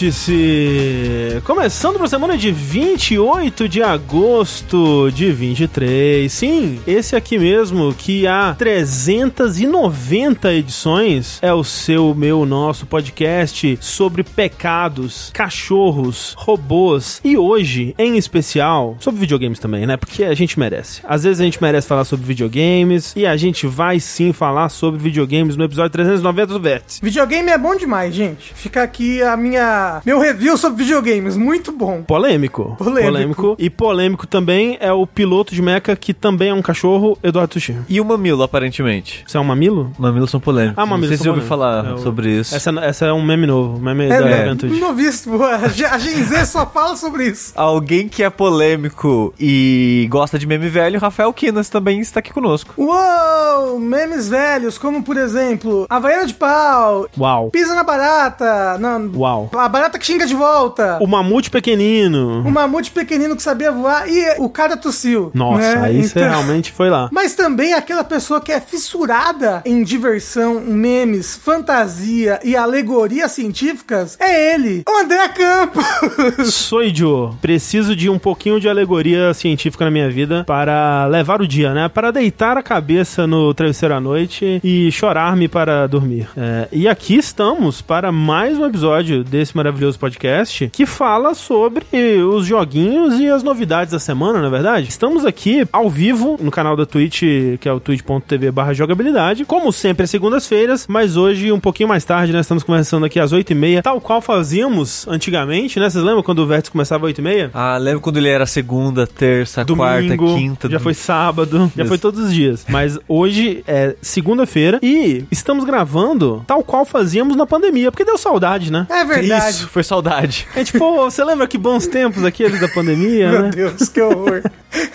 Vértice! Começando para a semana de 28 de agosto de 23. Sim, esse aqui mesmo, que há 390 edições, é o seu, meu, nosso podcast sobre pecados, cachorros, robôs e hoje, em especial, sobre videogames também, né? Porque a gente merece. Às vezes a gente merece falar sobre videogames e a gente vai sim falar sobre videogames no episódio 390 do Vértice. Videogame é bom demais, gente. Fica aqui a minha meu review sobre videogames, muito bom. Polêmico. Polêmico. E polêmico também é o piloto de mecha que também é um cachorro, Eduardo Tuxi. E o mamilo, aparentemente. Você é um mamilo? Mamilos são polêmicos. Ah, mamilos Não sei se são você ouviu polêmicos. falar É o- sobre isso. Essa, essa é um meme novo, meme da É, juventude. novíssimo. A Gen- a Gen Z só fala sobre isso. Alguém que é polêmico e gosta de meme velho, Rafael Quinas também está aqui conosco. Uou! Memes velhos, como por exemplo, Havaiana de pau, Uau. pisa na barata, não, Uau. a barata que xinga de volta, O mamute pequenino. o mamute pequenino que sabia voar e o cara tossiu. Nossa, né? aí você Então- realmente foi lá. Mas também aquela pessoa que é fissurada em diversão, memes, fantasia e alegorias científicas é ele, o André Campos. Sou Joe. Preciso de um pouquinho de alegoria científica na minha vida para levar o dia, né? Para deitar a cabeça no travesseiro à noite e chorar-me para dormir. É, e aqui estamos para mais um episódio desse maravilhoso podcast que fala sobre os joguinhos e as novidades da semana, na é verdade. Estamos aqui ao vivo no canal da Twitch, que é o twitch.tv barra jogabilidade. Como sempre, às segundas-feiras, mas hoje um pouquinho mais tarde, né? Estamos começando aqui às 8h30, tal qual fazíamos antigamente, né? Vocês lembram quando o Vértice começava às 8h30? Ah, lembro quando ele era segunda, terça, quarta, Domingo, quinta. já foi sábado, já foi todos os dias. Mas hoje é segunda-feira e estamos gravando tal qual fazíamos na pandemia, porque deu saudade, né? É verdade. Isso, foi saudade. É tipo, pô, você lembra que bons tempos aqueles da pandemia, Meu né? Deus, que horror.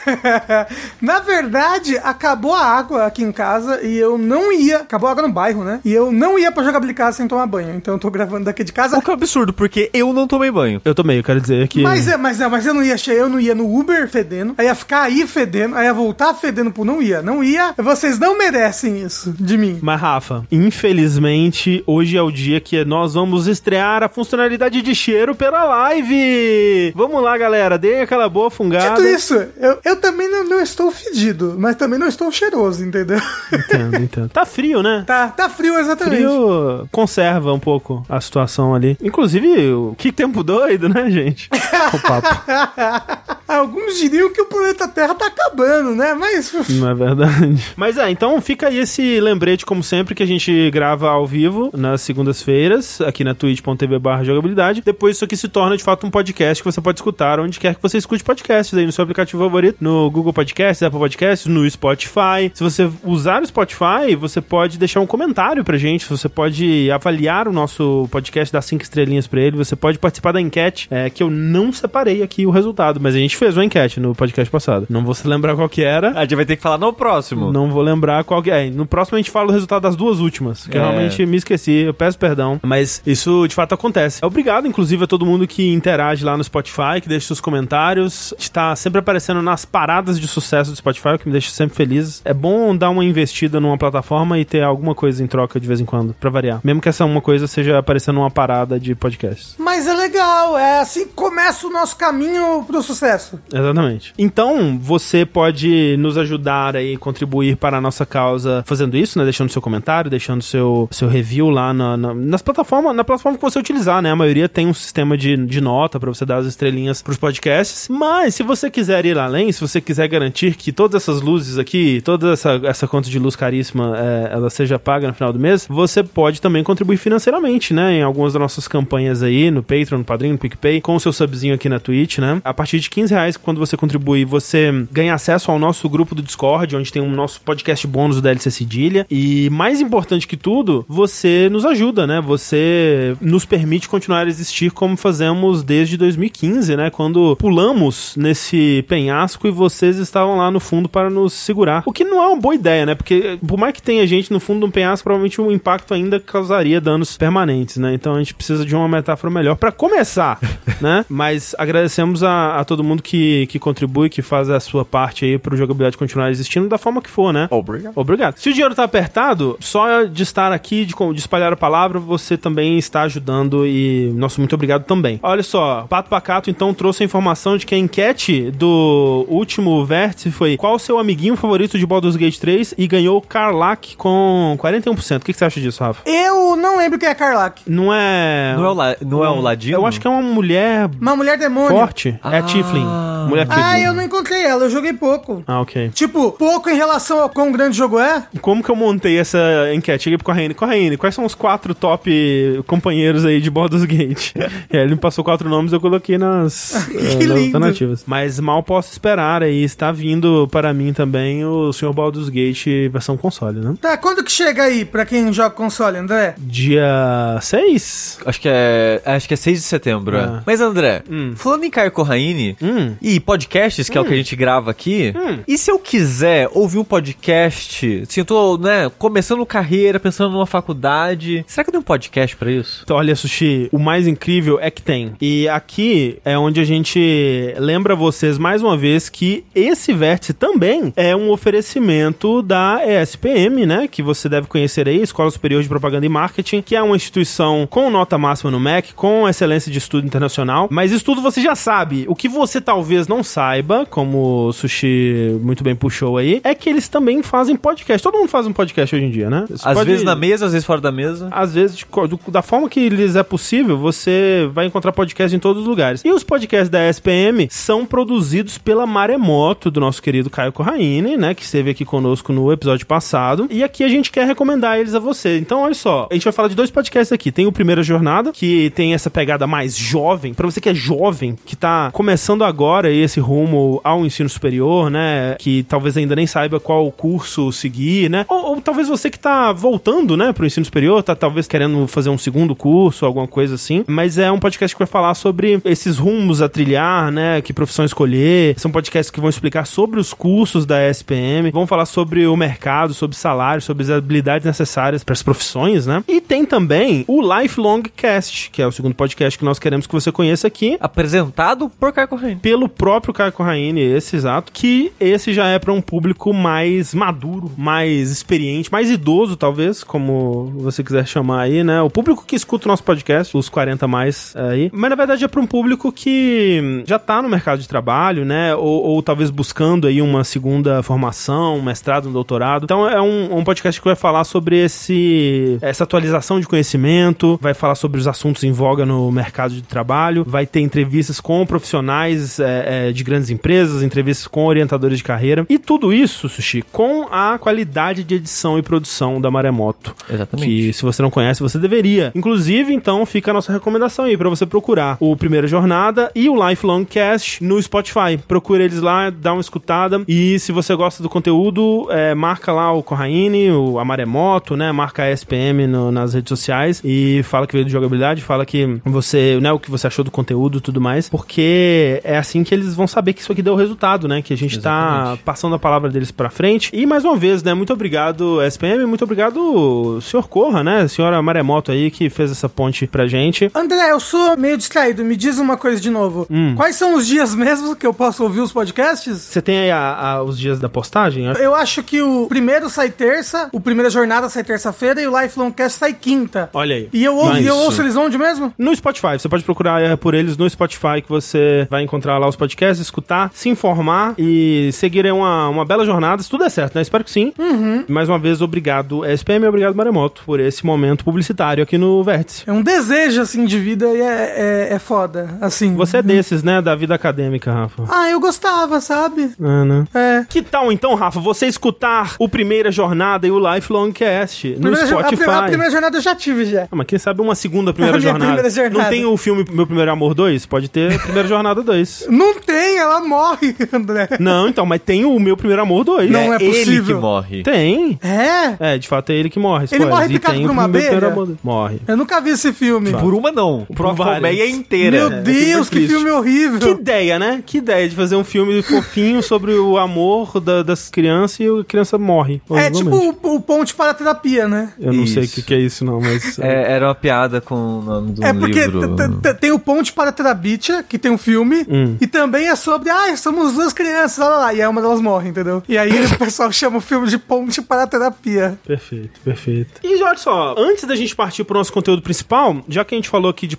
Na verdade, acabou a água aqui em casa e eu não ia. Acabou a água no bairro, né? E eu não ia pra jogabilidade sem tomar banho. Então eu tô gravando daqui de casa. O que é um absurdo, porque eu não tomei banho. Eu tomei, eu quero dizer que. Mas é, mas é, mas eu não ia cheio, eu não ia no Uber fedendo, aí ia ficar aí fedendo, aí ia voltar fedendo por não ia, não ia. Vocês não merecem isso de mim. Mas, Rafa, infelizmente, hoje é o dia que nós vamos estrear a funcionalidade de cheiro pela live. Vamos lá, galera, dê aquela boa fungada. Dito isso, eu, eu também não, não estou fedido, mas também não estou cheiroso, entendeu? Entendo, entendo. Tá frio, né? tá, tá frio exatamente. Frio conserva um pouco a situação ali. Inclusive, o- que tempo doido, né, gente? o papo. Alguns diriam que o planeta Terra tá acabando, né? Mas. Não é verdade. Mas é, então fica aí esse lembrete, como sempre, que a gente grava ao vivo nas segundas-feiras, aqui na twitch.tv barra jogabilidade. Depois isso aqui se torna de fato um podcast que você pode escutar onde quer que você escute podcasts aí no seu aplicativo favorito, no Google Podcasts, Apple Podcasts, no Spotify. Se você usar o Spotify, você pode deixar um comentário pra gente, você pode avaliar o nosso podcast, dar cinco estrelinhas pra ele, você pode participar da enquete, é, que eu não separei aqui o resultado, mas a gente fez uma enquete no podcast passado. Não vou se lembrar qual que era. A gente vai ter que falar no próximo. Não vou lembrar qual que é. No próximo a gente fala o resultado das duas últimas, que É. eu realmente me esqueci, eu peço perdão, mas isso de fato acontece. Obrigado, inclusive, a todo mundo que interage lá no Spotify, que deixa seus comentários. Está sempre aparecendo nas paradas de sucesso do Spotify, o que me deixa sempre feliz. É bom dar uma investida numa plataforma e ter alguma coisa em troca de vez em quando, pra variar. Mesmo que essa uma coisa seja aparecendo numa parada de podcasts. Mas é legal, é assim que começa o nosso caminho pro sucesso. Exatamente. Então, você pode nos ajudar aí, contribuir para a nossa causa fazendo isso, né? Deixando seu comentário, deixando seu, seu review lá na, na- nas plataformas, na plataforma que você utilizar, né? A maioria tem um sistema de, de nota para você dar as estrelinhas pros podcasts. Mas, se você quiser ir além, se você quiser garantir que todas essas luzes aqui, toda essa, essa conta de luz caríssima, é, ela seja paga no final do mês, você pode também contribuir financeiramente, né? Em algumas das nossas campanhas aí, no Patreon, no Padrinho, no PicPay, com o seu subzinho aqui na Twitch, né? A partir de 15 reais, quando você contribuir, você ganha acesso ao nosso grupo do Discord, onde tem um nosso podcast bônus do DLC Cedilha. E mais importante que tudo, você nos ajuda, né? Você nos permite continuar a existir como fazemos desde 2015, né? Quando pulamos nesse penhasco e vocês estavam lá no fundo para nos segurar. O que não é uma boa ideia, né? Porque por mais que tenha gente no fundo de um penhasco, provavelmente o impacto ainda causaria danos permanentes, né? Então a gente precisa de uma metáfora melhor para começar, né? Mas agradecemos a, a todo mundo que que, contribui, que faz a sua parte aí pro jogabilidade continuar existindo da forma que for, né? Obrigado. Obrigado. Se o dinheiro tá apertado, só de estar aqui, de, de espalhar a palavra, você também está ajudando e nosso muito obrigado também. Olha só, Pato Pacato então trouxe a informação de que a enquete do último vértice foi qual o seu amiguinho favorito de Baldur's Gate 3 e ganhou Karlak com 41%. O que, que você acha disso, Rafa? Eu não lembro quem é Karlak. Não é... Não é o, la, não é o Ladino? Eu acho que é uma mulher Uma mulher demônio. forte. É Ah. Tiflin. Mulher Tiflin. Ah, eu não encontrei ela, eu joguei pouco. Ah, ok. Tipo, pouco em relação ao quão grande o jogo é. Como que eu montei essa enquete? Cheguei pro Corraine. Corraine, quais são os quatro top companheiros aí de Baldur's Gate? e aí ele me passou quatro nomes eu coloquei nas, eh, nas alternativas. Mas mal posso esperar aí. Está vindo para mim também o Sr. Baldur's Gate versão console, né? Tá, quando que chega aí pra quem joga console, André? Dia 6? Acho que é. Acho que é 6 de setembro. É. é. Mas, André, Hum. falando em Caio Corraine Hum. e podcasts, que é o que a gente grava aqui, Hum. e se eu quiser ouvir um podcast, assim, eu tô, né, começando carreira, pensando numa faculdade, será que eu tenho um podcast pra isso? Então, olha, Sushi, o mais incrível é que tem. E aqui é onde a gente lembra vocês mais uma vez que esse vértice também é um oferecimento da ESPM, né? Que você deve conhecer aí, Escola Superior de Propaganda e Marketing, que é uma instituição com nota máxima no MEC, com excelência de estudo internacional. Mas isso tudo você já sabe. O que você talvez não saiba, como o Sushi muito bem puxou aí, é que eles também fazem podcast. Todo mundo faz um podcast hoje em dia, né? Você Às pode- vezes na mesa, às vezes fora da mesa. às vezes, da forma que lhes é possível, você vai encontrar podcast em todos os lugares. E os podcasts da SPM são produzidos pela Maremoto, do nosso querido Caio Corraine, né? Que esteve aqui conosco no episódio passado. E aqui a gente quer recomendar eles a você. Então, olha só, a gente vai falar de dois podcasts aqui. Tem o Primeira Jornada, que tem essa pegada mais jovem. Pra você que é jovem, que tá começando agora esse rumo ao ensino superior, né? Que talvez ainda nem saiba qual curso seguir, né? Ou, ou talvez você que tá voltando, né, pro ensino superior, tá talvez querendo fazer um segundo curso, alguma coisa assim. Mas é um podcast que vai falar sobre esses rumos a trilhar, né? Que profissão escolher. São podcasts que vão explicar sobre os cursos da SPM, vão falar sobre o mercado, sobre salário, sobre as habilidades necessárias para as profissões, né? E tem também o Lifelong Cast, que é o segundo podcast que nós queremos que você conheça aqui Apresentado por Caio Corraine. pelo próprio Caio Corraine, esse exato, que esse já é para um público mais maduro, mais experiente, mais idoso, talvez, como você quiser chamar aí, né? O público que escuta o nosso podcast, os 40 mais aí. Mas na verdade é para um público que já tá no mercado de trabalho, né? Ou, ou talvez buscando aí uma segunda formação, um mestrado, um doutorado. Então é um, um podcast que vai falar sobre esse essa atualização de conhecimento, vai falar sobre os assuntos em voga no mercado de trabalho, vai ter entrevistas com profissionais é, é, de grandes empresas, entrevistas com orientadores de carreira e tudo isso, Sushi, com a qualidade de edição e produção da Maremoto. Exatamente. Que se você não conhece, você deveria. Inclusive, então, fica a nossa recomendação aí pra você procurar o Primeira Jornada e o Lifelong Cast no Spotify. Procura eles lá, dá uma escutada. E se você gosta do conteúdo, é, marca lá o Corraine, o a Maremoto, né? Marca a SPM no- nas redes sociais e fala que veio de jogabilidade, fala que você, né, o que você achou do conteúdo e tudo mais, porque é assim que eles vão saber que isso aqui deu resultado, né? Que a gente tá Exatamente. passando a palavra deles pra frente. E mais uma vez, né? Muito obrigado, SPM, muito obrigado, senhor Corra, né? Senhora Maremoto aí que fez essa ponte pra gente. André, eu sou meio distraído. Me diz uma coisa de novo. Hum. Quais são os dias mesmo que eu posso ouvir os podcasts? Você tem aí a- a- os dias da postagem? Eu acho que o primeiro sai terça, o primeira jornada sai terça-feira e o Lifelong Cast sai quinta. Olha aí. E eu, ouço, e eu ouço eles onde mesmo? No Spotify, você pode procurar é, por eles no Spotify que você vai encontrar lá os podcasts, escutar, se informar e seguir uma, uma bela jornada, se tudo é certo, né? Espero que sim. Mais uma vez, obrigado SPM e obrigado Maremoto por esse momento publicitário aqui no Vértice. É um desejo, assim, de vida e é, é, é foda, assim. Você é desses, né, da vida acadêmica, Rafa. Ah, eu gostava, sabe? É, né? É. Que tal então, Rafa, você escutar o Primeira Jornada e o Lifelong Cast no Primeira a, Spotify? pri- a primeira jornada eu já tive já. Ah, mas quem sabe uma segunda Primeira A Jornada. primeira jornada. Não tem o filme Meu Primeiro Amor 2? Pode ter Primeira Jornada 2. Não tem, ela morre, André. Não, então, mas tem o Meu Primeiro Amor 2. Não é ele possível. que morre. Tem. É? É, de fato é ele que morre. Ele spoilers. morre picado por uma abelha? Morre. Eu nunca vi esse filme. Por uma não. Por uma várias. Colmeia inteira. Meu Deus, que triste. filme horrível. Que ideia, né? Que ideia de fazer um filme fofinho sobre o amor da- das crianças e a criança morre. É tipo o, o ponte para a terapia, né? Eu não sei o Isso. que, que é isso, não, mas. É, era uma piada com o nome do É porque livro. t- t- t- tem o Ponte para Terabitia, que tem um filme, Hum. e também é sobre, ah, somos duas crianças, olha lá, e aí uma delas morre, entendeu? E aí o pessoal chama o filme de ponte para a terapia. Perfeito, perfeito. E olha só, antes da gente partir pro nosso conteúdo principal, já que a gente falou aqui de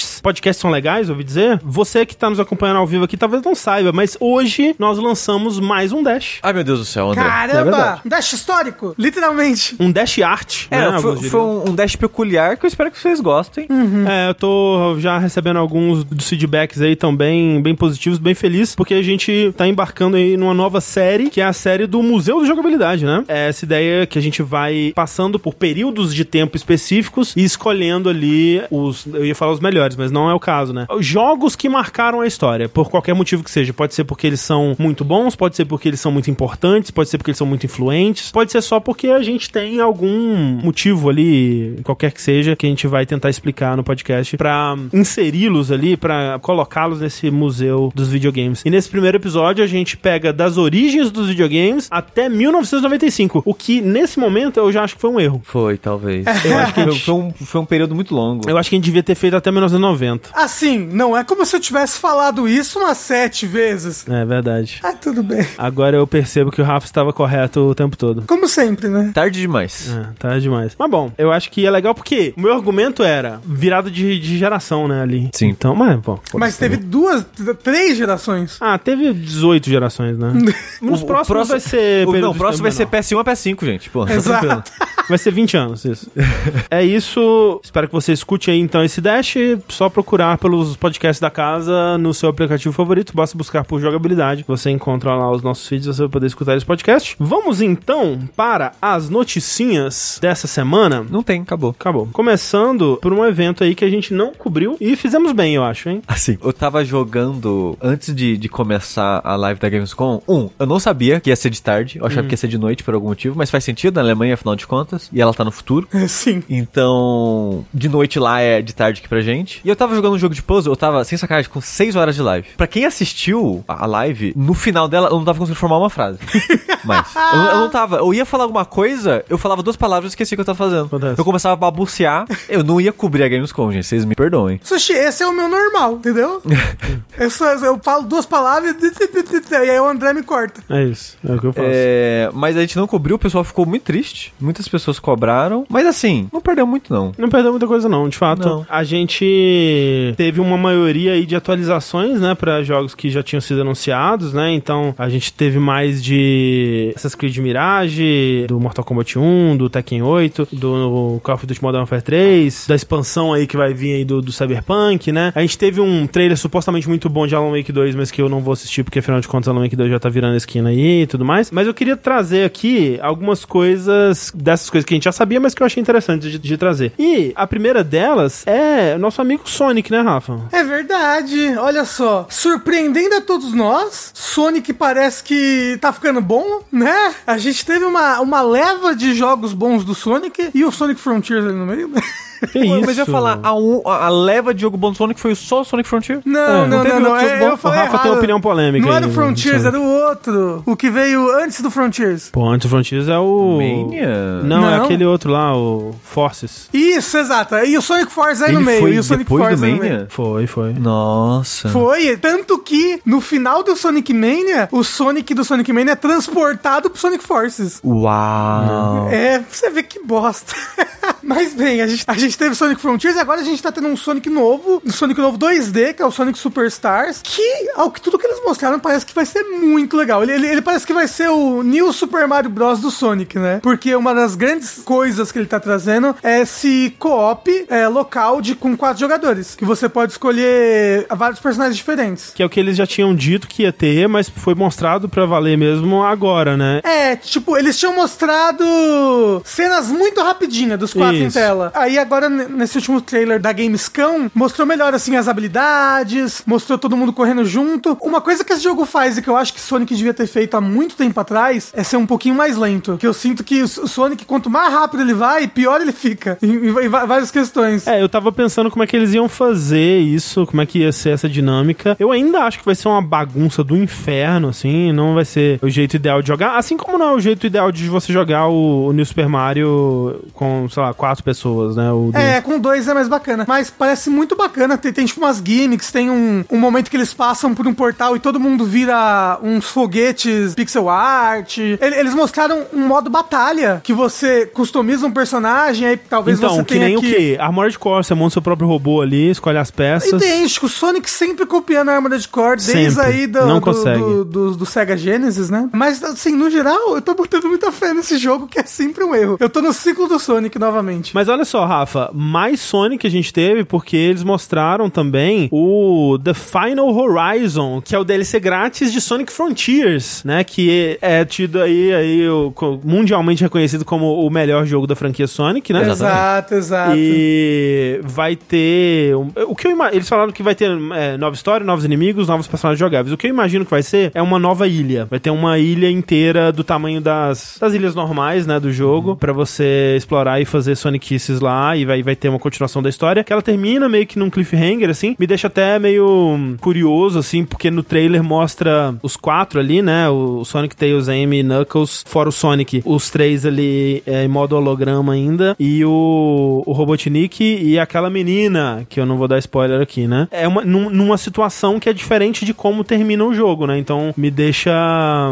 podcasts, podcasts são legais, ouvi dizer, você que tá nos acompanhando ao vivo aqui talvez não saiba, mas hoje nós lançamos mais um Dash. Ai, meu Deus do céu, André. É Caramba! verdade. Dash histórico, literalmente. Um Dash Art, É, né? foi, foi um, um dash peculiar que eu espero que vocês gostem. É, eu tô já recebendo alguns dos feedbacks aí também bem positivos, bem feliz, porque a gente tá embarcando aí numa nova série, que é a série do Museu da Jogabilidade, né? É essa ideia que a gente vai passando por períodos de tempo específicos e escolhendo ali os, eu ia falar os melhores, mas não é o caso, né? Jogos que marcaram a história, por qualquer motivo que seja. Pode ser porque eles são muito bons, pode ser porque eles são muito importantes, pode ser porque eles são muito influentes, pode ser só porque a gente tem algum motivo ali, qualquer que seja, que a gente vai tentar explicar no podcast pra inseri-los ali, pra colocá-los nesse museu dos videogames. E nesse primeiro episódio a gente pega das origens dos videogames até 1995, o que nesse momento eu já acho que foi um erro. Foi, talvez. Eu acho que foi, um, foi um período muito longo. Eu acho que a gente devia ter feito até 1990. Assim, não é como se eu tivesse falado isso umas sete vezes. É verdade. Ah, tudo bem. Agora eu percebo que o Rafa estava correto o tempo todo. Como sempre, né? Tarde demais. É, tá demais. Mas bom, eu acho que é legal porque o meu argumento era virada de, de geração, né, ali. Sim. Então, mas, bom. Mas teve duas, três gerações. Ah, teve 18 gerações, né? Nos O- o próximos próximo- vai ser. O, não, o próximo vai tempo ser menor. PS1 a PS5, gente. Pô, tá Exato. tranquilo. Vai ser 20 anos, isso. é isso. Espero que você escute aí então esse Dash. Só procurar pelos podcasts da casa no seu aplicativo favorito. Basta buscar por jogabilidade. Você encontra lá os nossos feeds. Você vai poder escutar esse podcast. Vamos então para as noticinhas dessa semana. Não tem, acabou. Acabou. Começando por um evento aí que a gente não cobriu e fizemos bem, eu acho, hein? Assim, eu tava jogando antes de, de começar a live da Gamescom. Um, eu não sabia que ia ser de tarde. Eu achava que ia ser de noite por algum motivo, mas faz sentido na Alemanha, afinal de contas. E ela tá no futuro. Sim. Então, de noite lá é de tarde aqui pra gente. E eu tava jogando um jogo de puzzle, eu tava, sem sacanagem, com 6 horas de live. Pra quem assistiu a live, no final dela eu não tava conseguindo formar uma frase. Mas, eu, eu não tava. Eu ia falar alguma coisa, eu falava duas palavras e esqueci o que eu tava fazendo. Acontece. Eu começava a babucear. Eu não ia cobrir a Gamescom, gente. Vocês me perdoem. Sushi, esse é o meu normal, entendeu? eu, só- eu falo duas palavras e aí o André me corta. É isso. É o que eu faço. É, mas a gente não cobriu, o pessoal ficou muito triste. Muitas pessoas cobraram. Mas assim, não perdeu muito, não. Não perdeu muita coisa não, de fato. Não. A gente teve uma maioria aí de atualizações, né, para jogos que já tinham sido anunciados, né? Então, a gente teve mais de Assassin's Creed Mirage, do Mortal Kombat 1, do Tekken 8, do Call of Duty Modern Warfare 3, da expansão aí que vai vir aí do, do Cyberpunk, né? A gente teve um trailer supostamente muito bom de Alan Wake 2, mas que eu não vou assistir porque afinal de contas Alan Wake 2 já tá virando esquina aí e tudo mais. Mas eu queria trazer aqui algumas coisas dessas coisas que a gente já sabia, mas que eu achei interessante de, de trazer. E a primeira delas é nosso amigo Sonic, né, Rafa? É verdade, olha só. Surpreendendo a todos nós, Sonic parece que tá ficando bom, né? A gente teve uma, uma leva de jogos bons do Sonic e o Sonic Frontiers ali no meio. né? Que isso? Mas eu ia falar, a, um- a- leva de jogo bom do Sonic foi só o Sonic Frontier? Não, É, não não, não, não. é, bom? eu falei O Rafa tem errado. opinião polêmica Não aí era o no- Frontiers, era o outro. O que veio antes do Frontiers. Pô, Antes Frontiers é o... Mania? Não, é Não. aquele outro lá, o Forces. Isso, exato. E o Sonic Force aí no Ele meio. foi e o Sonic depois Force do. Mania? Foi, foi. Nossa. Foi, tanto que no final do Sonic Mania, o Sonic do Sonic Mania é transportado pro Sonic Forces. Uau. É, pra você ver que bosta. Mas bem, a gente, a gente teve Sonic Frontiers e agora a gente tá tendo um Sonic novo, um Sonic novo 2D, que é o Sonic Superstars, que, ao que tudo que eles mostraram, parece que vai ser muito legal. Ele, ele, ele parece que vai ser o New Super Mario Bros. do Sonic, né? Porque uma das grandes coisas que ele tá trazendo é esse co-op é, local de, com quatro jogadores, que você pode escolher vários personagens diferentes. Que é o que eles já tinham dito que ia ter, mas foi mostrado pra valer mesmo agora, né? É, tipo, eles tinham mostrado cenas muito rapidinhas dos quatro em Isso. tela. Aí agora, nesse último trailer da Gamescom, mostrou melhor, assim, as habilidades, mostrou todo mundo correndo junto. Uma coisa que esse jogo faz e que eu acho que Sonic devia ter feito há muito tempo atrás é ser um pouquinho mais lento. Que eu sinto que o Sonic, quanto mais rápido ele vai, pior ele fica. Em, em- em várias questões. É, eu tava pensando como é que eles iam fazer isso, como é que ia ser essa dinâmica. Eu ainda acho que vai ser uma bagunça do inferno, assim, não vai ser o jeito ideal de jogar. Assim como não é o jeito ideal de você jogar o, o New Super Mario com, sei lá, quatro pessoas, né? O do- É, com dois é mais bacana. Mas parece muito bacana. Tem, tem, tipo umas gimmicks, tem um, um momento que eles passam por um portal e todo mundo vira uns foguetes pixel art. Ele- Eles mostraram um modo batalha que você customiza um personagem, aí talvez Então, você que tenha nem o que... que? Armored Core, você monta seu próprio robô ali, escolhe as peças. Idêntico, Sonic sempre copiando a Armored Core, desde Sempre. aí do, Não do, consegue. do, do- do Sega Genesis, né? Mas, assim, no geral, eu tô botando muita fé nesse jogo, que é sempre um erro. Eu tô no ciclo do Sonic novamente. Mas olha só, Rafa, mais Sonic a gente teve porque eles mostraram também o The Final Horizon, que é o DLC grátis de Sonic Frontiers, né? Que é tido aí, aí o- mundialmente reconhecido como o melhor jogo da franquia Sonic, né? Exato, exato. E vai ter. um- o que eu Eles falaram que vai ter é, nova história, novos inimigos, novos personagens jogáveis. O que eu imagino que vai ser é uma nova ilha. Vai ter uma ilha inteira do tamanho das, das ilhas normais, né? Do jogo, pra você explorar e fazer Sonic Kisses lá. E vai, vai ter uma continuação da história. Que ela termina meio que num cliffhanger, assim. Me deixa até meio hum, curioso, assim, porque no trailer mostra os quatro ali, né? O Sonic, Tails, Amy e Knuckles, fora o Sonic. Os três ali é, em modo holograma ainda. E o, o Robotnik e aquela menina, que eu não vou dar spoiler aqui, né? É uma, num- numa situação que é diferente de como termina o jogo, né? Então me deixa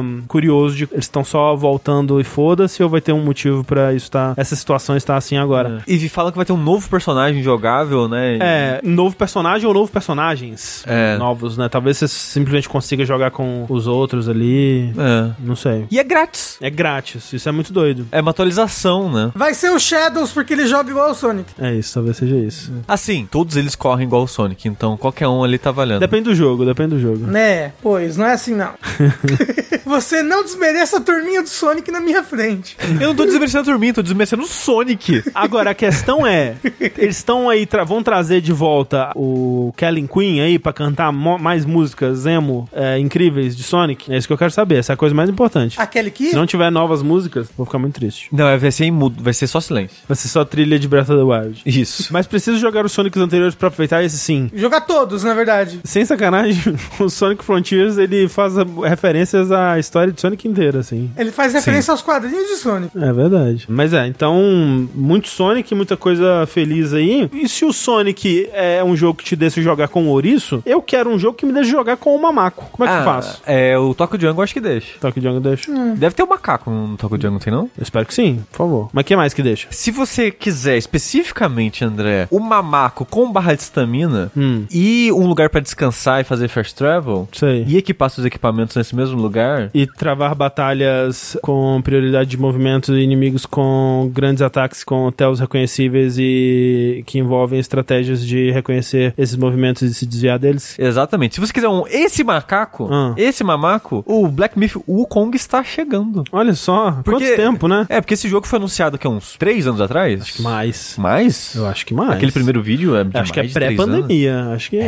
hum, curioso de eles estão só voltando e foda-se ou vai ter um motivo pra isso tá, essa situação estar assim agora. E fala que vai ter um novo personagem jogável, né? É, novo personagem ou novo personagens É. novos, né? Talvez você simplesmente consiga jogar com os outros ali. É. Não sei. E é grátis. É grátis, isso é muito doido. É uma atualização, né? Vai ser o Shadows, porque ele joga igual o Sonic. É isso, talvez seja isso. Assim, todos eles correm igual o Sonic, então qualquer um ali tá valendo. Depende do jogo, depende do jogo. Né, pois, não é assim não. Você não desmereça a turminha do Sonic na minha frente. Eu não tô desmerecendo a turminha, tô desmerecendo o Sonic. Agora, a questão é, eles estão aí, tra- vão trazer de volta o Kellen Queen aí pra cantar mais músicas emo é, incríveis de Sonic? É isso que eu quero saber, essa é a coisa mais importante. Aquele que? Se não tiver novas músicas, vou ficar muito triste. Não, vai ser em mudo, vai ser só silêncio. Vai ser só trilha de Breath of the Wild. Isso. Mas preciso jogar os Sonics anteriores pra aproveitar esse sim. Jogar todos, na verdade. Sem sacanagem, o Sonic Frontiers ele faz a- referências à história de Sonic inteira, assim. Ele faz referência aos quadrinhos de Sonic. É verdade. Mas é, então, muito Sonic, muita coisa feliz aí. E se o Sonic é um jogo que te deixa jogar com o ouriço, eu quero um jogo que me deixe jogar com o mamaco. Como é que eu faço? É, o Tokyo Jungle acho que deixa. Toque Jungle deixa? Deve ter um macaco no Tokyo Jungle, tem não? Eu espero que sim, por favor. Mas o que mais que deixa? Se você quiser especificamente, André, o mamaco com barra de estamina Hum. e um lugar pra descansar e fazer fast travel, Sei. e equipar seus equipamentos nesse mesmo lugar, E travar batalhas com prioridade de movimento e inimigos com grandes ataques com tells reconhecíveis e que envolvem estratégias de reconhecer esses movimentos e se desviar deles. Exatamente. Se você quiser um esse macaco, Ah. esse mamaco, o Black Myth Wukong está chegando. Olha só, Porque- quanto tempo, né? É, porque esse jogo foi anunciado aqui há uns três anos atrás. Acho Mais. Mais? Eu acho que mais. Aquele primeiro vídeo é Acho que é pré-pandemia. Acho que é.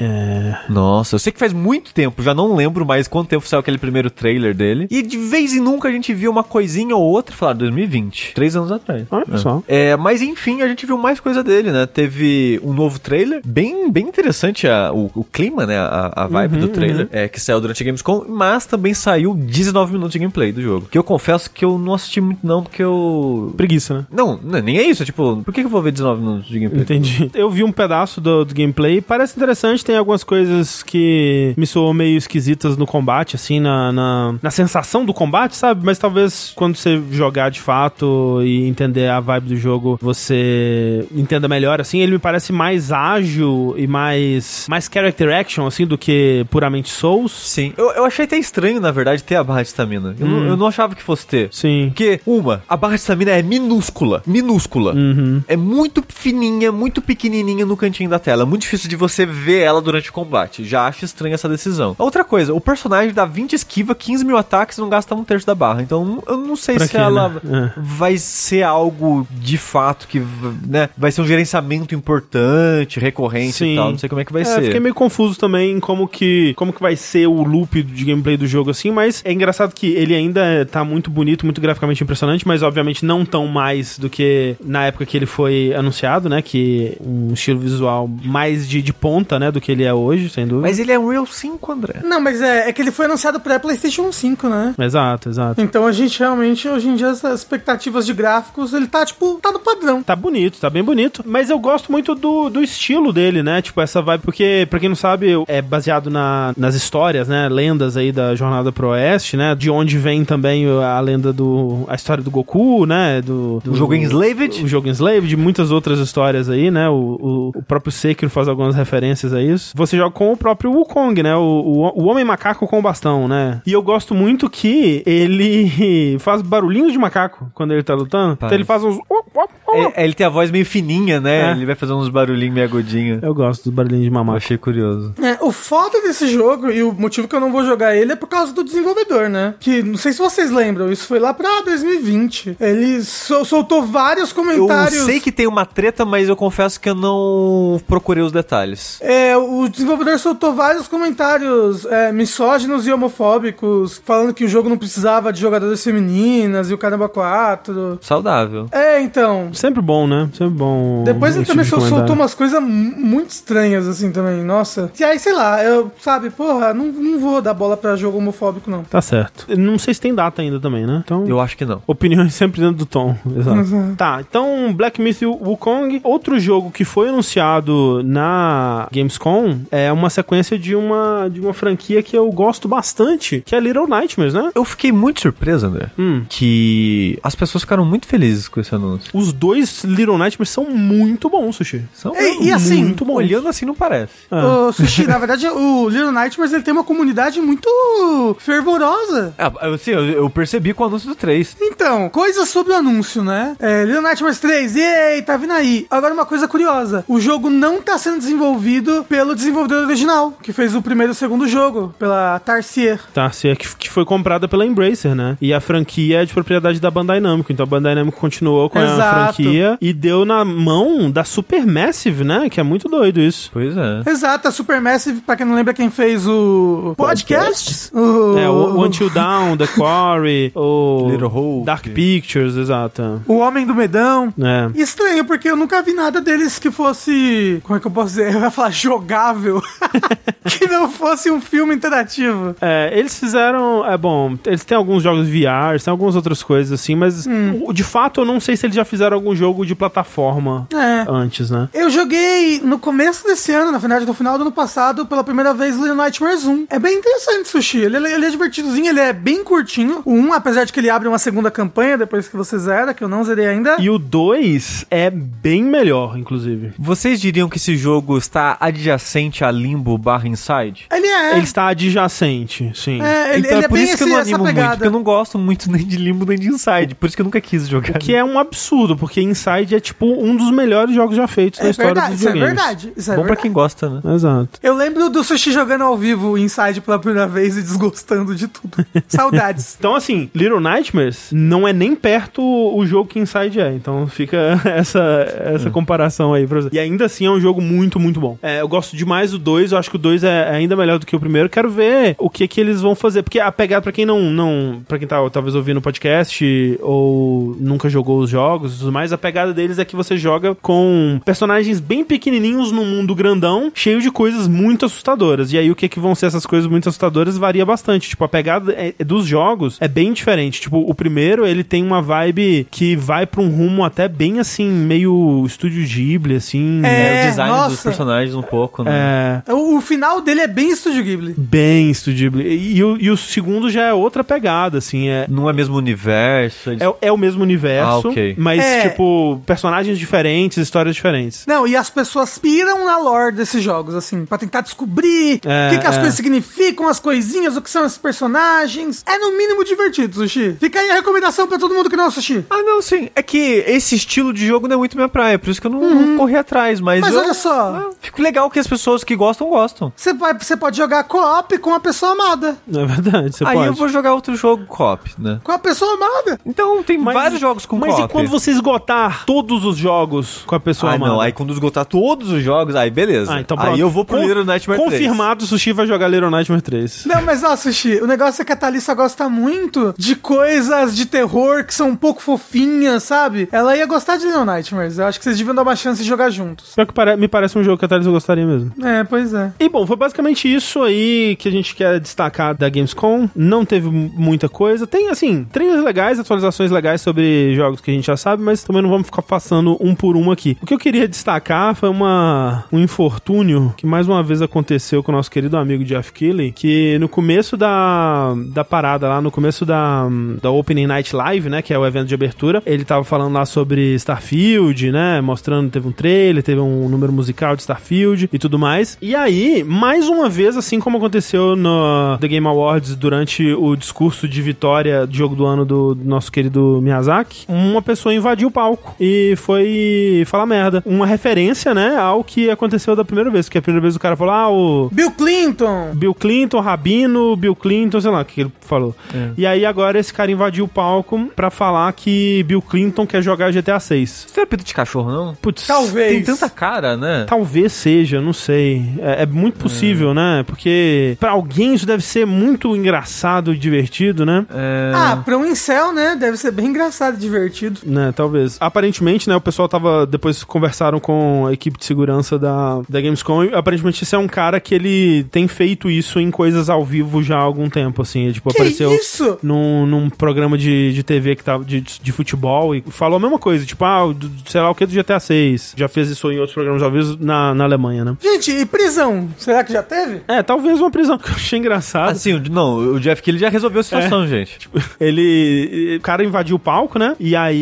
é. Nossa, eu sei que faz muito tempo, já não lembro mais quanto tempo saiu aquele primeiro trailer dele. E de vez em nunca a gente viu uma coisinha ou outra, falar 2020, três anos atrás. Olha só. É, mas enfim, a gente viu mais coisa dele, né? Teve um novo trailer, bem, bem interessante a- o, o clima, né? A, a vibe Uhum, do trailer, é, que saiu durante a Gamescom, mas também saiu 19 minutos de gameplay do jogo. Que eu confesso que eu não assisti muito, não, porque eu. Preguiça, né? Não, não, nem é isso, é tipo, por que que eu vou ver 19 minutos de gameplay? Entendi. Eu vi um pedaço do, do gameplay, parece interessante, tem algumas coisas que me soam meio esquisitas no combate, assim, na, na, na sensação do combate, sabe? Mas talvez quando você jogar de fato e entender a vibe do jogo, você entenda melhor, assim. Ele me parece mais ágil e mais, mais character action, assim, do que puramente Souls. Sim. Eu, eu achei até estranho, na verdade, ter a barra de estamina. Eu, não- eu não achava que fosse ter. Sim. Porque, uma, a barra de estamina é minúscula. Minúscula. Uhum. É muito fininha, muito pequenininha no cantinho da tela. É muito difícil de você ver ela durante o combate. Já acho estranha essa decisão. Outra coisa, o personagem dá 20 esquiva, 15 mil ataques e não gasta um terço da barra. Então, eu não sei Pra se quê, ela né? É. vai ser algo de fato que, né, vai ser um gerenciamento importante, recorrente Sim. e tal. Não sei como é que vai É, ser. fiquei meio confuso também em como que, como que vai ser o loop de gameplay do jogo assim, mas é engraçado que ele ainda tá muito bonito, muito graficamente impressionante, mas obviamente não tão mais do que na época que ele foi anunciado, né? Que um estilo visual mais de, de ponta, né? Do que ele é hoje, sem dúvida. Mas ele é um Real 5, André. Não, mas é, é que ele foi anunciado PlayStation 5, né? Exato, exato. Então a gente realmente, hoje em dia, as expectativas de gráficos, ele tá, tipo, tá no padrão. Tá bonito, tá bem bonito. Mas eu gosto muito do, do estilo dele, né? Tipo, essa vibe, porque, pra quem não sabe, é baseado na, nas histórias, né? Lendas aí da Jornada pro Oeste, né? De onde vem também a lenda do. a história do Goku, né? Do, do O jogo Enslaved. O jogo Enslaved, muitas outras histórias aí, né? O, o, o próprio Sekiro faz algumas referências a isso. Você joga com o próprio Wukong, né? O, o, o Homem Macaco com o bastão, né? E eu gosto muito que ele faz barulhinhos de macaco quando ele tá lutando. Então ele faz uns. É, ele tem a voz meio fininha, né? É. Ele vai fazer uns barulhinhos meio agudinhos. Eu gosto dos barulhinhos de Eu mamaco. achei curioso. É, o foda desse jogo e o motivo que eu não vou jogar ele é por causa do desenvolvedor, né? Que não sei se vocês lembram, isso foi lá pra 2020. Ele sol- soltou vários Eu comentários. sei que tem uma treta, mas eu confesso que eu não procurei os detalhes. É, o desenvolvedor soltou vários comentários é, misóginos e homofóbicos, falando que o jogo não precisava de jogadoras femininas e o caramba 4. Saudável. É, então. Sempre bom, né? Sempre bom. Depois ele esse também tipo soltou umas coisas mu- muito estranhas, assim, também. Nossa. E aí, sei lá, eu, sabe, porra, não, não vou dar bola pra jogo homofóbico, não. Tá certo. Não sei se tem data ainda também, né? Então. Eu acho que não. Opiniões sempre dentro do tom. Exato. Exato. Tá, então Black Myth Wukong. Outro jogo que foi anunciado na Gamescom é uma sequência de uma, de uma franquia que eu gosto bastante, que é Little Nightmares, né? Eu fiquei muito surpreso, André, Hum. que as pessoas ficaram muito felizes com esse anúncio. Os dois Little Nightmares são muito bons, Sushi. São E- e assim, muito bons. olhando assim não parece. Ah. Ô, Sushi, na verdade, o Little Nightmares ele tem uma comunidade muito fervorosa. Ah, assim, eu, eu percebi com o anúncio do 3. Então, coisas sobre o anúncio, né? É, Little Nightmares 3, ei, tá vindo aí. Agora, uma coisa curiosa: o jogo não tá sendo desenvolvido pelo desenvolvedor original, que fez o primeiro e o segundo jogo, pela Tarsier. É que, que foi comprada pela Embracer, né? E a franquia é de propriedade da Bandai Namco. Então a Bandai Namco continuou com a Exato. franquia e deu na mão da Supermassive, né? Que é muito doido isso. Pois é. Exato, a Supermassive, pra quem não lembra quem fez o podcast, o, É, o, o Until Dawn, The Quarry, o Little Hope. Dark Pictures, exato. o Homem do Medão. É. Estranho, porque eu nunca vi nada deles que fosse. Como é que eu posso dizer? Eu ia falar jogável. que não fosse um filme interativo. É, eles fizeram. É bom, eles têm alguns jogos VR, tem algumas outras coisas assim, mas Hum. de fato eu não sei se eles já fizeram algum jogo de plataforma É. antes, né? Eu joguei no começo desse ano, na verdade, no final do ano passado, pela primeira vez Little Nightmares 1. É bem interessante, Sushi. Ele, ele é divertidozinho, ele é bem curtinho. O 1, apesar de que ele abre uma segunda campanha depois que você zera, que eu não zerei ainda. E o 2 é bem melhor, inclusive. Vocês diriam que esse jogo está adjacente a Limbo barra Inside? Ele é. Ele está adjacente, sim. É, ele, então ele é por bem isso que eu não animo muito, porque eu não gosto muito nem de Limbo nem de Inside. Por isso que eu nunca quis jogar. Que é um absurdo, porque Inside é tipo um dos melhores jogos já feitos na É história verdade, dos isso é videogames. verdade. Isso é bom pra verdade. quem gosta, né? Exato. Eu lembro do Sushi jogando ao vivo Inside pela primeira vez e desgostando de tudo. Saudades. Então, assim, Little Nightmares não é nem perto o jogo que Inside é. Então fica essa, essa comparação aí pra você. E ainda assim é um jogo muito, muito bom. É, eu gosto demais do 2, eu acho que o 2 é ainda melhor do que o primeiro. Quero ver o que que eles vão fazer. Porque a pegada, pra quem não. não para quem tá talvez ouvindo o podcast ou nunca jogou os jogos e tudo mais, a pegada deles é que você joga com personagens bem pequenininhos num mundo grandão, cheio de coisas muito assustadoras. E aí o que que vão ser essas coisas muito assustadoras varia bastante. Tipo, a pegada é- é dos jogos é bem diferente. Tipo, o primeiro, ele tem uma vibe que vai pra um rumo até bem assim, meio estúdio Ghibli, assim. É, É, o design nossa. dos personagens um pouco, né? É, O, o final dele é bem Estúdio Ghibli. bem Estúdio Ghibli. E, e o, e o segundo já é outra pegada, assim. É, Não é mesmo universo. eles- é, é o mesmo universo, Ah, mas, É. tipo, personagens diferentes, histórias diferentes. Não, e as pessoas piram na lore desses jogos, assim, pra tentar descobrir É, o que, que as é. coisas significam, as coisinhas, o que são esses personagens. É no mínimo divertido, Sushi. Fica aí a recomendação pra todo mundo que não é Sushi. Ah, não, sim. É que esse estilo de jogo não é muito minha praia, por isso que eu não, não corri atrás. Mas, Uhum. Mas eu- olha só. ah, fico legal que as pessoas que gostam, gostam. Você, vai, você pode jogar co-op com a pessoa amada. É verdade, você Aí pode. eu vou jogar outro jogo co-op, né? Com a pessoa amada. Então tem Mas- vários jogos com Mas co-op. e quando você esgotar todos os jogos com a pessoa Ah, amada? não. Aí quando esgotar todos os jogos, aí beleza. Ah, então aí pronto. eu vou pro Con- Little Nightmare 3. Confirmado, o Sushi vai jogar Little Nightmare 3. Não, mas ó, Sushi, o negócio é que a Thalissa gosta muito de coisas de terror que são um pouco fofinhas, sabe? Ela ia gostar de Little Nightmares. Eu acho que vocês deviam dar uma chance de jogar juntos. Pior que pare- me parece um jogo que a Thalys gostaria mesmo. É, pois é. E bom, foi basicamente isso aí que a gente quer destacar da Gamescom. Não teve muita coisa. Tem, assim, trailers legais, atualizações legais sobre jogos que a gente já sabe, mas também não vamos ficar passando um por um aqui. O que eu queria destacar foi uma, um infortúnio que mais uma vez aconteceu com o nosso querido amigo Jeff Keighley, que no começo da, da parada lá, no começo da, da Opening Night Live, né, que é o evento de abertura, ele tava falando lá sobre Starfield, né, mostrando, teve um trailer, teve um número musical de Starfield e tudo mais. E aí, mais uma vez, assim como aconteceu no The Game Awards durante o discurso de vitória do jogo do ano do, do nosso querido Miyazaki, uma pessoa invadiu o palco e foi falar merda. Uma referência, né, ao que aconteceu da primeira vez, que a primeira vez o cara falou, ah, o Bill Clinton! Bill Clinton, Rabino, Bill Clinton, sei lá o que ele falou. E aí agora esse cara invadiu o palco pra falar que Bill Clinton quer jogar GTA 6. Isso não é pito de cachorro, não? Putz, Talvez. Tem tanta cara, né? Talvez seja, não sei. É, é muito possível, né? Porque pra alguém isso deve ser muito engraçado e divertido, né? É... Ah, pra um incel, né? Deve ser bem engraçado e divertido. Né, talvez. Aparentemente, né, o pessoal tava. Depois conversaram com a equipe de segurança da, da Gamescom. E aparentemente, esse é um cara que ele tem feito isso em coisas ao vivo já há algum tempo, assim. Ele, tipo, Que apareceu isso? num, num programa de, de TV que tava de, de futebol e falou a mesma coisa, tipo, ah, do- sei lá o que do GTA 6. Já fez isso em outros programas ao vivo na, na Alemanha, né? Gente, e prisão? Será que já teve? É, talvez uma prisão eu achei engraçado. Assim, o- não, o Jeff Keighley já resolveu a situação, gente. Ele. O cara invadiu o palco, né? E aí,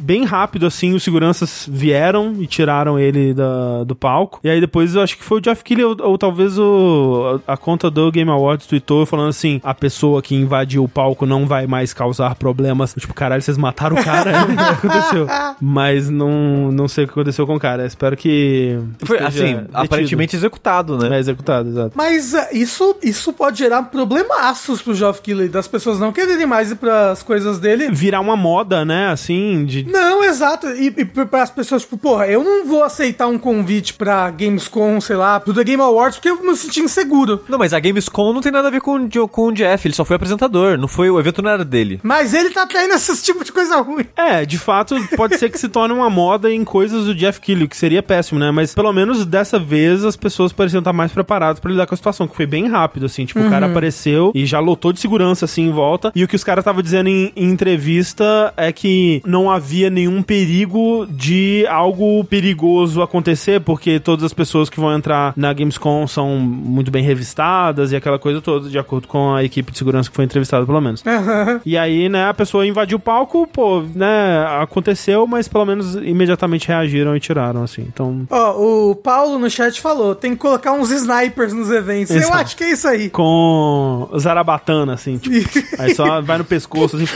bem rápido, assim, os seguranças vieram e tiraram ele da, do palco. E aí depois eu acho que foi o Jeff Keighley ou, ou talvez o, a, a conta do Game Awards tweetou falando assim: a pessoa que invadiu o palco não vai mais causar problemas. Tipo, caralho, vocês mataram o cara? o que aconteceu? Mas não, não sei o que aconteceu com o cara. Espero que. Foi, assim, detido. aparentemente executado, né? É executado, exato. Mas ah, isso, isso pode gerar problemaços pro Geoff Keighley, das pessoas não quererem mais ir pras coisas dele. Virar uma moda, né? Assim, de. Não, exato. E, e para as pessoas, tipo, porra, eu não vou aceitar um convite pra Gamescom, sei lá, pro The Game Awards, porque eu me senti inseguro. Não, mas a Gamescom não tem nada a ver com, com o Jeff, ele só foi apresentador, não foi, o evento não era dele. Mas ele tá traindo esse tipo de coisa ruim. É, de fato, pode ser que se torne uma moda em coisas do Jeff Keighley, que seria péssimo, né? Mas pelo menos dessa vez as pessoas pareciam estar mais preparadas pra lidar com a situação, que foi bem rápido, assim. Tipo, o cara apareceu e já lotou de segurança, assim, em volta. E o que os caras estavam dizendo em, em entrevista é que não havia nenhum perigo de algo perigoso acontecer, porque todas as pessoas que vão entrar na Gamescom são muito bem revistadas e aquela coisa toda, de acordo com a equipe de segurança que foi entrevistada, pelo menos. E aí, né, a pessoa invadiu o palco, pô, né, aconteceu, mas pelo menos imediatamente reagiram e tiraram, assim. Então, Ó, o Paulo no chat falou, tem que colocar uns snipers nos eventos. Eu Exato. acho que é isso aí. com zarabatana, assim, tipo, aí só vai no pescoço, assim,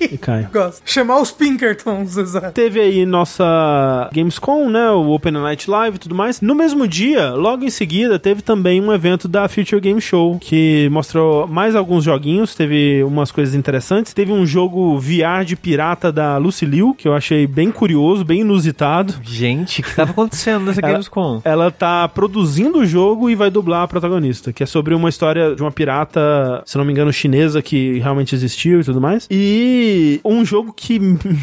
e cai. Gosto. Chamar os Pinkertons, exato. Teve aí nossa Gamescom, né? O Open Night Live e tudo mais. No mesmo dia, logo em seguida, teve também um evento da Future Game Show, que mostrou mais alguns joguinhos, teve umas coisas interessantes. Teve um jogo VR de pirata da Lucy Liu, que eu achei bem curioso, bem inusitado. Gente, o que tava acontecendo nessa Ela- Gamescom? Ela tá produzindo o jogo e vai dublar a protagonista, que é sobre uma história de uma pirata, se não me engano, chinesa que realmente existiu e tudo mais. E um jogo que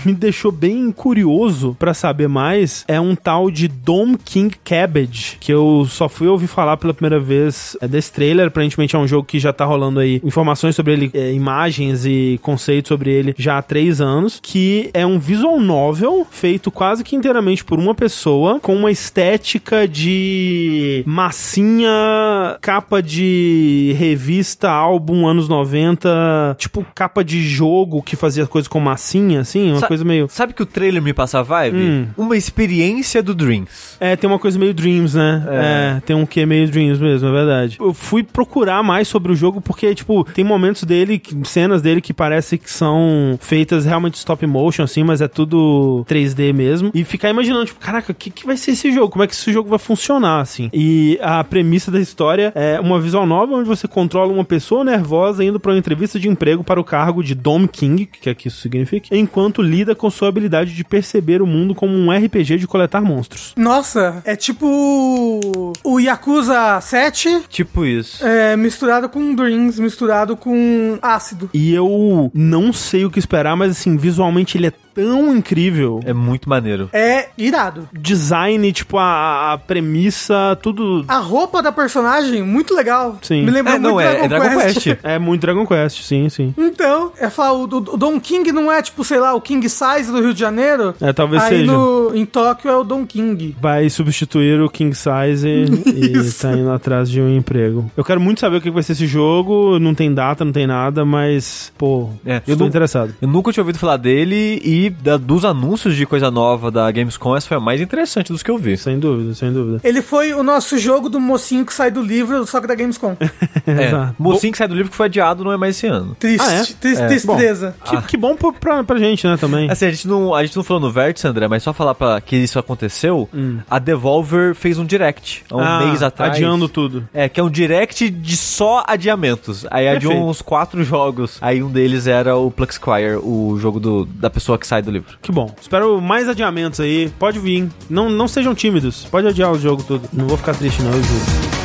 me deixou bem curioso pra saber mais é um tal de Dome King Cabbage, que eu só fui ouvir falar pela primeira vez é desse trailer. Aparentemente é um jogo que já tá rolando aí informações sobre ele, é, imagens e conceitos sobre ele já há três anos, que é um visual novel feito quase que inteiramente por uma pessoa, com uma estética de massinha, capa de revista, álbum anos 90, tipo capa de jogo que fazia coisa com massinha, assim, uma Sa- coisa meio... Sabe que o trailer me passa a vibe? Hum. Uma experiência do Dreams. É, tem uma coisa meio Dreams, né? É. É, tem um que meio Dreams mesmo, é verdade. Eu fui procurar mais sobre o jogo porque, tipo, tem momentos dele, cenas dele que parece que são feitas realmente stop motion, assim, mas é tudo 3D mesmo. E ficar imaginando, tipo, caraca, o que, que vai ser esse jogo? Como é que esse jogo vai funcionar, assim? E a premissa da história é uma visual nova onde você controla uma pessoa nervosa indo pra uma entrevista de emprego para o cargo de Dom King, que é que isso significa, enquanto lida lida com sua habilidade de perceber o mundo como um RPG de coletar monstros. Nossa, é tipo o Yakuza 7 Tipo isso. é, misturado com Dreams, misturado com ácido. E eu não sei o que esperar, mas assim, visualmente ele é tão incrível. É muito maneiro. É irado. Design, tipo, a, a premissa, tudo. A roupa da personagem, muito legal. Sim. Me lembrou É, não, muito é, é Dragon Quest. É muito Dragon Quest, sim, sim. Então, é falar, o, o Don King não é tipo, sei lá, o King Size do Rio de Janeiro? É, talvez Aí seja. no, em Tóquio é o Don King. Vai substituir o King Size e tá indo atrás de um emprego. Eu quero muito saber o que vai ser esse jogo. Não tem data, não tem nada, mas, pô, É, eu estou não- interessado. Eu nunca tinha ouvido falar dele e da- dos anúncios de coisa nova da Gamescom, essa foi a mais interessante dos que eu vi. Sem dúvida, sem dúvida. Ele foi o nosso jogo do mocinho que sai do livro, só que da Gamescom. É, Exato. mocinho que sai do livro que foi adiado não é mais esse ano. Triste, Ah, é? tris- É. tristeza. Que, que bom pra, pra, pra gente, né, também. Assim, a gente não, a gente não falou no Vértice, André, mas só falar pra que isso aconteceu, a Devolver fez um direct há um Hum. Ah, mês atrás. Adiando tudo. É, que é um direct de só adiamentos. Aí adiou Perfeito. uns quatro jogos. Aí um deles era o Pluxquire, o jogo do, da pessoa que sai do livro. Que bom. Espero mais adiamentos aí. Pode vir. Não, não sejam tímidos. Pode adiar o jogo tudo. Não vou ficar triste, não, eu juro.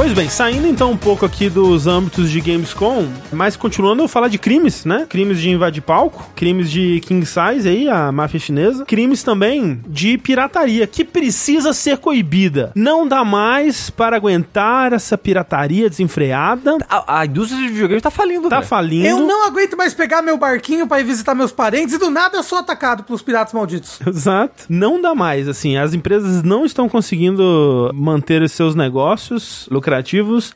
Pois bem, saindo então um pouco aqui dos âmbitos de Gamescom, mas continuando a falar de crimes, né? Crimes de invadir palco, crimes de king size aí, a máfia chinesa, crimes também de pirataria, que precisa ser coibida. Não dá mais para aguentar essa pirataria desenfreada. A, a indústria de videogame tá falindo, Tá André. falindo. Eu não aguento mais pegar meu barquinho pra ir visitar meus parentes e do nada eu sou atacado pelos piratas malditos. Exato. Não dá mais, assim, as empresas não estão conseguindo manter os seus negócios lucrativos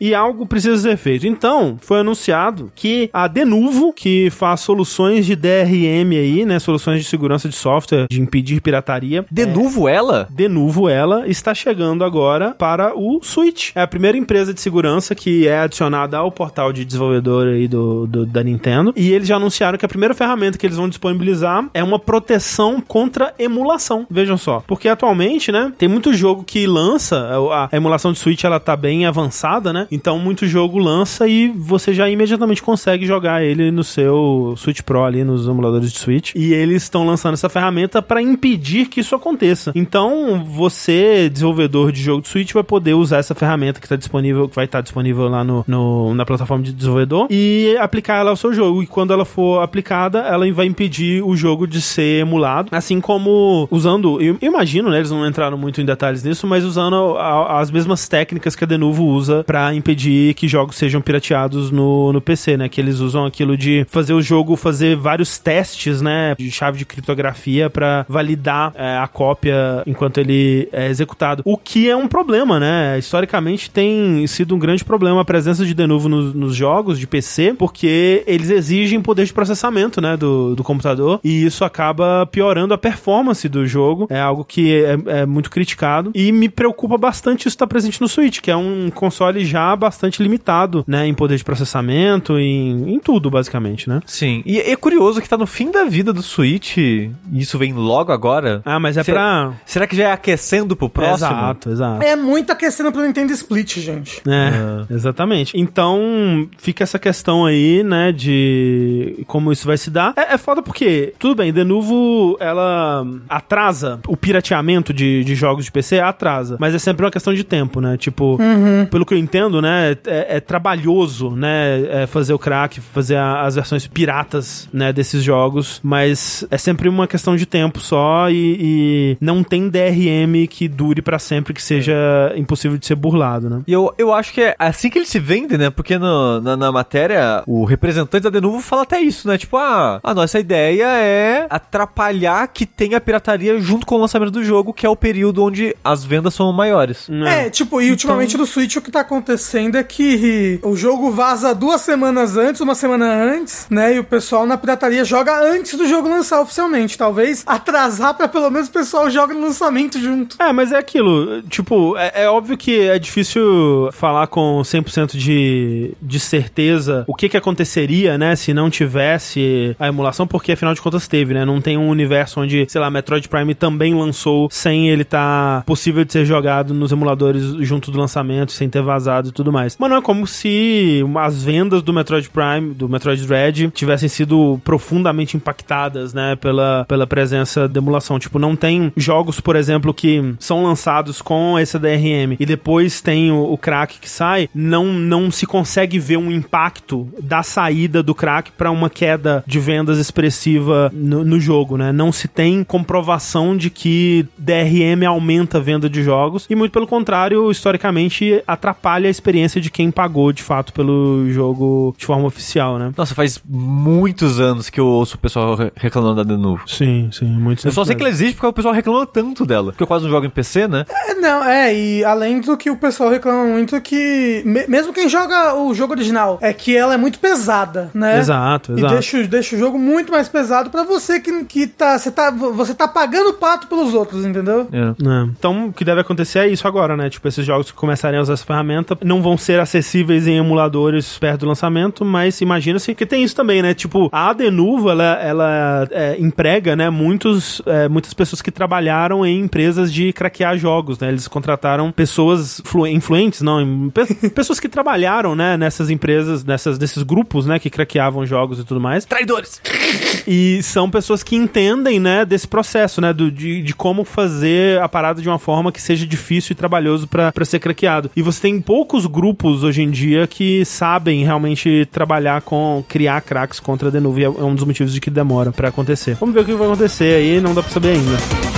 e algo precisa ser feito. Então, foi anunciado que a Denuvo, que faz soluções de DRM aí, né, soluções de segurança de software, de impedir pirataria, De novo ela? Denuvo ela está chegando agora para o Switch. É a primeira empresa de segurança que é adicionada ao portal de desenvolvedor aí do, do- da Nintendo. E eles já anunciaram que a primeira ferramenta que eles vão disponibilizar é uma proteção contra emulação. Vejam só. Porque atualmente, né, tem muito jogo que lança, a, a emulação de Switch ela tá bem avançada, né? Então muito jogo lança e você já imediatamente consegue jogar ele no seu Switch Pro ali nos emuladores de Switch. E eles estão lançando essa ferramenta para impedir que isso aconteça. Então, você, desenvolvedor de jogo de Switch, vai poder usar essa ferramenta que tá disponível, que vai estar disponível lá no, no- na plataforma de desenvolvedor e aplicar ela ao seu jogo. E quando ela for aplicada, ela vai impedir o jogo de ser emulado. Assim como usando, eu imagino, né? Eles não entraram muito em detalhes nisso, mas usando a- as mesmas técnicas que a Denuvo usa para impedir que jogos sejam pirateados no, no PC, né? Que eles usam aquilo de fazer o jogo fazer vários testes, né? De chave de criptografia para validar é, a cópia enquanto ele é executado. O que é um problema, né? Historicamente tem sido um grande problema a presença de Denuvo nos, nos jogos de PC, porque eles exigem poder de processamento, né? Do, do computador, e isso acaba piorando a performance do jogo. É algo que é, é muito criticado. E me preocupa bastante isso estar presente no Switch, que é um console já bastante limitado, né? Em poder de processamento, em, em tudo, basicamente, né? Sim. E é curioso que tá no fim da vida do Switch, e isso vem logo agora. Ah, mas é Cê- pra. Será que já é aquecendo pro próximo? Exato, exato. É muito aquecendo pro Nintendo Split, gente. É, exatamente. Então, fica essa questão aí, né, de como isso vai se dar. É, é foda porque, tudo bem, de novo, ela atrasa o pirateamento de, de jogos de PC, atrasa. Mas é sempre uma questão de tempo, né? Tipo, pelo que eu entendo, né, é, é trabalhoso, né, é fazer o crack, fazer a- as versões piratas, né, desses jogos, mas é sempre uma questão de tempo só e, e não tem DRM que dure pra sempre, que seja impossível de ser burlado, né? E eu, eu acho que é assim que ele se vende, né? Porque no- na, na matéria, o representante da Denuvo fala até isso, né? Tipo, ah, a nossa ideia é atrapalhar que tenha pirataria junto com o lançamento do jogo, que é o período onde as vendas são maiores. É, tipo, e ultimamente no Switch o que tá acontecendo é que o jogo vaza duas semanas antes, uma semana antes, né? E o pessoal na pirataria joga antes do jogo lançar oficialmente. Talvez atrasar pra pelo menos o pessoal joga no lançamento junto. É, mas é aquilo, tipo, é, é óbvio que é difícil falar com 100% de, de certeza o que que aconteceria, né, se não tivesse a emulação, porque afinal de contas teve, né, não tem um universo onde, sei lá, Metroid Prime também lançou sem ele estar possível de ser jogado nos emuladores junto do lançamento, sem sem ter vazado e tudo mais. Mas não é como se as vendas do Metroid Prime, do Metroid Dread, tivessem sido profundamente impactadas, né, pela, pela presença da emulação. Tipo, não tem jogos, por exemplo, que são lançados com esse DRM e depois tem o, o crack que sai, não, não se consegue ver um impacto da saída do crack para uma queda de vendas expressiva no, no jogo, né? Não se tem comprovação de que DRM aumenta a venda de jogos e muito pelo contrário, historicamente atrapalha a experiência de quem pagou de fato pelo jogo de forma oficial, né? Nossa, faz muitos anos que eu ouço o pessoal re- reclamando da Denuvo. Sim, sim, muito Eu só sei que ela existe porque o pessoal reclama tanto dela. Porque eu quase não jogo em PC, né? É, não, é, e além do que o pessoal reclama muito que, me- mesmo quem joga o jogo original, é que ela é muito pesada, né? Exato, E exato. deixa, deixa o jogo muito mais pesado pra você que, que tá, você tá. Você tá pagando o pato pelos outros, entendeu? É. É. Então, o que deve acontecer é isso agora, né? Tipo, esses jogos que começarem a usar essa ferramenta não vão ser acessíveis em emuladores perto do lançamento, mas imagina-se que tem isso também, né? Tipo, a Denuvo, ela, ela é, emprega, né, muitos, é, muitas pessoas que trabalharam em empresas de craquear jogos, né? Eles contrataram pessoas flu- influentes, não, pe- pessoas que trabalharam, né, nessas empresas, nessas, desses grupos, né, que craqueavam jogos e tudo mais. Traidores! E são pessoas que entendem, né, desse processo, né, do, de, de como fazer a parada de uma forma que seja difícil e trabalhoso pra ser craqueado. E você tem poucos grupos hoje em dia que sabem realmente trabalhar com criar cracks contra a Denuvo e é um dos motivos de que demora pra acontecer. Vamos ver o que vai acontecer aí, não dá pra saber ainda.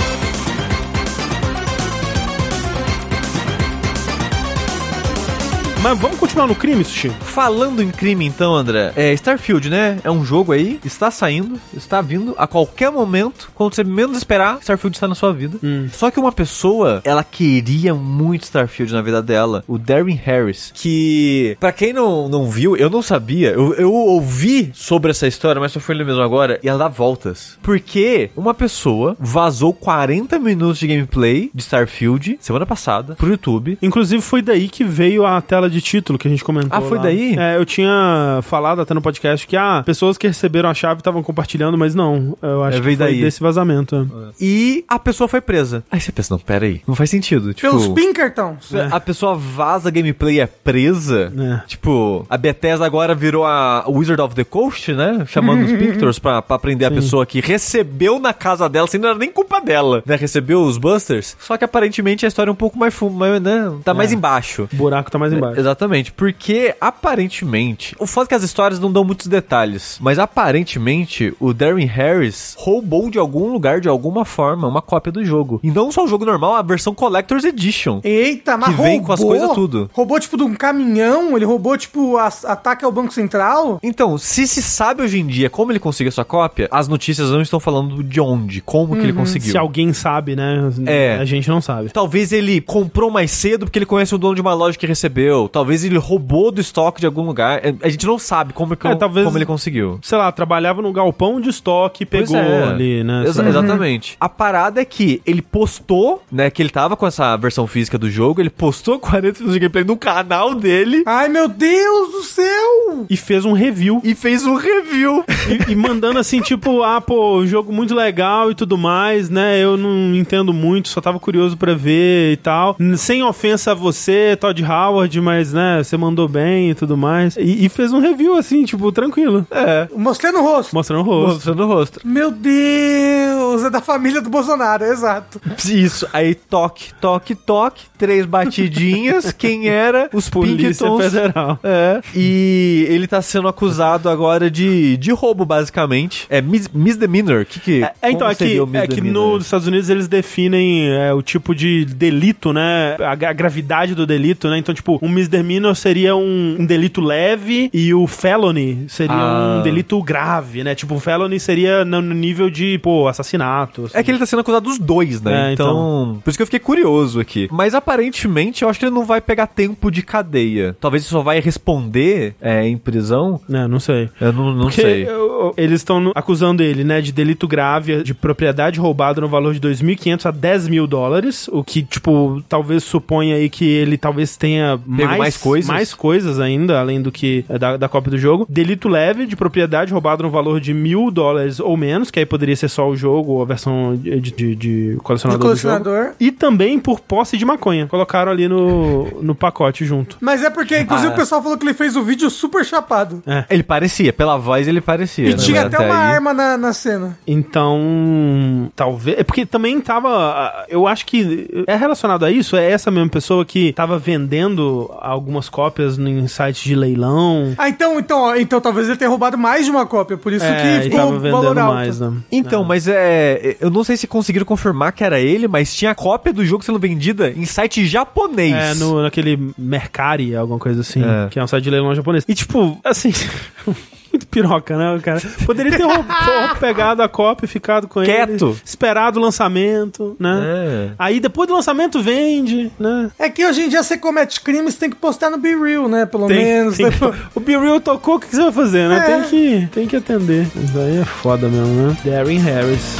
Mas vamos continuar no crime, Sushi? Falando em crime, então, André, é Starfield, né? É um jogo aí, está saindo, está vindo a qualquer momento, quando você menos esperar, Starfield está na sua vida. Só que uma pessoa, ela queria muito Starfield na vida dela, o Darren Harris, que, pra quem não, não viu, eu não sabia, eu, eu ouvi sobre essa história, mas só fui ler mesmo agora, e ela dá voltas. Porque uma pessoa vazou 40 minutos de gameplay de Starfield semana passada pro YouTube. Inclusive foi daí que veio a tela de título que a gente comentou. Ah, foi lá. daí? É, eu tinha falado até no podcast que ah, pessoas que receberam a chave estavam compartilhando, mas não. Eu acho É, que foi daí. desse vazamento. E a pessoa foi presa. Aí você pensa, não, pera aí, não faz sentido. Tipo, Pelos Pinkertons. É. a pessoa vaza gameplay e é presa. É. Tipo, a Bethesda agora virou a Wizard of the Coast, né? Chamando os Pictors pra, pra prender a pessoa que recebeu na casa dela, sem não era nem culpa dela, né? Recebeu os Busters. Só que aparentemente a história é um pouco mais, mais né? Tá mais embaixo. O buraco tá mais embaixo. Exatamente, porque aparentemente, o foda é que as histórias não dão muitos detalhes, mas aparentemente o Darren Harris roubou de algum lugar, de alguma forma, uma cópia do jogo. E não só o jogo normal, a versão Collector's Edition. Eita, mas Que vem com as roubou? coisas tudo. Roubou, tipo, de um caminhão? Ele roubou, tipo, a- ataque ao Banco Central? Então, se se sabe hoje em dia como ele conseguiu essa cópia, as notícias não estão falando de onde, como que ele conseguiu. Se alguém sabe, né? É. A gente não sabe. Talvez ele comprou mais cedo porque ele conhece o dono de uma loja que recebeu. Talvez ele roubou do estoque de algum lugar. É, A gente não sabe como, que- É, talvez- como ele conseguiu. Sei lá, trabalhava no galpão de estoque e pegou é. ali, né? Exa- Assim. Exatamente. A parada é que ele postou, né, que ele tava com essa versão física do jogo, ele postou 40 minutos de gameplay no canal dele Ai, meu Deus do céu! E fez um review. e fez um review. E, e mandando assim, tipo, ah, pô, jogo muito legal e tudo mais, né? Eu não entendo muito, só tava curioso pra ver e tal. Sem ofensa a você, Todd Howard, mas, né, você mandou bem e tudo mais. E, e fez um review assim, tipo, tranquilo. É. Mostrando o rosto. Mostrando o rosto. Mostrando o rosto. Meu Deus! É da família do Bolsonaro, exato. Isso, aí toque, toque, toque, três batidinhas, quem era? Os Polícia Pinkertons. Federal. É, e ele tá sendo acusado agora de, de roubo, basicamente. É mis, misdemeanor, que que... É, então, é que, seria o é que misdemeanor? nos Estados Unidos eles definem é, o tipo de delito, né? A, gra- gravidade do delito, né? Então, tipo, um misdemeanor seria um, um delito leve e o felony seria Ah. um delito grave, né? Tipo, o felony seria no, nível de, pô, assassinato. assim. É que ele tá sendo acusado dos dois, né? É, então, Por isso que eu fiquei curioso aqui. Mas aparentemente eu acho que ele não vai pegar tempo de cadeia. Talvez ele só vai responder é, em prisão. É, não sei. Eu não, não Porque sei. eu- eles estão acusando ele, né, de delito grave de propriedade roubada no valor de 2.500 a 10 mil dólares, o que, tipo, talvez suponha aí que ele talvez tenha mais, mais coisas? mais coisas ainda, além do que é, da, da cópia do jogo. Delito leve de propriedade roubada no valor de mil dólares ou menos, que aí poderia ser só o jogo ou a versão de, de- de Do colecionador do, jogo. colecionador. E também por posse de maconha. Colocaram ali no, no pacote junto. Mas é porque, inclusive, Ah. o pessoal falou que ele fez o vídeo super chapado. Ele parecia, pela voz ele parecia. E né? tinha Mas até uma aí- arma na, na cena. Então, talvez. É porque também tava. ah, Eu acho que é relacionado a isso. É essa mesma pessoa que tava vendendo algumas cópias em sites de leilão. Ah, então, então, ó, então talvez ele tenha roubado mais de uma cópia, por isso É, que ficou valor vendendo alto. mais, né? Então, mas é. Eu não sei se conseguiram confirmar que era ele, mas tinha cópia do jogo sendo vendida em site japonês. É, no, naquele Mercari, alguma coisa assim, É. que é um site de leilão japonês. E tipo, assim. Muito piroca, né, o cara? Poderia ter roub- pô, pegado a cópia e ficado com Quieto. ele. Esperado o lançamento, né? É. Aí depois do lançamento vende, né? É que hoje em dia você comete crimes, tem que postar no Be Real, né? Pelo Tem- menos. tem né? que- o Be Real tocou, o que que você vai fazer, né? É. Tem, que, tem que atender. Isso aí é foda mesmo, né? Darren Harris.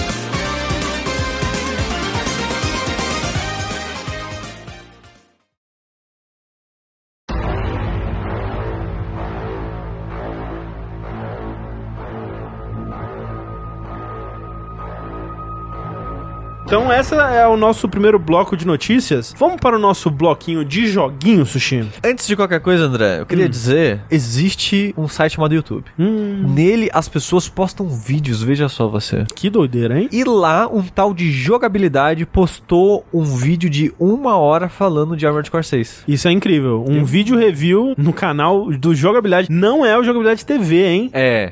Então, essa é o nosso primeiro bloco de notícias. Vamos para o nosso bloquinho de joguinho, Sushi. Antes de qualquer coisa, André, eu queria dizer: existe um site chamado YouTube. Hum, Nele as pessoas postam vídeos, veja só você. que doideira, hein? E lá, um tal de jogabilidade postou um vídeo de uma hora falando de Armored Core 6. Isso é incrível. Um vídeo review no canal do Jogabilidade. Não é o Jogabilidade TV, hein? É,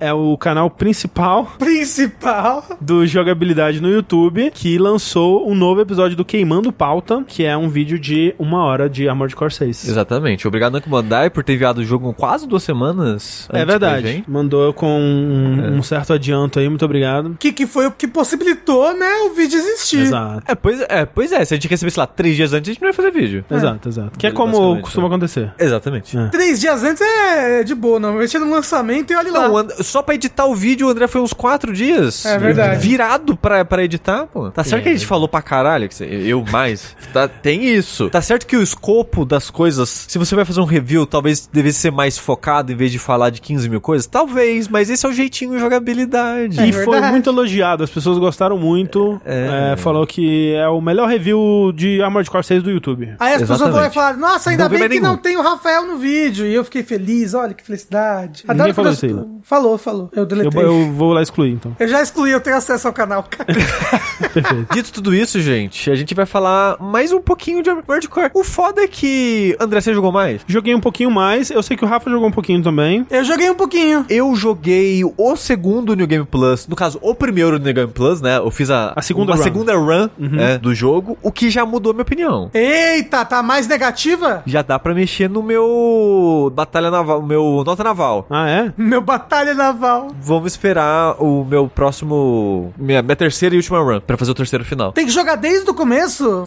É, é o canal principal Principal. do Jogabilidade no YouTube, que lançou um novo episódio do Queimando Pauta, que é um vídeo de uma hora de Armored Core 6. Exatamente. Obrigado, Namco Bandai, por ter enviado o jogo quase duas semanas. É verdade. Mandou com um, um certo adianto aí, muito obrigado. Que, que foi o que possibilitou, né, o vídeo existir. Exato. É pois, é, pois é. Se a gente recebesse lá três dias antes, a gente não ia fazer vídeo. Exato, exato. Que é como Basicamente, costuma é. acontecer. Exatamente. É. Três dias antes é de boa, não. Mexer no lançamento e olha lá. Não, And- só pra editar o vídeo, o André foi uns quatro dias. É verdade. Virado pra, pra editar, pô. Tá certo que a gente falou pra caralho, que eu mais. Tá, tem isso. Tá certo que o escopo das coisas, se você vai fazer um review, talvez devesse ser mais focado em vez de falar de 15 mil coisas. Talvez, mas esse é o jeitinho de jogabilidade. E É foi verdade. muito elogiado, as pessoas gostaram muito. É. É, falou que é o melhor review de Armored Core 6 do YouTube. Aí as pessoas vão Exatamente. falar, nossa, ainda Não bem que nenhum. não tem o Rafael no vídeo. E eu fiquei feliz, olha que felicidade. Ninguém quando falou eu- isso aí, né? Falou, falou. Eu Eu, deletei. Eu, eu vou lá excluir, então. já excluí, eu tenho acesso ao canal. Perfeito. Dito tudo isso, gente, a gente vai falar mais um pouquinho de Armored Core. O foda é que. André, você jogou mais? Joguei um pouquinho mais. Eu sei que o Rafa jogou um pouquinho também. eu joguei um pouquinho. Eu joguei o segundo New Game Plus, no caso, o primeiro New Game Plus, né? Eu fiz a, A segunda uma run. segunda run né, do jogo, o que já mudou minha opinião. Eita, tá mais negativa? Já dá pra mexer no meu Batalha Naval, meu Nota Naval. Ah, é? Meu batalha naval. Vamos esperar o meu próximo. Minha, minha terceira e última run, pra fazer o terceiro final. Tem que jogar desde o começo?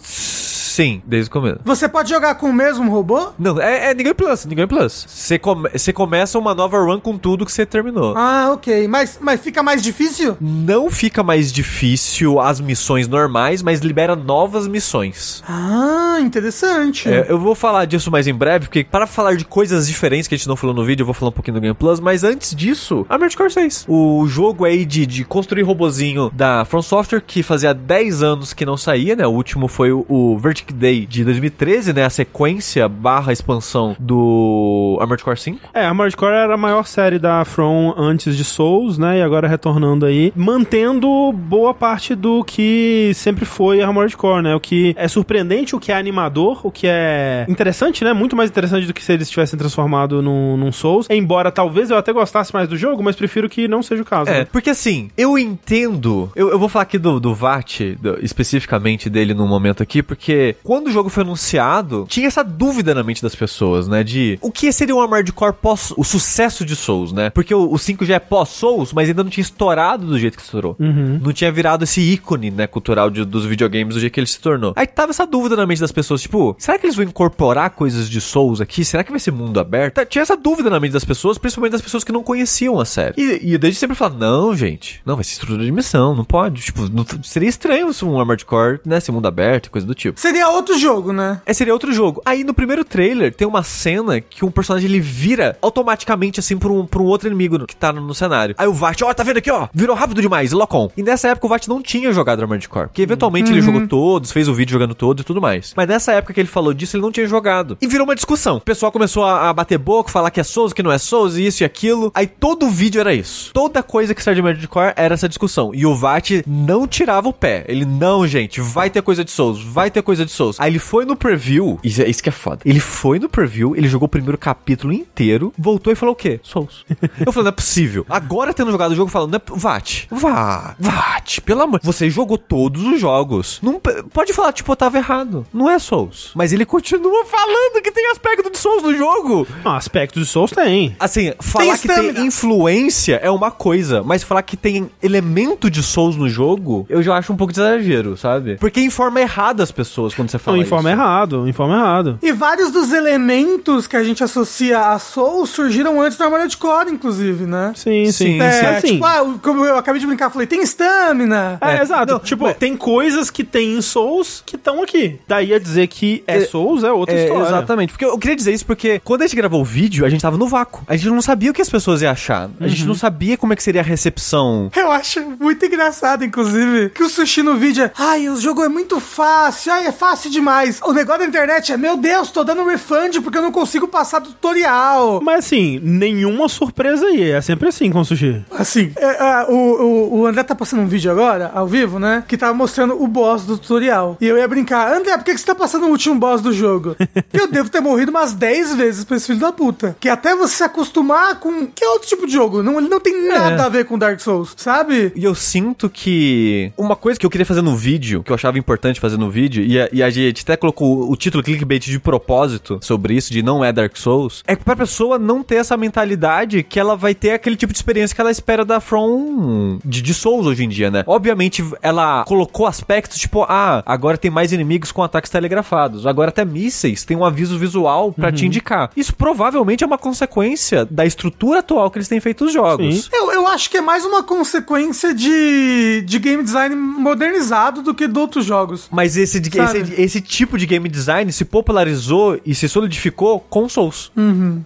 Sim, desde o começo. Você pode jogar com o mesmo robô? Não, é, é New Game Plus, New Game Plus. Você come, começa uma nova run com tudo que você terminou. Ah, ok. Mas, mas fica mais difícil? Não fica mais difícil as missões normais, mas libera novas missões. Ah, interessante. É, eu vou falar disso mais em breve, porque para falar de coisas diferentes que a gente não falou no vídeo, eu vou falar um pouquinho do Game Plus, mas antes disso, Armored Core 6. O jogo aí de, de construir robozinho da From Software, que fazia 10 anos que não saía, né? O último foi o, o Day de 2013, né? A sequência barra expansão do Armored Core 5. É, Armored Core era a maior série da From antes de Souls, né? E agora retornando aí, mantendo boa parte do que sempre foi Armored Core, né? O que é surpreendente, o que é animador, o que é interessante, né? Muito mais interessante do que se eles tivessem transformado num, num Souls. Embora talvez eu até gostasse mais do jogo, mas prefiro que não seja o caso. É, né? porque assim, eu entendo. Eu, eu vou falar aqui do, do VAT, do- especificamente dele no momento aqui, porque quando o jogo foi anunciado, tinha essa dúvida na mente das pessoas, né? De o que seria um Armored Core pós o sucesso de Souls, né? Porque o, o 5 já é pós-Souls, mas ainda não tinha estourado do jeito que estourou. Não tinha virado esse ícone, né, cultural de- dos videogames do jeito que ele se tornou. Aí tava essa dúvida na mente das pessoas, tipo, será que eles vão incorporar coisas de Souls aqui? Será que vai ser mundo aberto? Tá, Tinha essa dúvida na mente das pessoas, principalmente das pessoas que não conheciam a série. E, e desde sempre falar, não, gente, não, vai ser estrutura de missão, não pode. Tipo, não- seria estranho se um Armored Core, né, ser mundo aberto e coisa do tipo. Seria seria outro jogo, né? É, seria outro jogo. Aí no primeiro trailer tem uma cena que um personagem ele vira automaticamente assim pra um, pra um outro inimigo que tá no, no cenário. Aí o Vat, ó, tá vendo aqui, ó? Virou rápido demais, Locom. E nessa época o Vat não tinha jogado Armored Core. Porque eventualmente ele jogou todos, fez o vídeo jogando todos e tudo mais. Mas nessa época que ele falou disso, ele não tinha jogado. E virou uma discussão. O pessoal começou a, a bater boca, falar que é Souls, que não é Souls, isso e aquilo. Aí todo o vídeo era isso. Toda coisa que saiu de Armored Core era essa discussão. E o Vat não tirava o pé. Ele, não, gente, vai ter coisa de Souls, vai ter coisa de Souls. Aí ele foi no preview, isso, é- isso que é foda. Ele foi no preview, ele jogou o primeiro capítulo inteiro, voltou e falou o quê? Souls. Eu falei, não é possível. Agora tendo jogado o jogo, falando, não é, Vat, Vat, Vat, pelo amor. Você jogou todos os jogos. Não, pode falar, tipo, eu tava errado. Não é Souls. Mas ele continua falando que tem aspecto de Souls no jogo. Não, aspectos de Souls tem. Assim, falar que tem influência é uma coisa, mas falar que tem elemento de Souls no jogo, eu já acho um pouco de exagero, sabe? Porque informa errado as pessoas quando você fala Não, informa isso. errado, informa errado. E vários dos elementos que a gente associa a Soul surgiram antes do Armored Core, inclusive, né? Sim, sim. Sim, É, sim. assim, tipo, ah, como eu acabei de brincar, eu falei, tem stamina. É, É. exato. Não, tipo, mas- tem coisas que tem em Souls que estão aqui. Daí a dizer que é, É- Souls é outra É, história. exatamente. Porque eu queria dizer isso porque quando a gente gravou o vídeo, a gente tava no vácuo. A gente não sabia o que as pessoas iam achar. A gente não sabia como é que seria a recepção. Eu acho muito engraçado, inclusive, que o sushi no vídeo é Ai, o jogo é muito fácil, ai, é fácil demais. O negócio da internet é Meu Deus, tô dando refund porque eu não consigo passar do tutorial. Mas assim, nenhuma surpresa aí. É sempre assim com o sushi. Assim, é, é, o, o, o André tá passando um vídeo agora, ao vivo, né? Que tava mostrando o boss do tutorial. E eu ia brincar, André, por que, que você tá passando o último boss do jogo? eu devo ter morrido umas 10 vezes pra esse filho da puta. Que até você se acostumar com. Que é outro tipo de jogo. Não, ele não tem nada a ver com Dark Souls, sabe? E eu sinto que uma coisa que eu queria fazer no vídeo, que eu achava importante fazer no vídeo, e a, e a gente até colocou o título clickbait de propósito sobre isso, de não é Dark Souls, é pra pessoa não ter essa mentalidade que ela vai ter aquele tipo de experiência que ela espera da From de, de Souls hoje em dia, né? Obviamente, ela colocou aspectos tipo, ah, agora tem mais inimigos com ataques telegrafados, agora até mísseis tem um aviso visual pra te indicar. Isso provavelmente é uma consequência da estrutura atual que eles têm feito os jogos. Eu, eu acho que é mais uma consequência de, de game design modernizado do que de outros jogos. Mas esse, esse, esse tipo de game design se popularizou e se solidificou com Souls.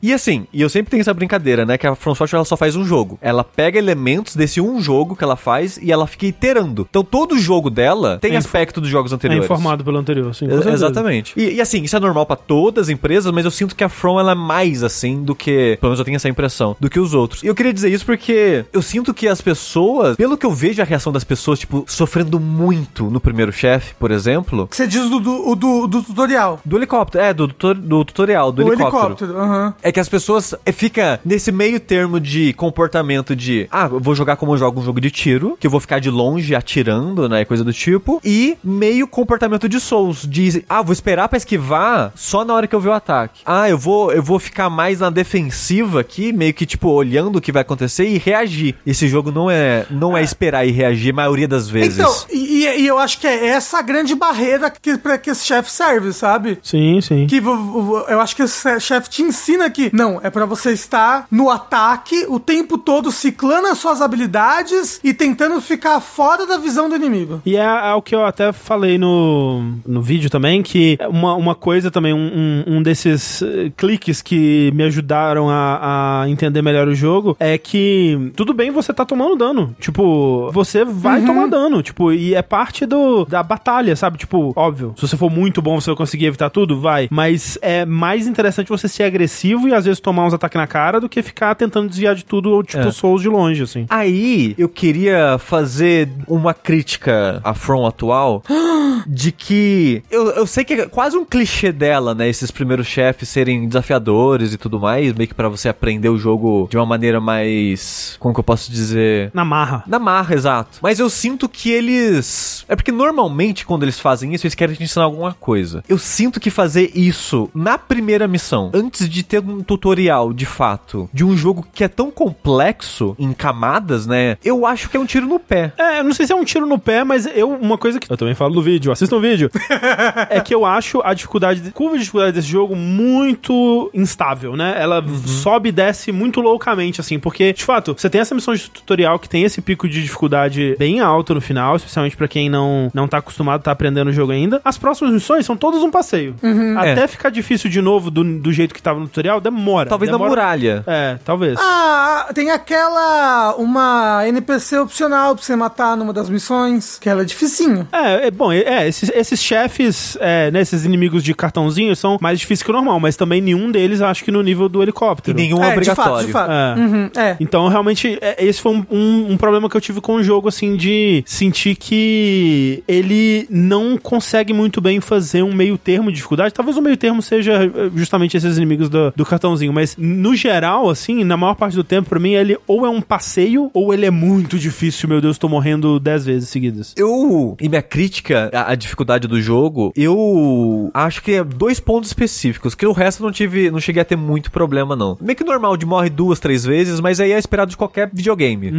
E assim, e eu sempre tenho essa brincadeira, né? Que a From Software ela só faz um jogo. Ela pega elementos desse um jogo que ela faz e ela fica iterando. Então todo jogo dela tem É aspecto dos jogos É anteriores. informado pelo anterior, sim. certeza. Exatamente. E, e assim, isso é normal pra todas as empresas, mas eu sinto que a From ela é mais assim do que, pelo menos eu tenho essa impressão, do que os outros. E eu queria dizer isso porque eu sinto que as pessoas, pelo que eu vejo a reação das pessoas, tipo, sofrendo muito no primeiro chefe, por exemplo, você diz do, do, do, do tutorial. do helicóptero, é, do, tutor- do tutorial, do o helicóptero. helicóptero. É que as pessoas é, fica nesse meio termo de comportamento de, ah, eu vou jogar como eu jogo um jogo de tiro, que eu vou ficar de longe atirando, né, coisa do tipo, e meio comportamento de Souls, de, ah, vou esperar pra esquivar só na hora que eu ver o ataque. Ah, eu vou, eu vou ficar mais na defensiva aqui, meio que tipo olhando o que vai acontecer e reagir. Esse jogo não é, não é esperar e reagir a maioria das vezes. Então, e, e- e eu acho que é essa a grande barreira que, pra que esse chefe serve, sabe? Sim, sim. Que eu acho que esse chefe te ensina que não, é pra você estar no ataque o tempo todo ciclando as suas habilidades e tentando ficar fora da visão do inimigo. E é, é o que eu até falei no, no vídeo também, que uma, uma coisa também, um, um, um desses eh, cliques que me ajudaram a, a entender melhor o jogo, é que tudo bem você tá tomando dano. Tipo, você vai tomar dano, tipo, e é parte do, da batalha, sabe? Tipo, óbvio, se você for muito bom, você vai conseguir evitar tudo, vai. Mas é mais interessante você ser agressivo e às vezes tomar uns ataques na cara do que ficar tentando desviar de tudo, ou tipo, É. Souls de longe, assim. Aí eu queria fazer uma crítica à From atual de que eu, eu sei que é quase um clichê dela, né? Esses primeiros chefes serem desafiadores e tudo mais, meio que pra você aprender o jogo de uma maneira mais. Como que eu posso dizer? Na marra. Na marra, exato. Mas eu sinto que eles. É porque normalmente quando eles fazem isso, eles querem te ensinar alguma coisa. Eu sinto que fazer isso na primeira missão, antes de ter um tutorial de fato, de um jogo que é tão complexo em camadas, né? Eu acho que é um tiro no pé. É, eu não sei se é um tiro no pé, mas eu, uma coisa que eu também falo no vídeo, assista o vídeo, é que eu acho a dificuldade, curva de dificuldade desse jogo muito instável, né? Ela sobe e desce muito loucamente, assim, porque, de fato, você tem essa missão de tutorial que tem esse pico de dificuldade bem alto no final, especialmente pra quem não, não tá acostumado, tá aprendendo o jogo ainda, As próximas missões são todas um passeio. Até É. ficar difícil de novo do, do jeito que tava no tutorial, demora. Talvez na demora... muralha. É, talvez. Ah, tem aquela. Uma NPC opcional pra você matar numa das missões, que ela é dificinho. É, é, bom, é, é, esses, esses chefes, é, né, esses inimigos de cartãozinho são mais difíceis que o normal, mas também nenhum deles acho que no nível do E helicóptero. nenhum é, é, de fato, obrigatório. de fato. É. Uhum, é. Então, realmente, é, esse foi um, um- um problema que eu tive com o jogo, assim, de sentir que ele não consegue muito bem fazer um meio termo de dificuldade. Talvez o meio termo seja eh, justamente esses inimigos do, do cartãozinho, mas no geral, assim, na maior parte do tempo, pra mim, ele ou é um passeio, ou ele é muito difícil, meu Deus, tô morrendo dez vezes seguidas. Eu, e minha crítica à, dificuldade do jogo, eu acho que é dois pontos específicos, que o resto não tive, não cheguei a ter muito problema, não. Meio que normal de morre duas, três vezes, mas aí é esperado de qualquer videogame.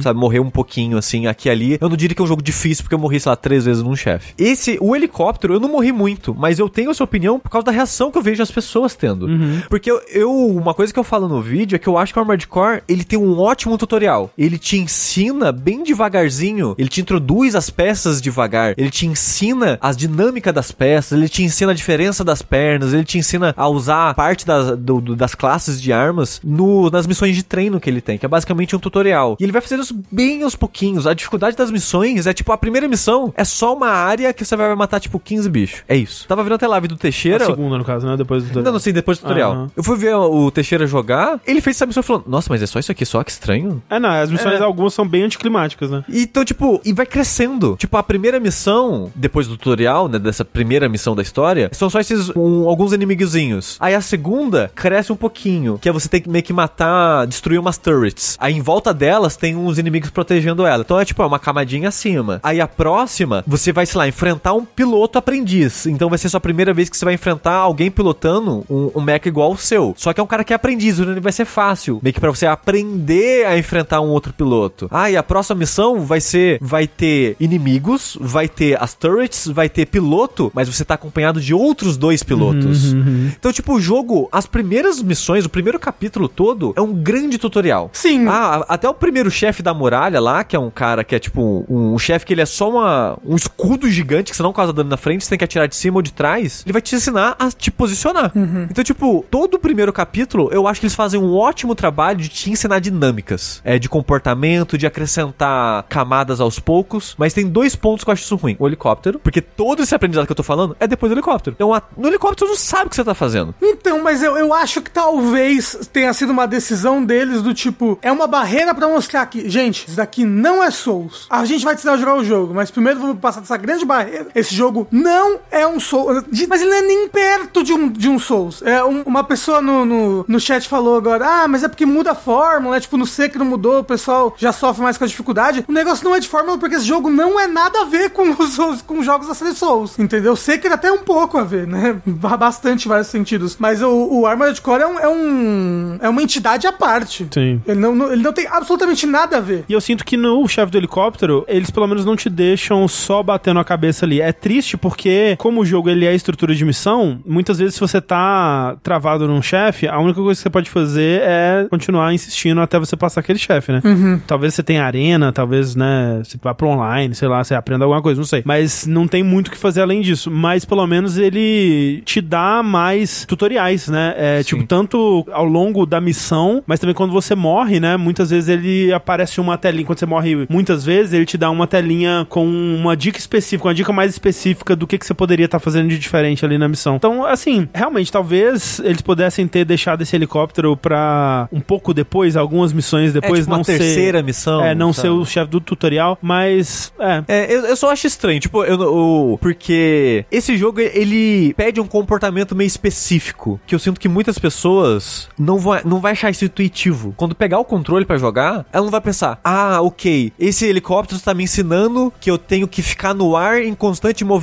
Sabe, morrer um pouquinho, assim, aqui e ali. Eu não diria que é um jogo difícil, porque eu morri, sei lá, três vezes num chefe. Esse, o helicóptero, eu não morri muito, mas eu tenho a sua opinião por causa da reação que eu vejo as pessoas tendo. Porque eu, eu- uma coisa que eu falo no vídeo é que eu acho que o Armored Core, ele tem um ótimo tutorial. Ele te ensina bem devagarzinho, ele te introduz as peças devagar, ele te ensina as dinâmicas das peças, ele te ensina a diferença das pernas, ele te ensina a usar parte das, do- do- das classes de armas no, nas missões de treino que ele tem, que é basicamente um tutorial. E ele vai fazendo isso bem aos pouquinhos. A dificuldade das missões é tipo, a primeira missão é só uma área que você vai matar tipo 15 bichos. É isso. Tava vendo até live do A Teixeira. segunda, no caso, né? Depois do... Não, não sei, depois do tutorial. Aham. Eu fui ver o Teixeira jogar, ele fez essa missão e falou: Nossa, mas é só isso aqui, só que estranho. É, não, as missões É. algumas são bem anticlimáticas, né? Então, tipo, e vai crescendo. Tipo, a primeira missão, depois do tutorial, né, dessa primeira missão da história, são só esses um, alguns inimigozinhos. Aí a segunda cresce um pouquinho, que é você tem que meio que matar, destruir umas turrets. Aí em volta delas tem uns inimigos protegendo ela. Então é tipo, é uma camadinha acima. Aí a próxima, você vai, sei lá, enfrentar um piloto aprendiz. Então vai ser sua primeira vez que você vai enfrentar alguém pilotando um, um mecha igual ao seu. Só que é um cara que é aprendiz, então ele vai ser fácil. Meio que pra você aprender a enfrentar um outro piloto. Ah, e a próxima missão vai ser, vai ter inimigos, vai ter as turrets, vai ter piloto, mas você tá acompanhado de outros dois pilotos. Então, tipo, o jogo, as primeiras missões, o primeiro capítulo todo é um grande tutorial. Sim. Ah, até o primeiro chefe da muralha lá, que é um cara que é tipo um, um chefe que ele é só uma, um escudo gigante que você não causa na frente, você tem que atirar de cima ou de trás. Ele vai te ensinar a te posicionar. Então, tipo, todo o primeiro capítulo, eu acho que eles fazem um ótimo trabalho de te ensinar dinâmicas. É, de comportamento, de acrescentar camadas aos poucos. Mas tem dois pontos que eu acho isso ruim. O helicóptero, porque todo esse aprendizado que eu tô falando é depois do helicóptero. Então, a- no helicóptero você não sabe o que você tá fazendo. Então, mas eu, eu acho que talvez tenha sido uma decisão deles do tipo, é uma barreira pra mostrar que, gente, isso daqui não é Souls. A gente vai te ensinar a jogar o jogo, mas primeiro vamos passar dessa grande barreira. Esse jogo não é um Souls. Mas ele não é nem perto de um, de um Souls. É um- uma pessoa no, no, no chat falou agora, ah, mas é porque muda a fórmula, é tipo no C que não mudou, o pessoal já sofre mais com a dificuldade. O negócio não é de fórmula porque esse jogo não é nada a ver com os, Souls- com jogos da série Souls, entendeu? Sekiro até um pouco a ver, né? Ba- Bastante em vários sentidos. Mas o, o Armored Core é, um, é, um- é uma entidade à parte. Sim. Ele não, não- ele não tem absolutamente nada a ver. E eu sinto que no chefe do helicóptero, eles pelo menos não te deixam só batendo a cabeça ali. É triste porque, como o jogo ele é estrutura de missão, muitas vezes se você tá travado num chefe, a única coisa que você pode fazer é continuar insistindo até você passar aquele chefe, né? Talvez você tenha arena, talvez, né, você vá pro online, sei lá, você aprenda alguma coisa, não sei. Mas não tem muito o que fazer além disso. Mas pelo menos ele te dá mais tutoriais, né? É, tipo, tanto ao longo da missão, mas também quando você morre, né? Muitas vezes ele aparece uma telinha. Quando você morre muitas vezes, ele te dá uma telinha com uma dica específica, uma dica mais específica do que, que você poderia estar fazendo de diferente ali na missão. Então, assim, realmente, talvez eles pudessem ter deixado esse helicóptero pra um pouco depois, algumas missões depois, é, tipo, não uma ser. terceira missão. É, não sabe? ser o chefe do tutorial, mas. É. É, eu, eu só acho estranho, tipo, eu, o- porque esse jogo, ele pede um comportamento meio específico, que eu sinto que muitas pessoas não vão, não vai achar isso intuitivo. Quando pegar o controle pra jogar, ela não vai pensar, ah, ok, esse helicóptero tá me ensinando que eu tenho que ficar no ar em constante movimento,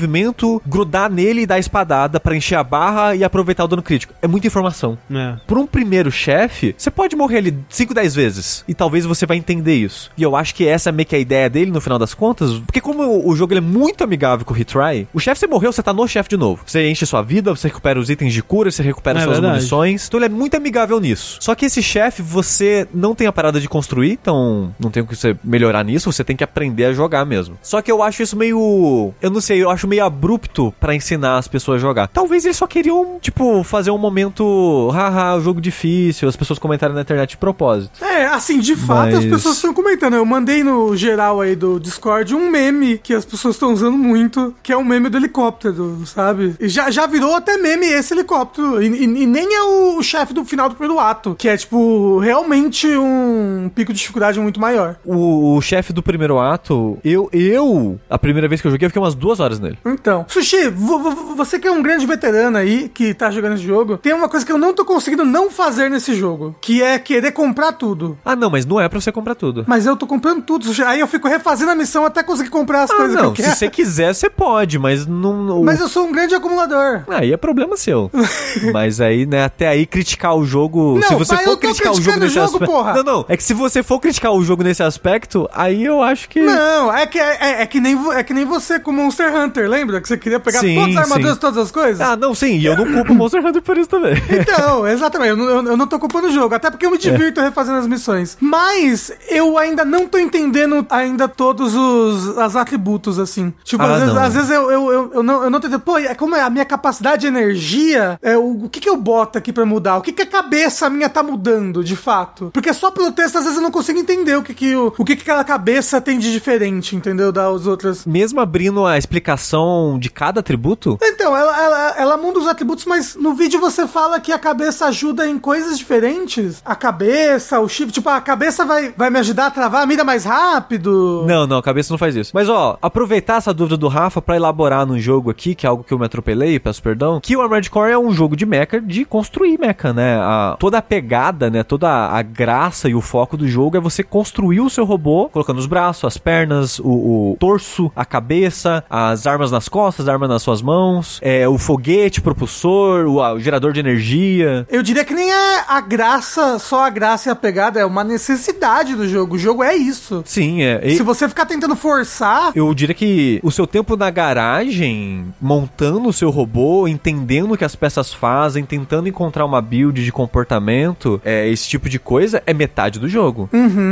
grudar nele e dar espadada pra encher a barra e aproveitar o dano crítico. É muita informação. É. Por um primeiro chefe, você pode morrer ali 5, 10 vezes. E talvez você vai entender isso. E eu acho que essa é meio que a ideia dele no final das contas. Porque como o, jogo é muito amigável com o retry, o chefe você morreu, você tá no chefe de novo. Você enche sua vida, você recupera os itens de cura, você recupera É suas verdade. munições. Então ele é muito amigável nisso. Só que esse chefe, você não tem a parada de construir, então não tem o que você melhorar nisso, você tem que aprender a jogar mesmo. Só que eu acho isso meio. Eu não sei, eu acho acho meio abrupto pra ensinar as pessoas a jogar. Talvez eles só queriam, tipo, fazer um momento, haha, jogo difícil, as pessoas comentarem na internet de propósito. É, assim, de fato Mas- as pessoas estão comentando. Eu mandei no geral aí do Discord um meme que as pessoas estão usando muito, que é um meme do helicóptero, sabe? E já, já virou até meme esse helicóptero. E, e- e nem é o chefe do final do primeiro ato, que é, tipo, realmente um pico de dificuldade muito maior. O, o chefe do primeiro ato, eu, eu, a primeira vez que eu joguei, eu fiquei umas duas horas nele. Então, Sushi, vo- vo- você que é um grande veterano aí, que tá jogando esse jogo, tem uma coisa que eu não tô conseguindo não fazer nesse jogo, que é querer comprar tudo. Ah, não, mas não é pra você comprar tudo. Mas eu tô comprando tudo, Sushi. Aí eu fico refazendo a missão até conseguir comprar as Ah, coisas não, que eu se quero. você quiser, você pode, mas não. Mas eu sou um grande acumulador. Aí é problema seu. Mas aí, né, até aí criticar o jogo. Não, se você for eu tô criticar o jogo nesse jogo, aspecto. porra. Não, não. É que se você for criticar o jogo nesse aspecto, aí eu acho que. Não, é que, é, é- é que nem, é que nem você com Monster Hunter, lembra? Que você queria pegar Sim, todas as armaduras, sim. todas as coisas? Ah, não, sim, e eu não culpo o Monster Hunter por isso também. Então, exatamente, eu não, eu- eu não tô culpando o jogo, até porque eu me divirto refazendo as missões. Mas eu ainda não tô entendendo ainda todos os as atributos, assim. Tipo, Ah, às, vezes, às vezes eu, eu, eu, eu não, eu não tô entendendo. Pô, é como é a minha capacidade de energia, é, o, o que que eu boto aqui pra mudar? O que que a cabeça minha tá mudando, de fato? Porque só pelo texto, às vezes eu não consigo entender o que que, o, o que, que aquela cabeça tem de diferente, entendeu? Das outras. Mesmo abrindo a explicação de cada atributo, Então, ela, ela, ela muda os atributos, mas no vídeo você fala que a cabeça ajuda em coisas diferentes. A cabeça, o shift, tipo, a cabeça vai, vai me ajudar a travar a mira mais rápido. Não, não, a cabeça não faz isso. Mas ó, aproveitar essa dúvida do Rafa pra elaborar num jogo aqui, que é algo que eu me atropelei, peço perdão, que o Armored Core é um jogo de mecha, de construir mecha, né? A- toda a pegada, né? Toda a graça e o foco do jogo é você construir o seu robô, colocando os braços, as pernas, o, o torso, a cabeça, as armas nas costas, as armas nas suas mãos, é, o foguete, propulsor, o, o gerador de energia. Eu diria que nem é a graça, só a graça e a pegada, é uma necessidade do jogo. O jogo é isso. Sim, é. e- Se você ficar tentando forçar, Eu diria que o seu tempo na garagem, montando o seu robô, entendendo o que as peças fazem, tentando encontrar uma build de comportamento, é, esse tipo de coisa, é metade do jogo.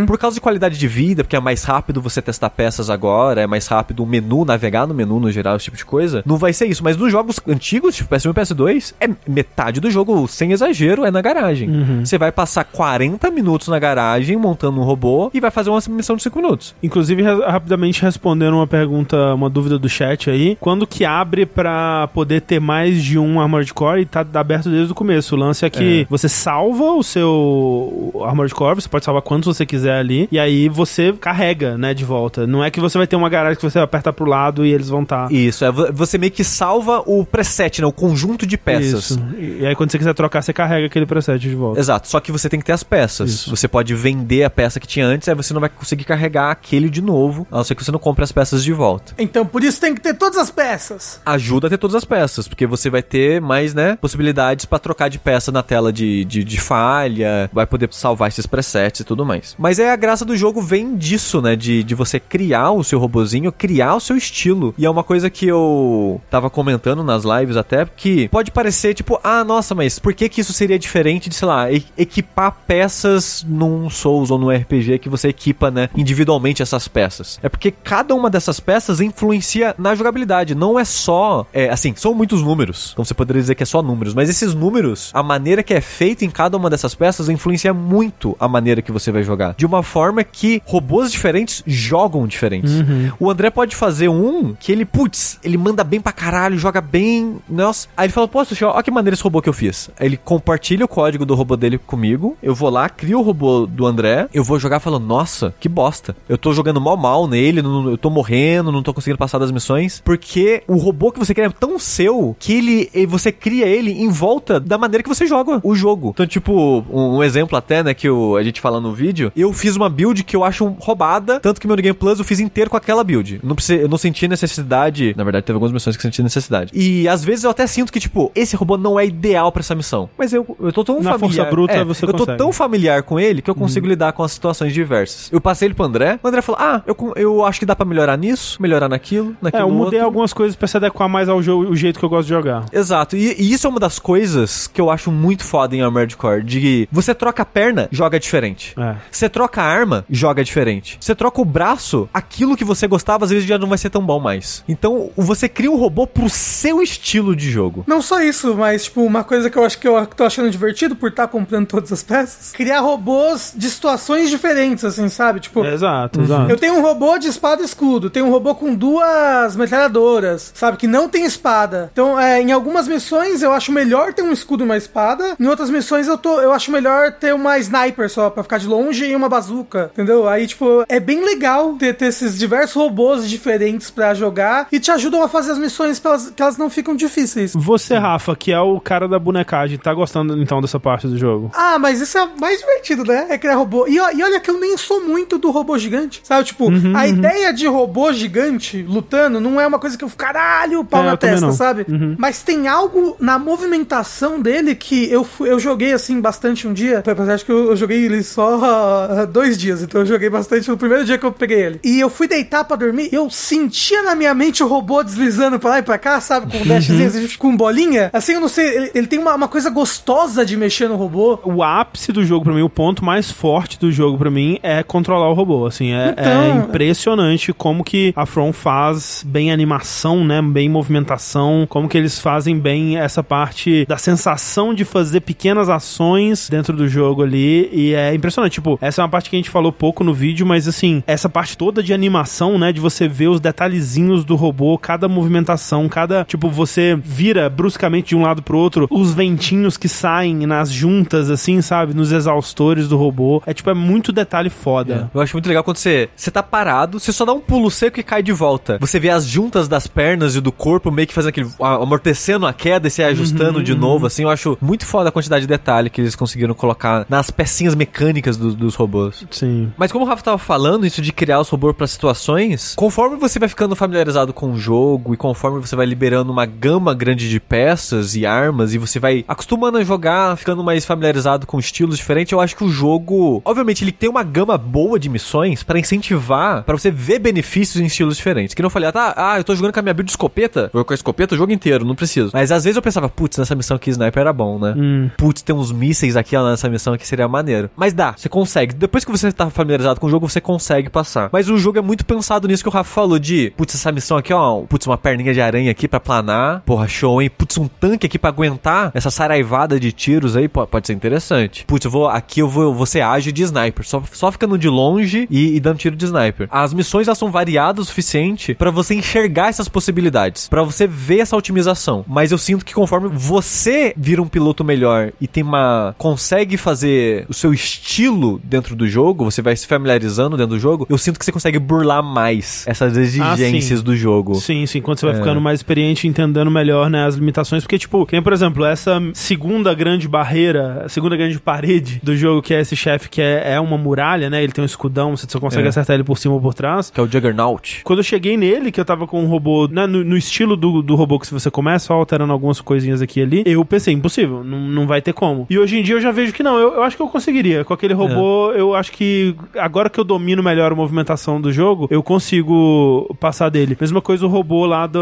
Por causa de qualidade de vida, porque é mais rápido você testar peças agora, é mais rápido o menu, navegar no menu no geral, esse tipo de coisa. Não vai ser isso, mas nos jogos antigos, tipo PS1 e PS2, é metade do jogo, sem exagero, é na garagem. Você vai passar 40 minutos na garagem montando um robô e vai fazer uma missão de 5 minutos. Inclusive, ra- rapidamente respondendo uma pergunta, uma dúvida do chat aí. Quando que abre pra poder ter mais de um Armored Core e tá aberto desde o começo? O lance é que você salva o seu Armored Core, você pode salvar quantos você quiser ali, e aí você carrega, né, de volta. Não é que você vai ter uma garagem que você aperta pro lado e eles vão estar... Isso, é, vo- você meio que salva o preset, né? O conjunto de peças. Isso. E aí quando você quiser trocar, você carrega aquele preset de volta. Exato, só que você tem que ter as peças. Isso. Você pode vender a peça que tinha antes, aí você não vai conseguir carregar aquele de novo, a não ser que você não compre as peças de volta. então por isso tem que ter todas as peças. Ajuda a ter todas as peças, porque você vai ter mais, né, possibilidades pra trocar de peça na tela de, de, de falha, vai poder salvar esses presets e tudo mais. Mas é a graça do jogo vem disso, né, de, de você criar o seu robozinho, criar o seu estilo. E é uma coisa que eu tava comentando nas lives até, que pode parecer tipo, ah, nossa, mas por que que isso seria diferente de, sei lá, e- equipar peças num Souls ou num RPG que você equipa, né, individualmente essas peças? É porque cada uma dessas peças influencia na jogabilidade. Não é só, é, assim, são muitos números. Então você poderia dizer que é só números, mas esses números, a maneira que é feito em cada uma dessas peças influencia muito a maneira que você vai jogar. De uma forma que robôs diferentes jogam diferentes. O André pode fazer um que ele, putz, ele manda bem pra caralho, joga bem, nossa. Aí ele fala, pô, Sushi, olha que maneira esse robô que eu fiz. Aí ele compartilha o código do robô dele comigo, eu vou lá, crio o robô do André, eu vou jogar falando, nossa, que bosta. Eu tô jogando mal mal nele, não- eu tô morrendo, não tô conseguindo passar das missões, porque o robô que você cria é tão seu que ele, você cria ele em volta da maneira que você joga o jogo. Então, tipo, um, um exemplo até, né, que a gente fala no vídeo, eu fiz uma build que eu acho roubada, tanto que meu New Game Plus eu fiz inteiro com aquela build. Não eu não senti necessidade, na verdade teve algumas missões que senti necessidade. E às vezes eu até sinto que, tipo, esse robô não é ideal pra essa missão. Mas eu, eu tô tão Na familiar. força bruta é, você Eu tô consegue. tão familiar com ele que eu consigo lidar com as situações diversas. Eu passei ele pro André, o André falou: Ah, eu, eu acho que dá pra melhorar nisso, melhorar naquilo, naquilo. É, eu mudei outro. algumas coisas pra se adequar mais ao jogo, o jeito que eu gosto de jogar. Exato, e, e isso é uma das coisas que eu acho muito foda em Armored Core, de você troca a perna, joga diferente. É. Você troca a arma, joga diferente. Você troca o braço, aquilo que você gostava às vezes já não vai ser tão bom mais. Então, você cria um robô pro seu estilo de jogo. Não só isso, mas, tipo, uma coisa que eu acho que eu tô achando divertido por estar comprando todas as peças, criar robôs de situações diferentes, assim, sabe? Tipo, Exato, exato. eu tenho um robô de espada e escudo, tenho um robô com duas metralhadoras, sabe? Que não tem espada. Então, é, em algumas missões eu acho melhor ter um escudo e uma espada, em outras missões eu, tô, eu acho melhor ter uma sniper só, pra ficar de longe e uma bazuca, entendeu? Aí, tipo, é bem legal ter, ter esses diversos robôs diferentes pra jogar e te ajudam a fazer as missões pra elas, que elas não ficam difíceis. Você, Rafa, que é o cara da bonecagem, tá gostando então dessa parte do jogo? Ah, mas isso é mais divertido, né? É criar robô. E, e olha que eu nem sou muito do robô gigante, sabe? Tipo, a ideia de robô gigante lutando não é uma coisa que eu fico, caralho, pau É, na testa, sabe? Mas tem algo na movimentação dele que eu, eu joguei assim bastante um dia. Apesar de que eu, eu joguei ele só ah, dois dias, então eu joguei bastante no primeiro dia que eu peguei ele. E eu fui deitar pra dormir, eu sentia na minha mente o robô deslizando pra lá e pra cá, sabe? Com dashzinho, assim, com bolinha. Assim, eu não sei, ele, ele tem uma, uma coisa gostosa de mexer no robô. O ápice do jogo pra mim, o ponto mais forte do jogo pra mim é controlar o robô, assim, é, Então- é impressionante como que a From faz bem animação, né, bem movimentação, como que eles fazem bem essa parte da sensação de fazer pequenas ações dentro do jogo ali, e é impressionante, tipo, essa é uma parte que a gente falou pouco no vídeo, mas assim, essa parte toda de animação, né, de você ver os detalhezinhos do robô, cada movimentação, cada, tipo, você vira bruscamente de um lado pro outro, os ventinhos que saem nas juntas, assim, sabe, nos exaustores do robô, é tipo, é muito detalhe foda. Eu acho muito legal quando você, você tá parado, você só dá um pulo seco e cai de volta. Você vê as juntas das pernas e do corpo meio que fazendo aquele. amortecendo a queda e se ajustando de novo, assim. Eu acho muito foda a quantidade de detalhe que eles conseguiram colocar nas pecinhas mecânicas do- dos robôs. Sim. Mas como o Rafa tava falando, isso de criar os robôs pra situações, conforme você vai ficando familiarizado com o jogo e conforme você vai liberando uma gama grande de peças e armas e você vai acostumando a jogar, ficando mais familiarizado com estilos diferentes, eu acho que o jogo, obviamente, ele tem uma gama boa de missões pra incentivar, pra você ver benefícios em estilos diferentes. Que não falei, ah, tá, ah, eu tô jogando com a minha build de escopeta, vou com a escopeta o jogo inteiro, não preciso. Mas às vezes eu pensava, putz, nessa missão aqui sniper era bom, né? Hum. putz, tem uns mísseis aqui ó, nessa missão aqui, seria maneiro. Mas dá, você consegue. Depois que você tá familiarizado com o jogo, você consegue passar. Mas o jogo é muito pensado nisso que o Rafa falou, de, putz, essa missão aqui, ó, putz, uma perninha de aranha aqui pra planar. Porra, show, hein? Putz, um tanque aqui pra aguentar essa saraivada de tiros aí, pô, pode ser interessante. Putz, eu vou, aqui eu vou, ser ágil de sniper, só, só ficando de longe e, e dando tiro de sniper. As missões, elas são variadas o suficiente pra você enxergar essas possibilidades, pra você ver essa otimização. Mas eu sinto que conforme você vira um piloto melhor e tem uma consegue fazer o seu estilo dentro do jogo, você vai se familiarizando dentro do jogo, eu sinto que você consegue burlar mais essas exigências sim. do jogo. Sim, sim, quando você vai É. ficando mais experiente, entendendo melhor, né, as limitações, porque, tipo, quem, por exemplo, essa segunda grande barreira, a segunda grande parede do jogo, que é esse chefe que é, é uma muralha, né, ele tem um escudão, você só consegue É. acertar ele por cima ou por trás, Que é o Juggernaut. Quando eu cheguei nele, que eu tava com um robô, né, no, no estilo do, do robô que se você começa, só alterando algumas coisinhas aqui e ali, eu pensei, impossível, não, não vai ter como. E hoje em dia eu já vejo que não, eu, eu acho que eu conseguiria. Com aquele robô, eu acho que agora que eu domino melhor a movimentação do jogo, eu consigo passar dele. Mesma coisa o robô lá do.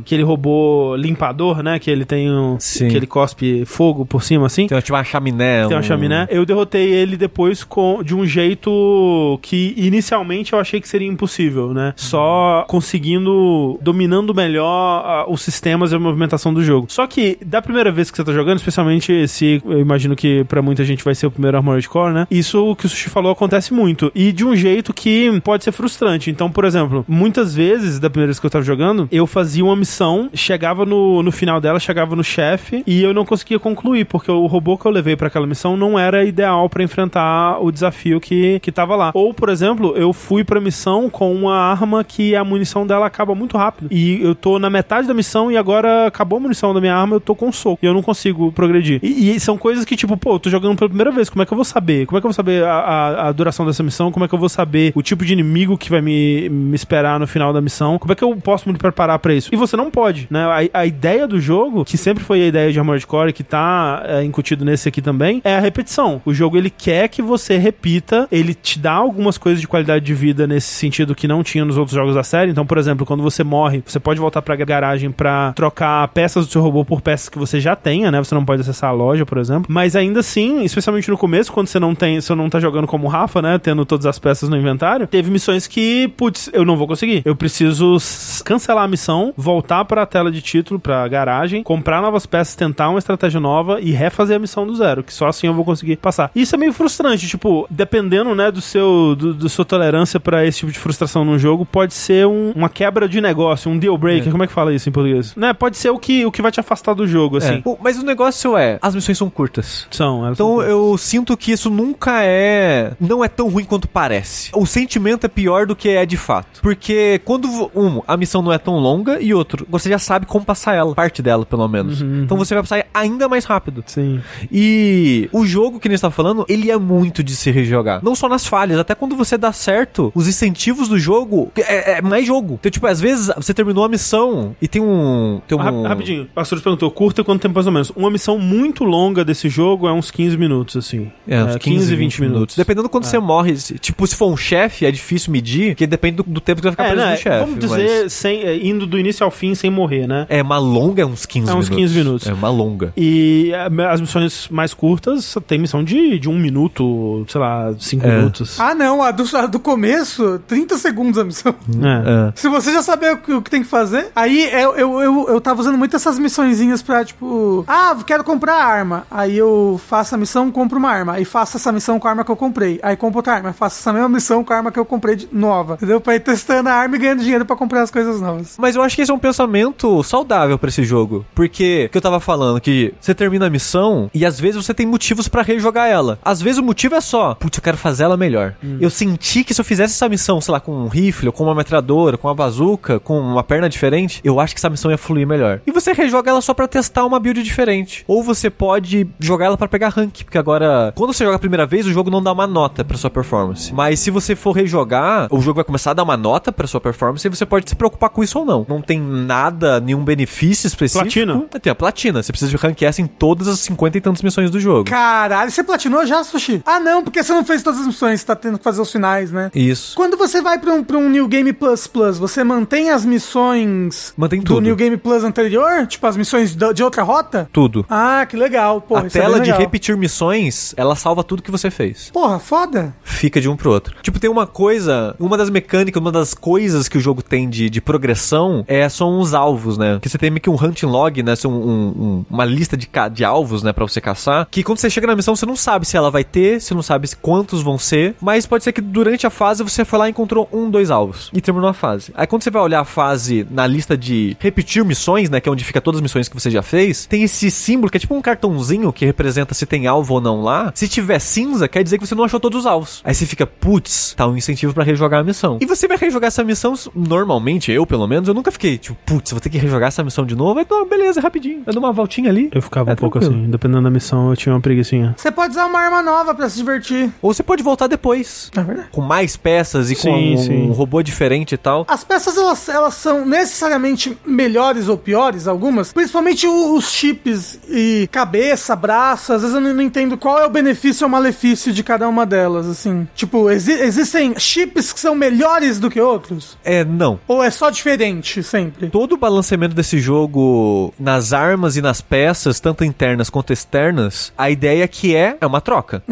aquele robô limpador, né, que ele tem um. Sim. que ele cospe fogo por cima assim. Tem tipo uma chaminé. Tem uma um- chaminé. Eu derrotei ele depois com, de um jeito que inicialmente eu achei que seria impossível, né? Só conseguindo, dominando melhor os sistemas e a movimentação do jogo. Só que da primeira vez que você tá jogando, especialmente se eu imagino que pra muita gente vai ser o primeiro Armored Core, né? Isso que o Sushi falou acontece muito. E de um jeito que pode ser frustrante. Então, por exemplo, muitas vezes, da primeira vez que eu tava jogando, eu fazia uma missão, chegava no, no final dela, chegava no chefe e eu não conseguia concluir, porque o robô que eu levei pra aquela missão não era ideal pra enfrentar o desafio que, que tava lá. Ou, por exemplo, eu fui pra missão com uma arma que a munição dela acaba muito rápido. E eu tô na metade da missão e agora acabou a munição da minha arma, eu tô com um soco. E eu não consigo progredir. E, e são coisas que, tipo, pô, eu tô jogando pela primeira vez, como é que eu vou saber? Como é que eu vou saber a, a, a duração dessa missão? Como é que eu vou saber o tipo de inimigo que vai me, me esperar no final da missão? Como é que eu posso me preparar pra isso? E você não pode, né? A, a ideia do jogo, que sempre foi a ideia de Armored Core, que tá é, incutido nesse aqui também, é a repetição. O jogo, ele quer que você repita, ele te dá algumas coisas de qualidade de vida nesse sentido que não tinha nos outros jogos da série. Então, por exemplo, quando você morre, você pode voltar pra garagem pra trocar peças do seu robô por peças que você já tenha, né? Você não pode acessar a loja, por exemplo. Mas ainda assim, especialmente no começo, quando você não tem, você não tá jogando como o Rafa, né? Tendo todas as peças no inventário, teve missões que, putz, eu não vou conseguir. Eu preciso cancelar a missão, voltar pra tela de título, pra garagem, comprar novas peças, tentar uma estratégia nova e refazer a missão do zero, que só assim eu vou conseguir passar. Isso é meio frustrante, tipo, dependendo, né, do seu, do, do sua tolerância pra esse tipo de frustração num jogo, pode ser um- uma quebra de negócio, um deal breaker, como é que fala isso em português? Né, pode ser o que, o que vai te afastar do jogo, assim. É. Pô, Mas o negócio é, as missões são curtas. São, elas Então são- eu sinto que isso nunca é. Não é tão ruim quanto parece. O sentimento é pior do que é de fato. Porque quando, vo- um, a missão não é tão longa e outro, você já sabe como passar ela, parte dela pelo menos. Então você vai passar ainda mais rápido. Sim. E o jogo que a gente tá falando, ele é muito de se rejogar. Não só nas falhas, até quando você dá certo, os incentivos do jogo é, é mais jogo. Então, tipo, às vezes você terminou a missão e tem um. Tem um Ra- Rapidinho, o pastor perguntou, curta quanto tempo mais ou menos? Uma missão muito longa desse jogo é uns 15 minutos, assim. É, uns 15, 20 minutos. Dependendo quando você morre. Tipo, se for um chefe, é difícil medir, porque depende do, do tempo que você vai ficar É, preso né, no chefe. vamos dizer, sem, é, indo do início ao fim sem morrer, né? É, uma longa é uns 15 É uns minutos. 15 minutos. É uma longa. E é, as missões mais curtas tem missão de, de um minuto, sei lá, cinco É. minutos. Ah, não, a do, a do começo, 30 segundos a missão. É. É. Se você já saber o que, o que tem que fazer, aí eu, eu, eu, eu tava usando muito essas missõezinhas pra, tipo, ah, quero comprar arma. Aí eu faço a missão, compro uma arma. Aí faço essa missão com a arma que eu comprei. Aí compro outra arma. Faço essa mesma missão com a arma que eu comprei de nova. Entendeu? Pra ir testando a arma e ganhando dinheiro pra comprar as coisas novas. Mas eu acho que esse é um pensamento saudável pra esse jogo. Porque, que eu tava falando, que você termina a missão e às vezes você tem motivos pra rejogar ela. Às vezes o motivo é só, putz, eu quero fazer ela melhor. Eu senti que se eu fizesse essa missão, sei lá, com um rifle, ou com uma metralhadora, com uma bazuca, com uma perna diferente, eu acho que essa missão ia fluir melhor. E você rejoga ela só pra testar uma build diferente. Ou você pode jogar ela pra pegar rank, porque agora, quando você joga a primeira vez, o jogo não dá uma nota pra sua performance. Mas se você for rejogar, o jogo vai começar a dar uma nota pra sua performance e você pode se preocupar com isso ou não. Não tem nada, nenhum benefício específico. Platina. Tem a platina. Você precisa de ranquear essa em todas as 50 e tantas missões do jogo. Caralho, você platinou já, Sushi? Ah, não, porque você não fez todas as missões, você tá tendo que fazer os finais, né? Isso. Quando você vai pra um, pra um New Game Plus Plus, você mantém as missões Mantém do tudo. New Game Plus anterior? Tipo, as missões de outra rota? Tudo. Ah, que legal. Porra, a isso é tela bem de legal. repetir missões, ela salva tudo que você fez. Porra, foda. Fica de um pro outro. Tipo, tem uma coisa, uma das mecânicas, uma das coisas que o jogo tem de, de progressão é são os alvos, né? Que você tem meio que um hunting log, né? Um- um- uma lista de, de alvos, né? Pra você caçar. Que quando você chega na missão, você não sabe se ela vai ter, você não sabe quantos vão ser. Mas pode ser que durante a fase você foi lá e encontrou um, dois alvos. E terminou a fase. Aí quando você vai olhar a fase na lista de repetir missões, né? Que é onde fica todas as missões que você já fez, tem esse símbolo que é tipo um cartãozinho que representa se tem alvo ou não lá. Se tiver cinza, quer dizer que você não achou todos os alvos. Aí você fica, putz, tá um incentivo pra rejogar a missão. E você vai rejogar essa missão, normalmente, eu pelo menos, eu nunca fiquei, tipo, putz, vou ter que rejogar essa missão de novo. Aí, não, beleza, rapidinho. Eu dou uma voltinha ali. Eu ficava É um pouco tranquilo. assim, dependendo da missão, eu tinha uma preguiçinha. Você pode usar uma arma nova pra se divertir. Ou você pode voltar depois. É verdade. Com mais peças e com Sim, um, sim. um robô diferente e tal. As peças, elas, elas são necessariamente melhores ou piores, algumas. Principalmente o- os chips e cabeça, braço. Às vezes eu não, não entendo qual é o benefício ou malefício de cada uma delas, assim. Tipo, exi- existem chips que são melhores do que outros? É, não. Ou é só diferente sempre? Todo o balanceamento desse jogo nas armas e nas peças, tanto internas quanto externas, a ideia que é é uma troca.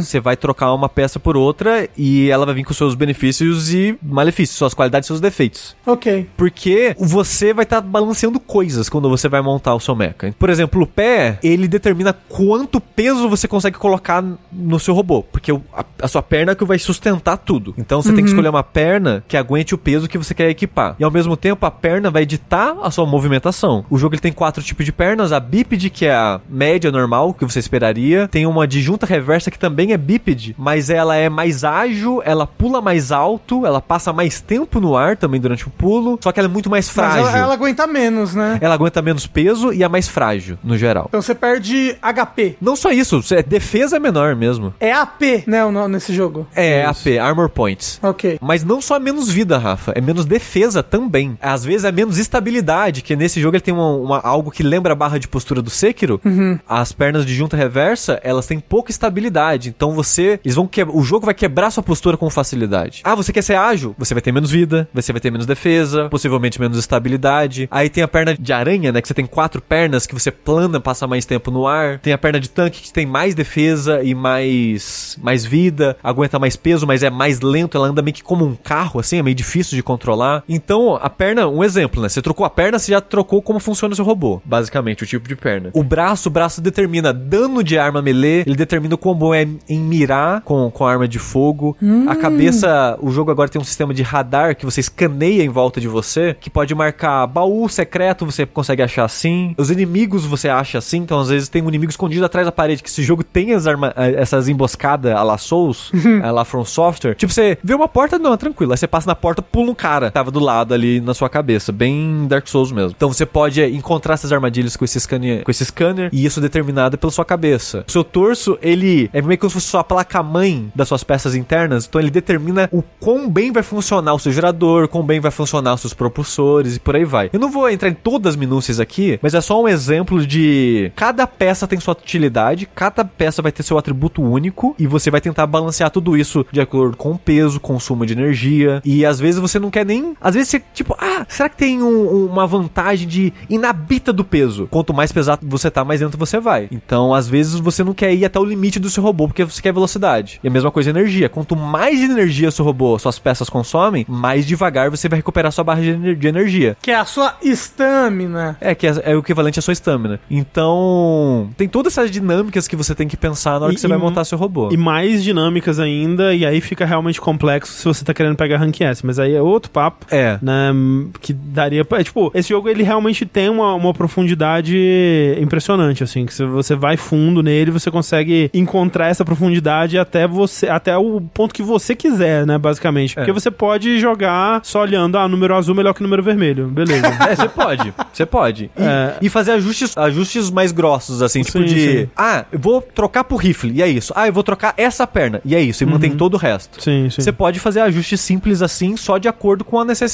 Você vai trocar uma peça por outra e ela vai vir com seus benefícios e malefícios, suas qualidades e seus defeitos. Ok. Porque você vai estar balanceando coisas quando você vai montar o seu mecha. Por exemplo, o pé, ele determina quanto peso você consegue colocar no seu robô. Porque a, a sua perna é que vai sustentar tudo. Então você tem que escolher uma perna que aguente o peso que você quer equipar. E ao mesmo tempo, a perna vai ditar a sua movimentação. O jogo ele tem quatro tipos de pernas. A bípede, que é a média normal, que você esperaria. Tem uma de junta reversa, que também é bípede, mas ela é mais ágil, ela pula mais alto, ela passa mais tempo no ar também durante o pulo. Só que ela é muito mais frágil. ela, ela aguenta menos, né? Ela aguenta menos peso e é mais frágil, no geral. Então você perde HP. Não só isso, é defesa é menor mesmo. É AP, né, nesse jogo. É AP, Armor Points. Ok. Mas não só menos vida, Rafa, é menos defesa também. Às vezes é menos estabilidade, que nesse jogo ele tem uma, uma- algo que lembra a barra de postura do Sekiro. As pernas de junta reversa, elas têm pouca estabilidade. Então você, eles vão que, o jogo vai quebrar sua postura com facilidade. Ah, você quer ser ágil? Você vai ter menos vida, você vai ter menos defesa, possivelmente menos estabilidade. Aí tem a perna de aranha, né, que você tem quatro pernas que você plana, passa mais tempo no ar. Tem a perna de tanque que tem mais defesa e mais mais vida, aguenta mais peso, mas é mais lento, ela anda meio que como um carro assim, é meio difícil de controlar. Então, a perna, um exemplo, né? Você trocou a perna, você já trocou como funciona o seu robô. Basicamente, o tipo de perna. O braço, o braço determina dano de arma melee, ele determina o quão bom é em mirar com, com arma de fogo. A cabeça, o jogo agora tem um sistema de radar que você escaneia em volta de você, que pode marcar baú secreto, você consegue achar assim. Os inimigos você acha assim, então às vezes tem um inimigo escondido atrás da parede, que esse jogo tem as arma, eh, essas emboscadas a la Souls, a la From Software. Tipo, você vê uma porta, não, tranquilo. Aí você passa na porta, pula um cara, tava do lado ali na sua cabeça, bem Dark Souls mesmo. Então você pode eh, encontrar essas armadilhas com esse scanner, com esse scanner e isso é determinado pela sua cabeça. O seu torso, ele é meio como se fosse sua placa-mãe das suas peças internas, então ele determina o quão bem vai funcionar o seu gerador, quão bem vai funcionar os seus propulsores e por aí vai. Eu não vou entrar em todas as minúcias aqui, mas é só um exemplo de cada peça tem sua utilidade, cada peça vai ter seu atributo único e você vai tentar balancear tudo isso de acordo com o peso, consumo de energia e às vezes você não quer nem, às vezes você tipo, ah, será que tem um- uma vantagem de inabita do peso? Quanto mais pesado você tá, mais dentro você vai. Então, às vezes você não quer ir até o limite do seu robô porque você quer velocidade. E a mesma coisa energia. Quanto mais energia seu robô, suas peças consomem, mais devagar você vai recuperar sua barra de ener- de energia. Que é a sua estamina. É, que é, é o equivalente à sua estamina. Então, tem todas essas dinâmicas que você tem que pensar na hora E- que você e- vai montar seu robô. E mais dinâmicas ainda, e aí fica realmente complexo se você tá querendo pegar Rank S. Mas aí é outro papo. É. Né, que daria pra. é, tipo, esse jogo ele realmente tem uma, uma profundidade impressionante, assim. Que se você vai fundo nele, você consegue encontrar essa profundidade até você. Até o ponto que você quiser, né? Basicamente. Porque você pode jogar só olhando, ah, número azul melhor que número vermelho. Beleza. É, você pode. Você pode. E, É. e fazer ajustes, ajustes mais grossos, assim, tipo Sim, de. sim. Ah, eu vou trocar pro rifle, e é isso. Ah, eu vou trocar essa perna, e é isso. E mantém todo o resto. sim, sim. Você pode fazer ajustes simples assim, só de acordo com a necessidade.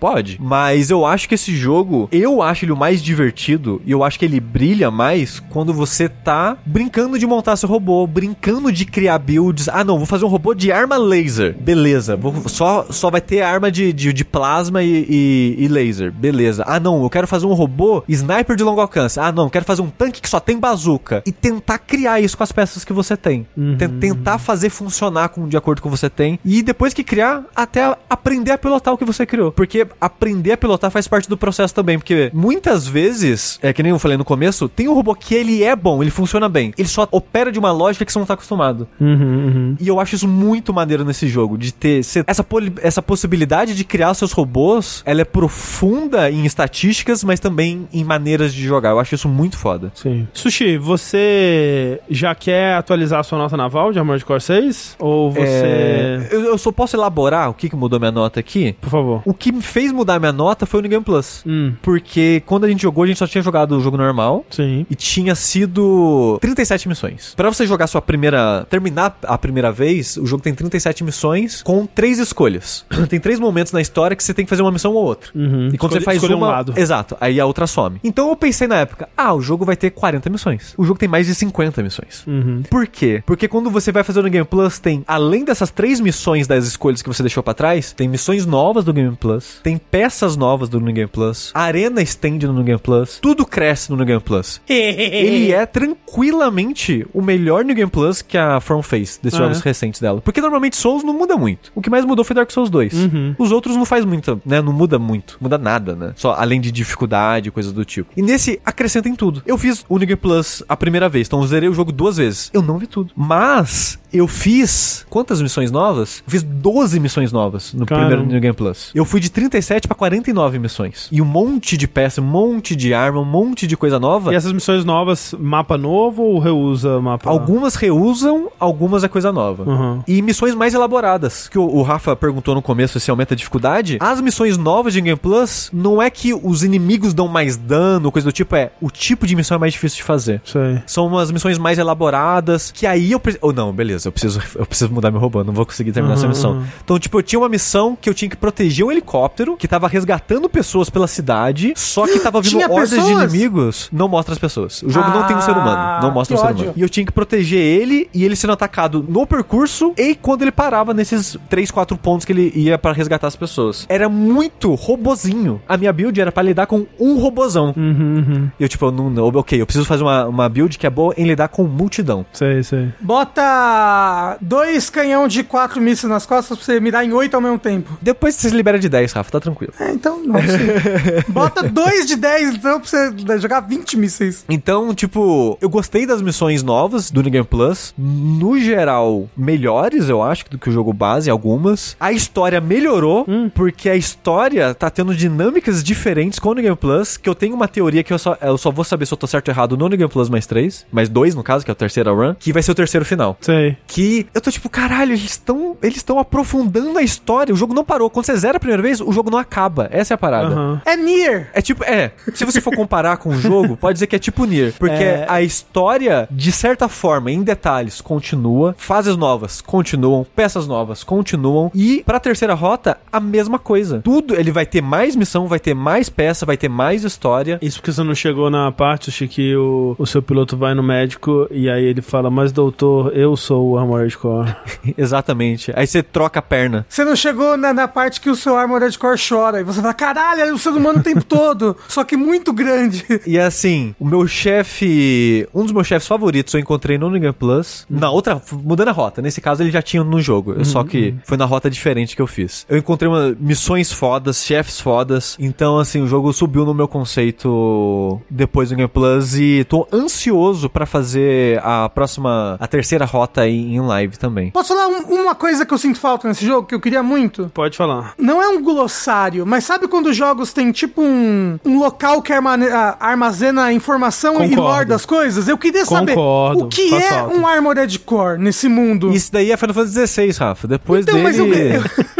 Pode. Mas eu acho que esse jogo, eu acho ele o mais divertido e eu acho que ele brilha mais quando você tá brincando de montar seu robô, brincando de criar builds. Ah, não, vou fazer um robô de arma laser. Beleza. Vou, só, só vai ter arma de, de, de plasma e, e- e laser. Beleza. Ah, não, eu quero fazer um robô sniper de longo alcance. Ah, não, eu quero fazer um tanque que só tem bazuca. E tentar criar isso com as peças que você tem. Ten- Tentar fazer funcionar com, de acordo com o que você tem. E depois que criar, até aprender a pilotar o que você criou. Porque aprender a pilotar faz parte do processo também. Porque muitas vezes, é que nem eu falei no começo, tem um robô que ele é bom, ele funciona bem. Ele só opera de uma lógica que você não tá acostumado. Uhum, uhum. E eu acho isso muito maneiro nesse jogo, de ter ser- essa, essa possibilidade de criar seus robôs, ela é profunda em estatísticas, mas também em maneiras de jogar. Eu acho isso muito foda. Sim. Sushi, você já quer atualizar a sua nota naval de Armored Core 6? Ou você. É, eu, eu só posso elaborar o que, que mudou minha nota aqui. Por favor. O que me fez mudar minha nota foi o New Game Plus. Hum, Porque quando a gente jogou, a gente só tinha jogado o jogo normal. sim. E tinha sido 37 missões. Pra você jogar sua primeira. terminar a primeira vez, o jogo tem 37 missões com três escolhas. tem três momentos na história que você tem que fazer uma missão ou outra. Uhum. E quando Escolhe- você faz uma. um lado. Exato, aí a outra some. Então eu pensei na época, ah, o jogo vai ter 40 missões. O jogo tem mais de 50 missões. Uhum. Por quê? Porque quando você vai fazer o No Game Plus, tem, além dessas três missões das escolhas que você deixou pra trás, tem missões novas do Game Plus, tem peças novas do No Game Plus, a arena estende no No Game Plus, tudo cresce no No Game Plus. Ele é tranquilamente o melhor New Game Plus que a From fez desses Ah, jogos é? recentes dela. Porque normalmente Souls não muda muito. O que mais mudou foi Dark Souls 2. Uhum. Os outros não faz muito, né? Não muda muito. Muda nada, né? Só além de dificuldade, coisas do tipo. E nesse acrescenta em tudo. Eu fiz o New Game Plus a primeira vez, então eu zerei o jogo duas vezes. Eu não vi tudo. Mas eu fiz quantas missões novas? Eu fiz 12 missões novas no Caramba. primeiro New Game Plus. Eu fui de 37 pra 49 missões. E um monte de peça, um monte de arma, um monte de coisa nova. E essas missões novas, mapa novo ou reusa mapa? Algumas reusam, algumas é coisa nova. Uhum. E missões mais elaboradas. Que o, o Rafa perguntou no começo se aumenta a dificuldade. As missões novas de Game Plus não é que os inimigos dão mais dano, coisa do tipo, é o tipo de missão é mais difícil de fazer. Sei. São umas missões mais elaboradas, que aí eu preciso... Ou não, beleza, eu preciso, eu preciso mudar meu robô, não vou conseguir terminar essa Uhum, missão. uhum. Então, tipo, eu tinha uma missão que eu tinha que proteger um helicóptero que tava resgatando pessoas pela cidade, só que tava vindo hordas de pessoas? inimigos. Não mostra as pessoas. O jogo não tem um ser humano, não mostra um que ser humano. E eu tinha que proteger ele e ele sendo atacado no percurso e quando ele parava nesses 3, 4 pontos que ele ia pra resgatar as pessoas. Era muito robozinho. A minha build era pra lidar com um robozão. Uhum, uhum. E eu, tipo, eu não, não, ok, eu preciso fazer uma, uma build que é boa em lidar com multidão. Sei, sei. Bota dois canhão de quatro mísseis nas costas pra você mirar em oito ao mesmo tempo. Depois que você libera de 10, Rafa, tá tranquilo. É, então, não sei. Bota 2 de 10, então, pra você jogar 20 mísseis. Então, tipo, eu gostei das missões novas do New Game Plus. No geral, melhores, eu acho, do que o jogo base, algumas. A história melhorou, porque a história tá tendo dinâmicas diferentes com o New Game Plus, que eu tenho uma teoria que eu só, eu só vou saber se eu tô certo ou errado no New Game Plus mais 3, mais 2 no caso, que é a terceira run, que vai ser o terceiro final. Sei. Que eu tô tipo, caralho, eles estão eles estão aprofundando a história. O jogo não parou. Quando você zera primeira vez, o jogo não acaba. Essa é a parada. Aham. É Nier. É tipo, é. Se você for comparar com o jogo, pode dizer que é tipo Nier. Porque É. a história, de certa forma, em detalhes, continua. Fases novas continuam. Peças novas continuam. E pra terceira rota, a mesma coisa. Tudo, ele vai ter mais missão, vai ter mais peça, vai ter mais história. Isso porque você não chegou na parte, que o, o seu piloto vai no médico e aí ele fala, mas doutor, eu sou o Armored Core. Exatamente. Aí você troca a perna. Você não chegou na, na parte que o seu Armored Core chora e você fala, caralho, é o ser humano o tempo todo, só que muito grande. E assim, o meu chefe. Um dos meus chefes favoritos eu encontrei no Game Plus. Na outra, mudando a rota. Nesse caso ele já tinha no jogo. Só que foi na rota diferente que eu fiz. Eu encontrei uma, missões fodas, chefes fodas. Então, assim, o jogo subiu no meu conceito depois do Game Plus. E tô ansioso pra fazer a próxima. A terceira rota aí em live também. Posso falar um- uma coisa que eu sinto falta nesse jogo, que eu queria muito? Pode falar. Não é um glossário, mas sabe quando os jogos têm tipo um, um local que armazena informação e Concordo. lore das coisas? Eu queria saber Concordo, o que faz é falta. um Armored Core nesse mundo. Isso daí é Final Fantasy XVI, Rafa. Depois Então, dele. eu,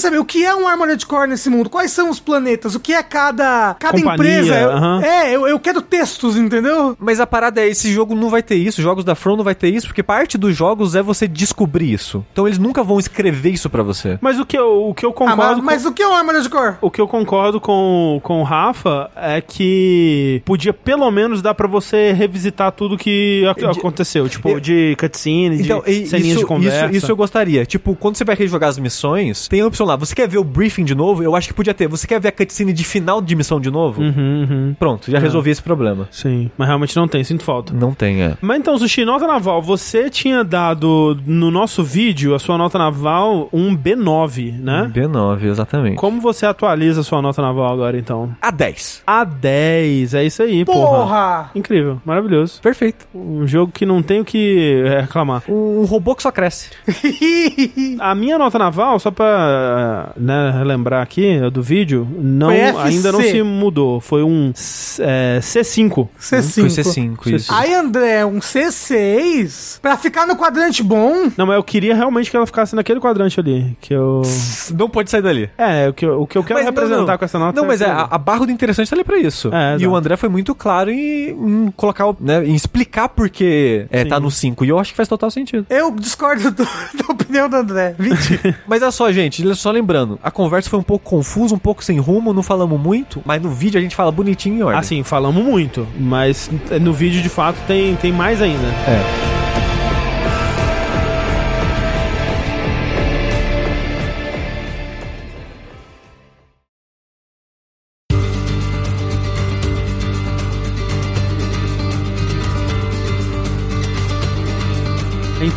saber o que é um Armored Core nesse mundo? Quais são os planetas? O que é cada, cada Companhia, empresa? Eu- aham. É, eu, eu quero textos, entendeu? Mas a parada é, esse jogo não vai ter isso, jogos da From não vai ter isso, porque parte dos jogos é você descobrir isso. Então eles nunca vão escrever isso pra você. Mas o que eu, o que eu Ah, concordo mas, com- mas o que é um Armored Core? O que eu concordo com, com o Rafa é que podia pelo menos dar pra você revisitar tudo que ac- De- aconteceu. Tipo, Eu- de cutscene, Então, de e- ceninhas isso, de conversa. Isso, isso eu gostaria. Tipo, quando você vai rejogar as missões, tem a opção lá. Você quer ver o briefing de novo? Eu acho que podia ter. Você quer ver a cutscene de final de missão de novo? Uhum, uhum. Pronto, já resolvi esse problema. Sim, mas realmente não tem, sinto falta. Não tem, é. Mas então, Sushi, nota naval, você tinha dado no nosso vídeo a sua nota naval um B9, né? B9, exatamente. Como você atualiza a sua nota naval agora, então? A 10. A 10, é isso aí, porra. Porra! Incrível, maravilhoso. Perfeito. Um jogo que não tem o que reclamar. Um robô que só cresce. A minha nota naval, só pra né, relembrar aqui do vídeo, não, ainda não se mudou. Foi um é, C5. C5. Foi C5, isso. Aí, André, um C6 pra ficar no quadrante bom. Não, mas eu queria realmente que ela ficasse naquele quadrante ali. Que eu. Não pode sair dali. É, o que eu, o que eu quero Mas não, representar não. com essa nota. Não, mas é, a, a barra do interessante tá ali pra isso. É, e o André foi muito claro em, em colocar, né, em explicar por que é, Sim. tá no 5. E eu acho que faz total sentido. Eu discordo do- da opinião do André. 20. Mas é só, gente, só lembrando, a conversa foi um pouco confusa, um pouco sem rumo, não falamos muito, mas no vídeo a gente fala bonitinho em ordem. Assim, falamos muito, mas no vídeo de fato tem, tem mais ainda. É.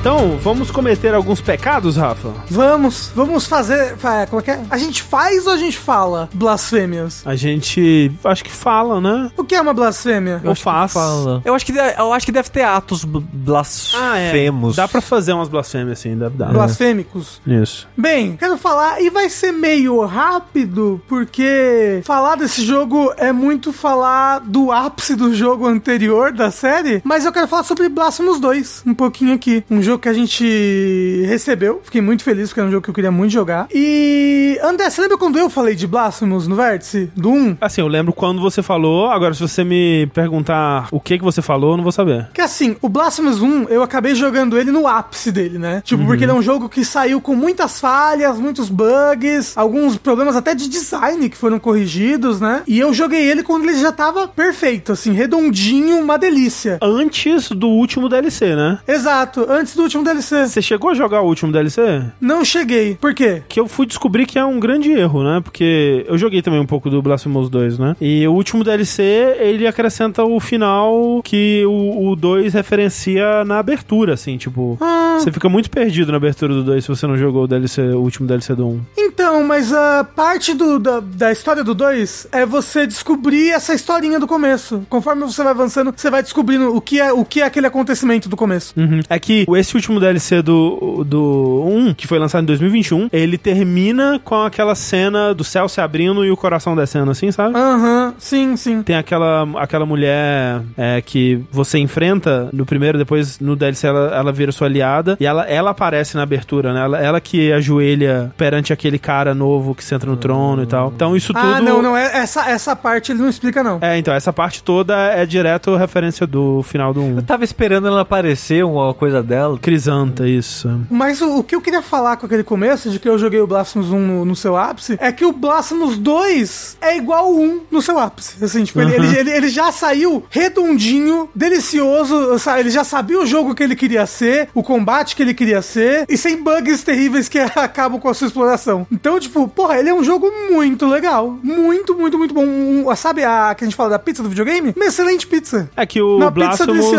Então, vamos cometer alguns pecados, Rafa? Vamos, vamos fazer. fa- Como é que é? A gente faz ou a gente fala blasfêmias? A gente acho que fala, né? O que é uma blasfêmia? Ou faz. Fala. Eu acho que, eu acho que deve ter atos bl- blasfemos. Dá pra fazer umas blasfêmias assim, deve dar. Blasfêmicos? Isso. Bem, quero falar e vai ser meio rápido, porque falar desse jogo é muito falar do ápice do jogo anterior da série, mas eu quero falar sobre Blasphemous 2, um pouquinho aqui. Um jogo que a gente recebeu, fiquei muito feliz porque era um jogo que eu queria muito jogar. E, André, você lembra quando eu falei de Blasphemous no Vértice? Do 1? Assim, eu lembro quando você falou, agora se você me perguntar o que que você falou, eu não vou saber. Que assim, o Blasphemous 1, eu acabei jogando ele no ápice dele, né? Tipo, porque ele é um jogo que saiu com muitas falhas, muitos bugs, alguns problemas até de design que foram corrigidos, né? E eu joguei ele quando ele já tava perfeito, assim, redondinho, uma delícia. Antes do último DLC, né? Exato, antes do último DLC. Você chegou a jogar o último DLC? Não cheguei. Por quê? Que eu fui descobrir que é um grande erro, né? Porque eu joguei também um pouco do Blasphemous 2, né? E o último DLC, ele acrescenta o final que o, o 2 referencia na abertura, assim, tipo... Ah, Você fica muito perdido na abertura do 2 se você não jogou o DLC, o último DLC do 1. então, Então, mas a parte do, da, da história do 2 é você descobrir essa historinha do começo. Conforme você vai avançando, você vai descobrindo o que é, o que é aquele acontecimento do começo. Uhum. É que esse último DLC do, do 1, que foi lançado em 2021, ele termina com aquela cena do céu se abrindo e o coração descendo, assim, sabe? Aham, sim, sim. Tem aquela, aquela mulher é, que você enfrenta no primeiro, depois no DLC ela, ela vira sua aliada e ela, ela aparece na abertura, né? Ela, ela que ajoelha perante aquele cara novo que senta no trono e tal. Então isso tudo. Ah, não, não. é- Essa, essa parte ele não explica, não. É, então, essa parte toda é direto referência do final do 1. Eu tava esperando ela aparecer, uma coisa dela. Crisanta, isso. Mas o, o que eu queria falar com aquele começo, de que eu joguei o Blasphemous 1 no, no seu ápice, é que o Blasphemous 2 é igual o 1 no seu ápice. Assim, tipo, ele, ele, ele, ele já saiu redondinho, delicioso, ele já sabia o jogo que ele queria ser, o combate que ele queria ser, e sem bugs terríveis que acabam com a sua exploração. Então, tipo, porra, ele é um jogo muito legal. Muito, muito, muito bom. Um- sabe a que a gente fala da pizza do videogame? Uma excelente pizza. É que o Uma Blasphemous,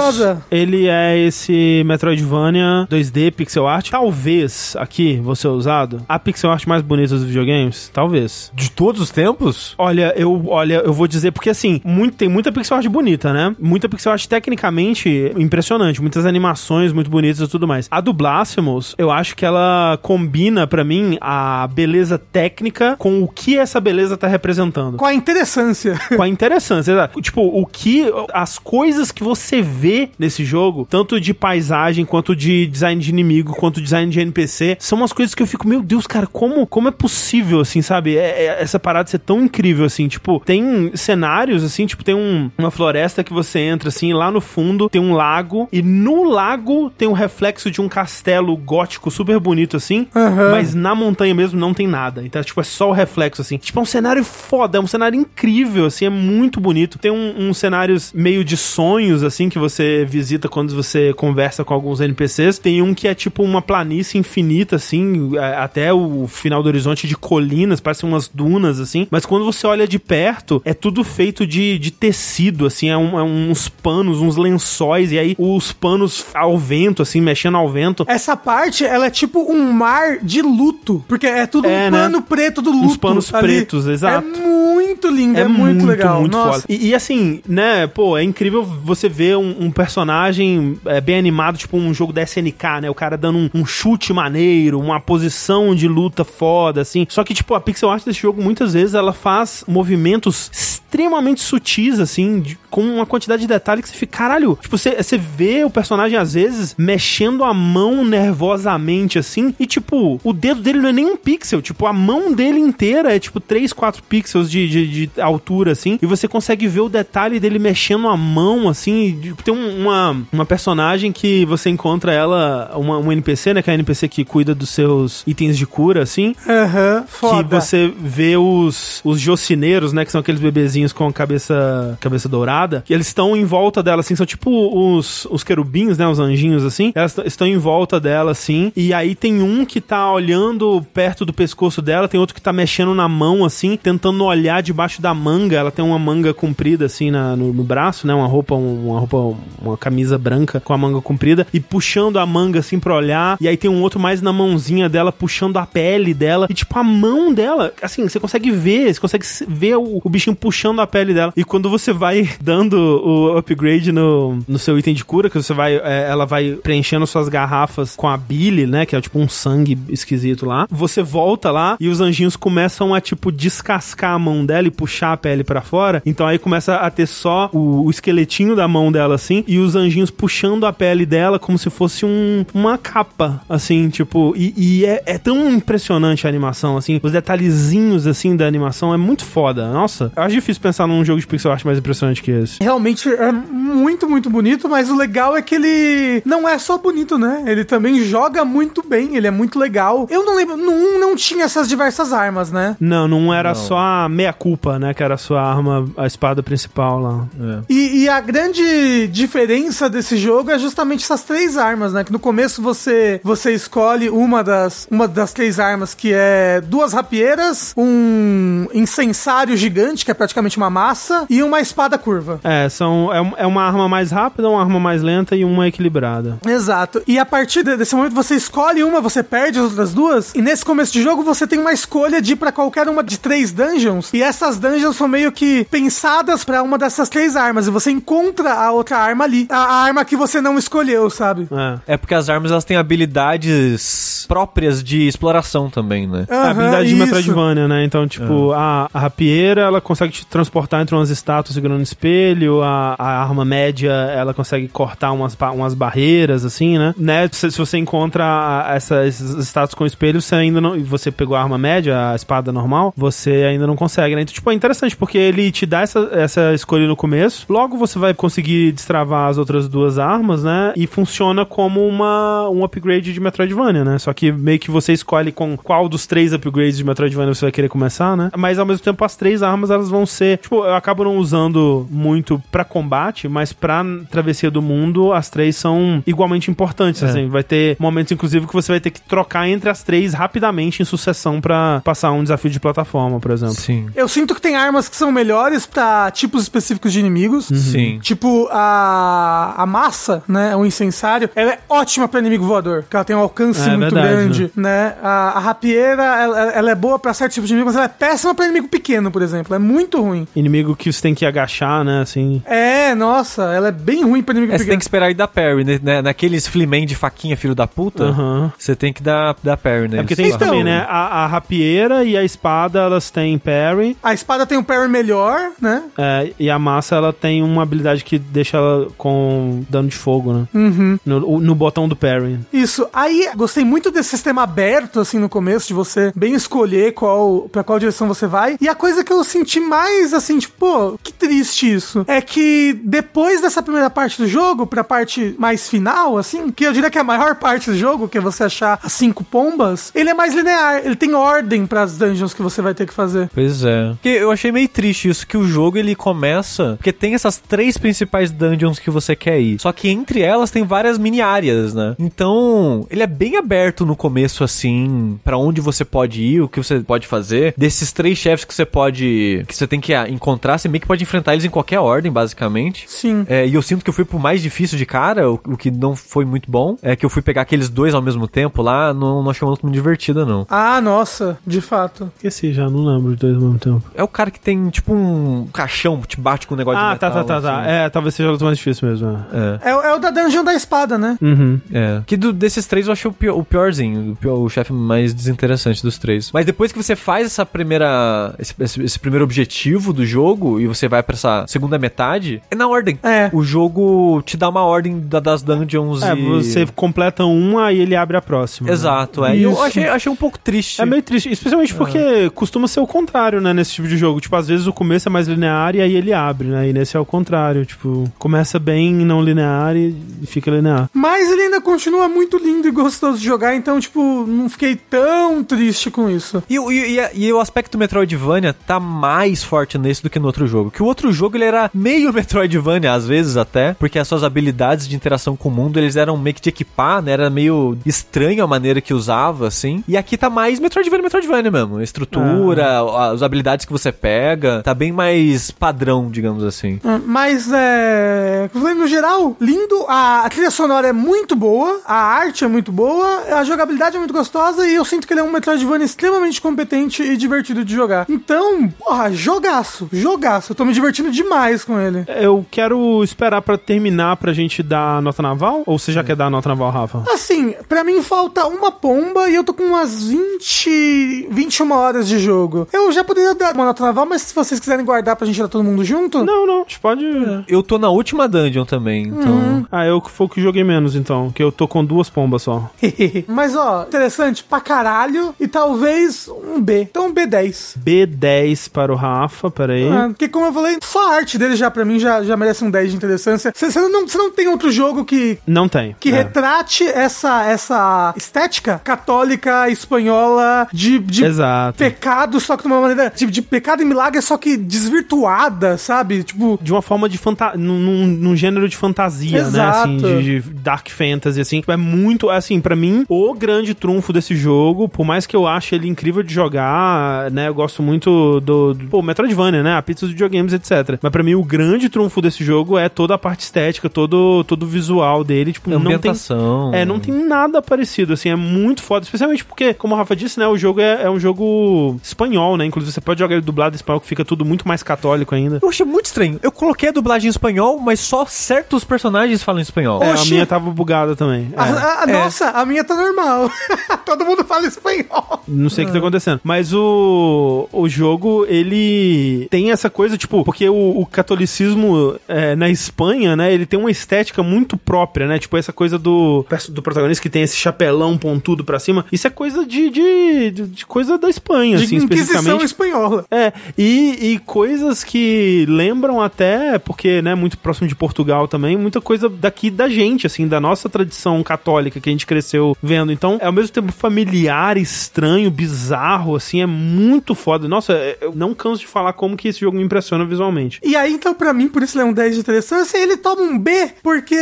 ele é esse Metroidvania 2D pixel art. Talvez, aqui, você usado, a pixel art mais bonita dos videogames. Talvez. De todos os tempos? Olha, eu, olha, eu vou dizer porque assim, muito, tem muita pixel art bonita, né? Muita pixel art tecnicamente impressionante, muitas animações muito bonitas e tudo mais. A do Blasphemous, eu acho que ela combina pra mim a beleza técnica com o que essa beleza tá representando. Com a interessância. com a interessância. exato. Tipo, o que. As coisas que você vê nesse jogo, tanto de paisagem, quanto de design de inimigo, quanto design de NPC, são umas coisas que eu fico, meu Deus, cara, como, como é possível, assim, sabe? É, é- essa parada ser tão incrível, assim. Tipo, tem cenários, assim, tipo, tem um- uma floresta que você entra, assim, lá no fundo tem um lago, e no lago tem um reflexo de um castelo gótico super bonito, assim, Aham. mas na montanha mesmo não tem nada. Então, tipo, é só o reflexo, assim. Tipo, é um cenário foda, é um cenário incrível, assim, é muito bonito. Tem um- uns cenários meio de sonhos, assim, que você visita quando você conversa com alguns NPCs. Tem um que é tipo uma planície infinita, assim, é, até o final do horizonte de colinas, parecem umas dunas, assim. Mas quando você olha de perto, é tudo feito de, de tecido, assim, é, um- é uns panos, uns lençóis, e aí os panos ao vento, assim, mexendo ao vento. Essa parte, ela é tipo um mar de luto. Porque é tudo É, um né? pano preto do luto. Uns panos ali. pretos, exato. É muito lindo, é, muito, legal. muito Nossa. foda. E, e assim, né, pô, é incrível você ver um, um personagem é, bem animado, tipo um jogo da SNK, né? O cara dando um, um chute maneiro, uma posição de luta foda, assim. Só que, tipo, a pixel art desse jogo, muitas vezes, ela faz movimentos extremamente sutis, assim, de- com uma quantidade de detalhe que você fica, caralho, tipo, você, você vê o personagem, às vezes, mexendo a mão nervosamente, assim, e, tipo, o dedo dele não é nem um pixel, tipo, a mão dele inteira é, tipo, 3, 4 pixels de, de, de altura, assim, e você consegue ver o detalhe dele mexendo a mão, assim, e, tipo, tem um- uma, uma personagem que você encontra ela, uma, um NPC, né, que é a NPC que cuida dos seus itens de cura, assim, Aham, foda. que você vê os, os jocineiros, né? Que são aqueles bebezinhos com a cabeça, cabeça dourada. Que eles estão em volta dela, assim. São tipo os, os querubins, né? Os anjinhos, assim. Elas estão em volta dela, assim. E aí tem um que tá olhando perto do pescoço dela. Tem outro que tá mexendo na mão, assim. Tentando olhar debaixo da manga. Ela tem uma manga comprida, assim, na, no, no braço, né? Uma roupa, um- uma roupa, uma camisa branca com a manga comprida. E puxando a manga, assim, pra olhar. E aí tem um outro mais na mãozinha dela, puxando a pele dela. E, tipo, a mão dela, assim, você consegue ver, você consegue se- ver o, o bichinho puxando a pele dela. E quando você vai dando o upgrade no, no seu item de cura, que você vai, é, ela vai preenchendo suas garrafas com a bile, né? Que é tipo um sangue esquisito lá. Você volta lá e os anjinhos começam a, tipo, descascar a mão dela e puxar a pele pra fora. Então aí começa a ter só o, o esqueletinho da mão dela, assim, e os anjinhos puxando a pele dela como se fosse um, uma capa, assim, tipo, e, e é, é tão impressionante a animação, assim, os detalhezinhos, assim, da animação é muito foda. Nossa, eu acho difícil pensar num jogo de pixel art mais impressionante que esse. Realmente é muito, muito bonito, mas o legal é que ele não é só bonito, né? Ele também joga muito bem, ele é muito legal. Eu não lembro, no 1 não tinha essas diversas armas, né? Não, não era Não. só a meia-culpa, né, que era a sua arma, a espada principal lá. É. E, e a grande diferença desse jogo é justamente essas três armas, né? Que no começo você você escolhe uma das, uma das três armas que é duas rapieiras, um incensário gigante, que é praticamente uma massa, e uma espada curva. É, são, é, é uma arma mais rápida, uma arma mais lenta e uma equilibrada. Exato. E a partir de- desse momento você escolhe uma, você perde as outras duas. E nesse começo de jogo você tem uma escolha de ir pra qualquer uma de três dungeons. E essas dungeons são meio que pensadas pra uma dessas três armas. E você encontra a outra arma ali. A, a arma que você não escolheu, sabe? É. É porque as armas elas têm habilidades próprias de exploração também, né? É a habilidade de isso. Metroidvania, né? Então, tipo, a, a rapieira, ela consegue te transportar entre umas estátuas segurando um espelho, a, a arma média, ela consegue cortar umas, umas barreiras, assim, né? né? Se, se você encontra essa, esses estátuas com espelho, você ainda não... e você pegou a arma média, a espada normal, você ainda não consegue, né? Então, tipo, é interessante, porque ele te dá essa, essa escolha no começo, logo você vai conseguir destravar as outras duas armas, né? E funciona como uma, um upgrade de Metroidvania, né? Só que meio que você escolhe com qual dos três upgrades de Metroidvania você vai querer começar, né? Mas ao mesmo tempo as três armas elas vão ser, tipo, eu acabo não usando muito pra combate, mas pra travessia do mundo as três são igualmente importantes, É. assim. Vai ter momentos inclusive que você vai ter que trocar entre as três rapidamente em sucessão pra passar um desafio de plataforma, por exemplo. Sim. Eu sinto que tem armas que são melhores pra tipos específicos de inimigos. Sim. Tipo, a, a massa, né? O incensário, ela é ótima pra inimigo voador, porque ela tem um alcance É, muito verdade, grande, né? A, a rapieira, ela, ela é boa pra certos tipos de inimigos, mas ela é péssima pra inimigo pequeno, por exemplo. É muito ruim. Inimigo que você tem que agachar, né? Assim. É, nossa, ela é bem ruim pra inimigo É, você tem pequeno. que esperar e dar parry, né? né? Naqueles Fleeman de faquinha, filho da puta, Aham. você tem que dar, dar parry, né? É porque tem isso Então- também, né? A, a rapieira e a espada, elas têm parry. A espada tem um parry melhor, né? é, e a massa, ela tem uma habilidade que deixa ela com dano de fogo, né? Uhum. No, no botão do parry. Isso. Aí, gostei muito desse sistema aberto, assim, no começo, de você bem escolher qual, pra qual direção você vai. E a coisa que eu senti mais, assim, tipo, pô, que triste isso. É que depois dessa primeira parte do jogo, pra parte mais final, assim, que eu diria que é a maior parte do jogo, que é você achar as cinco pombas, ele é mais linear. Ele tem ordem pras dungeons que você vai ter que fazer. Pois é. Porque eu achei meio triste isso, que o jogo ele começa. Porque tem essas três principais dungeons que você quer ir. Só que entre elas tem várias mini áreas, né? Então, ele é bem aberto no começo, assim, pra onde você pode ir, o que você pode fazer. Desses três chefes que você pode. que você tem que ah, encontrar, você meio que pode enfrentar eles em qualquer ordem, basicamente. Sim. É, e eu sinto que eu fui pro mais difícil de cara, o, o que não foi muito bom. É que eu fui pegar aqueles dois ao mesmo tempo lá, não, não achei muito divertida, não. Ah, nossa, de fato. Esqueci já, não lembro de dois ao mesmo tempo. É o cara que tem, tipo, um caixão, te bate com um negócio Ah, de tá, metal. tá, tá, tá. assim. É, talvez seja o mais difícil mesmo. é. É. É, o- é o da dungeon da espada, né? Uhum. É. Que do- desses três eu achei o, pior- o piorzinho, o, pior- o chefe mais desinteressante dos três. Mas depois que você faz essa primeira. Esse, esse- esse primeiro objetivo do jogo e você vai pra essa segunda metade, é na ordem. É. O jogo te dá uma ordem da- das dungeons É, e. você completa uma e ele abre a próxima. né? Exato, é. E eu Isso. achei, achei um pouco triste. É meio triste, especialmente porque costuma ser o contrário, né, nesse tipo de jogo. Tipo, às vezes o começo é mais linear e aí ele abre, né? E nesse é o contrário, tipo, começa bem não linear e fica linear. Mas ele ainda continua muito lindo e gostoso de jogar, então, tipo, não fiquei tão triste com isso. E, o- e- e- e o aspecto Metroidvania tá mais forte nesse do que no outro jogo. Que o outro jogo ele era meio Metroidvania, às vezes até, porque as suas habilidades de interação com o mundo eles eram meio que de equipar, né? Era meio estranho a maneira que usava, assim. E aqui tá mais Metroidvania, Metroidvania mesmo. A estrutura, a- as habilidades que você pega, tá bem mais padrão, digamos assim. Ah, Mas, é. No geral, lindo. A trilha sonora é muito boa, a arte é muito boa, a jogabilidade é muito gostosa e eu sinto que ele é um Metroidvania extremamente competente e divertido de jogar. Então, porra, jogaço, jogaço. Eu tô me divertindo demais com ele. Eu quero esperar pra terminar pra gente dar a nota naval? Ou você já quer dar a nota naval, Rafa? Assim, pra mim falta uma pomba e eu tô com umas 20, 21 horas de jogo. Eu já poderia dar uma nota naval, mas se vocês quiserem guardar pra gente dar todo mundo junto. Não, não, a gente pode. Eu tô na última dungeon também, então. Ah, eu que foi o que joguei menos, então. Que eu tô com duas pombas só. Mas ó, interessante pra caralho e talvez um B. Então um B10. B10 para o Rafa, peraí. Ah, porque como eu falei, só a arte dele já pra mim já, já merece um 10 de interessância. Você não, não tem outro jogo que, Não tem. que É. retrate essa, essa estética católica espanhola de, de Exato. pecado, só que de uma maneira. De, de pecado e milagre, só que desvirtuada, sabe? Tipo. de uma forma de fantasia, num, num- num gênero de fantasia, Exato. né, assim, de, de dark fantasy, assim, é muito, assim, pra mim, o grande trunfo desse jogo, por mais que eu ache ele incrível de jogar, né, eu gosto muito do, do pô, Metroidvania, né, a pizza dos videogames, etc, mas pra mim o grande trunfo desse jogo é toda a parte estética, todo, todo o visual dele. Tipo, não tem. Ambientação. É, não tem nada parecido, assim, é muito foda. Especialmente porque, como o Rafa disse, né, o jogo é, é um jogo espanhol, né? Inclusive, você pode jogar ele dublado em espanhol, que fica tudo muito mais católico ainda. Eu achei muito estranho. Eu coloquei a dublagem em espanhol, mas só certos personagens falam espanhol. É, a minha tava bugada também. A- É. a- a- É. Nossa, a minha tá normal. Todo mundo fala espanhol. Não sei o que tá acontecendo. Mas o, o jogo, ele tem essa coisa, tipo, porque o, o catolicismo é, na Espanha, né, ele tem uma estética muito própria, né? Tipo, essa coisa do, do protagonista que tem esse chapelão pontudo pra cima. Isso é coisa de, de, de- de coisa da Espanha, De assim, Inquisição especificamente. espanhola. É, e, e coisas que lembram até, porque, né, muito próximo de Portugal também, muita coisa daqui da gente, assim, da nossa tradição católica que a gente cresceu vendo. Então, é ao mesmo tempo familiar, estranho, bizarro, assim, é muito foda. Nossa, é- eu não canso de falar como que esse jogo me impressiona visualmente. E aí, então, pra mim, por isso ele é um 10 de interessância, ele toma um B, porque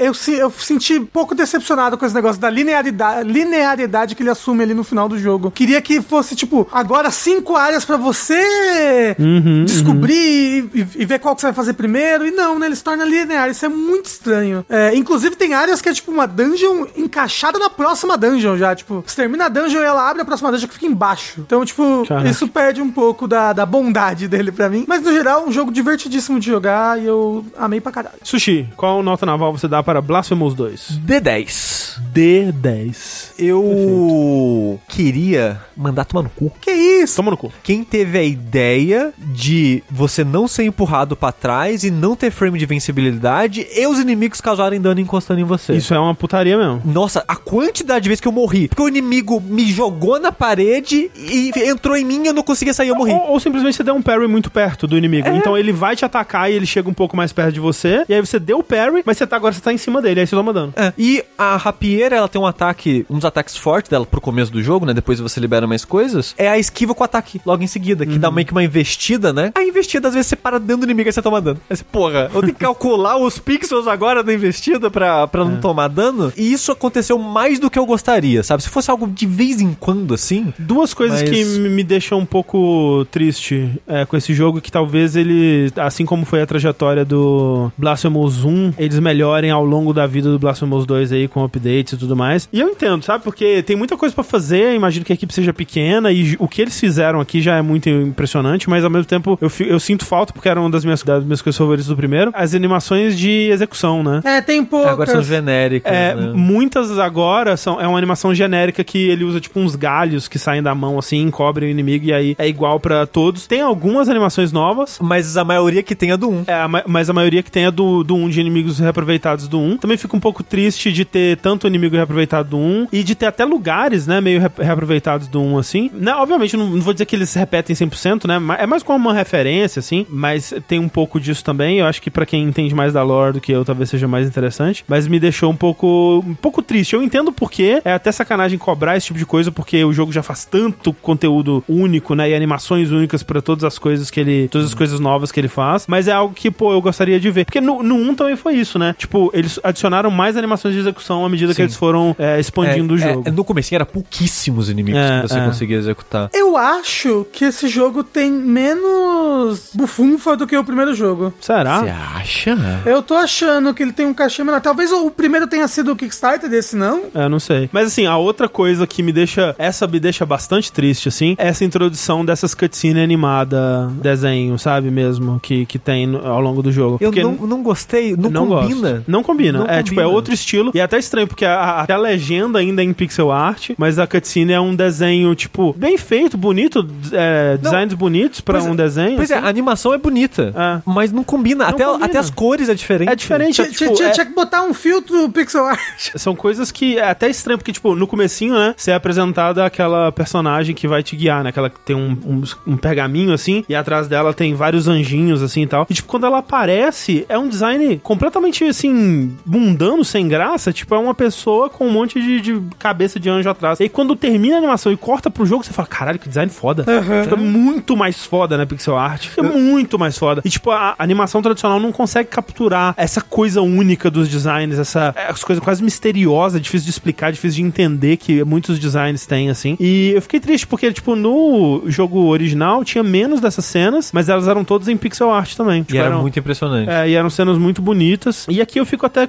eu, se- eu senti um pouco decepcionado com esse negócio da linearidade, linearidade que ele assume ali no final do jogo. Queria que fosse, tipo, agora cinco áreas pra você Uhum, descobrir E, e ver qual que você vai fazer primeiro. E não, né? Ele se torna linear. Isso é muito estranho. É, inclusive, tem áreas que é tipo uma dungeon encaixada na próxima dungeon já. Tipo, você termina a dungeon e ela abre a próxima dungeon que fica embaixo. Então, tipo, Caraca. isso perde um pouco da, da bondade dele pra mim. Mas, no geral, um jogo divertidíssimo de jogar e eu amei pra caralho. Sushi, qual nota naval você dá para Blasphemous 2? D10. D10. Eu queria mandar tomar no cu. Que isso? Toma no cu. Quem teve a ideia de você não ser empurrado pra trás e não ter frame de vencibilidade e os inimigos causarem dano encostando em você. Isso é uma putaria mesmo. Nossa, a quantidade de vezes que eu morri. Porque o inimigo me jogou na parede e entrou em mim e eu não conseguia sair, eu morri. Ou, ou simplesmente você deu um parry muito perto do inimigo. Então ele vai te atacar e ele chega um pouco mais perto de você. E aí você deu o parry, mas você tá, agora você tá em cima dele. Aí você toma dano. É. E a rapieira, ela tem um ataque, uns ataques fortes dela pro começo do jogo, né? Depois você libera mais coisas. É a esquiva com o ataque logo em seguida, que dá meio que uma investida, né? A investida, às vezes, você para dentro do inimigo e você toma dano. Aí você, porra, eu tenho que calcular os pixels agora da investida pra, pra não tomar dano. E isso aconteceu mais do que eu gostaria, sabe? Se fosse algo de vez em quando, assim. Duas coisas Mas- que me deixam um pouco triste é, com esse jogo, que talvez ele, assim como foi a trajetória do Blasphemous 1, eles melhorem ao longo da vida do Blasphemous 2 aí, com updates e tudo mais. E eu entendo, sabe? Porque tem muita coisa pra fazer, imagino que a equipe seja pequena, e o que eles fizeram aqui já é muito impressionante, mas ao mesmo tempo eu, eu sinto falta, porque era uma das minhas, das minhas coisas favoritas do primeiro, as animações de execução, né? É, tem poucas. Agora são genéricas. É, né? muitas agora são é uma animação genérica que ele usa tipo uns galhos que saem da mão assim, encobrem o inimigo e aí é igual pra todos. Tem algumas animações novas. Mas a maioria que tem é do 1. É, a ma- mas a maioria que tem é do, do 1 de inimigos reaproveitados do 1. Também fico um pouco triste de ter tanto inimigo reaproveitado do 1 e de ter até lugares, né, meio re- reaproveitados do 1, assim. Né, obviamente, não, não vou dizer que eles repetem 100%, né, é mais como uma referência, assim, mas tem um pouco disso também. Eu acho que pra quem entende mais da lore do que eu, talvez seja mais interessante. Mas me deixou um pouco, um pouco triste. Eu entendo porque é até sacanagem cobrar esse tipo de coisa, porque o jogo já faz tanto conteúdo único, né, e animações únicas pra todas as coisas que ele, todas as coisas novas que ele faz. Mas é algo que, pô, eu gostaria de ver. Porque no, no 1 também foi isso, né? Tipo, eles adicionaram mais animações de execução à medida que Sim. eles foram é, expandindo o jogo. É, no começo era pouquíssimos inimigos É, que você é. conseguia executar. Eu acho que esse jogo tem menos bufunfa do que o primeiro jogo. Será? Você acha? Eu tô achando que ele tem um cachê menor. Talvez o primeiro tenha sido o Kickstarter desse, não? É, não sei. Mas assim, a outra coisa que me deixa. Essa me deixa bastante triste, assim, é essa introdução dessas cutscene animada, desenho, sabe mesmo? Que, que tem ao longo do jogo. Eu Porque não, não gostei, não, combina. Gosto. Não combina. Não é, tipo, é combina. outro estilo. E é até estranho, porque a, a- até a legenda ainda é em pixel art, mas a cutscene é um desenho, tipo, bem feito, bonito, é, designs bonitos pra Pois é- um desenho. Pois é, assim. a animação é bonita, É. mas não combina. Não até, combina. até as cores é diferente. É diferente, Tinha, é, tipo, é- tinha que botar um filtro pixel art. São coisas que é até estranho, porque, tipo, no comecinho, né, você é apresentada aquela personagem que vai te guiar, né, aquela que tem um, um, um pergaminho, assim, e atrás dela tem vários anjinhos, assim, e tal. E, tipo, quando ela aparece, é um design completamente, assim, mundano, sem graça, tipo, é uma pessoa com um monte de, de cabeça de anjo atrás. E aí, quando termina a animação e corta pro jogo, você fala, caralho, que design foda. Tipo, é muito mais foda, né, pixel art. É muito mais foda. E, tipo, a animação tradicional não consegue capturar essa coisa única dos designs, essa, essa coisa quase misteriosa, difícil de explicar, difícil de entender que muitos designs têm, assim. E eu fiquei triste, porque, tipo, no jogo original tinha menos dessas cenas, mas elas eram todas em pixel art também. Tipo, E era eram- muito impressionante. É, e eram cenas muito bonitas. E aqui eu fico até.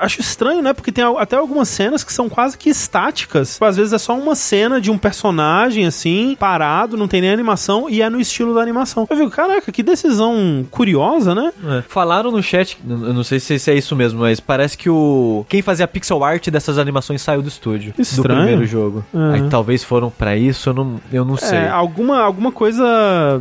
Acho estranho, né? Porque tem até algumas cenas que são quase que estáticas. Tipo, Às vezes é só uma cena de um personagem, assim, parado, não tem nem animação, e é no estilo da animação. Eu fico, caraca, que decisão curiosa, né? É. Falaram no chat, eu não sei se se é isso mesmo, mas parece que o quem fazia pixel art dessas animações saiu do estúdio Estranho. do primeiro jogo. É. Aí talvez foram pra isso, eu não, eu não sei. É, alguma, alguma coisa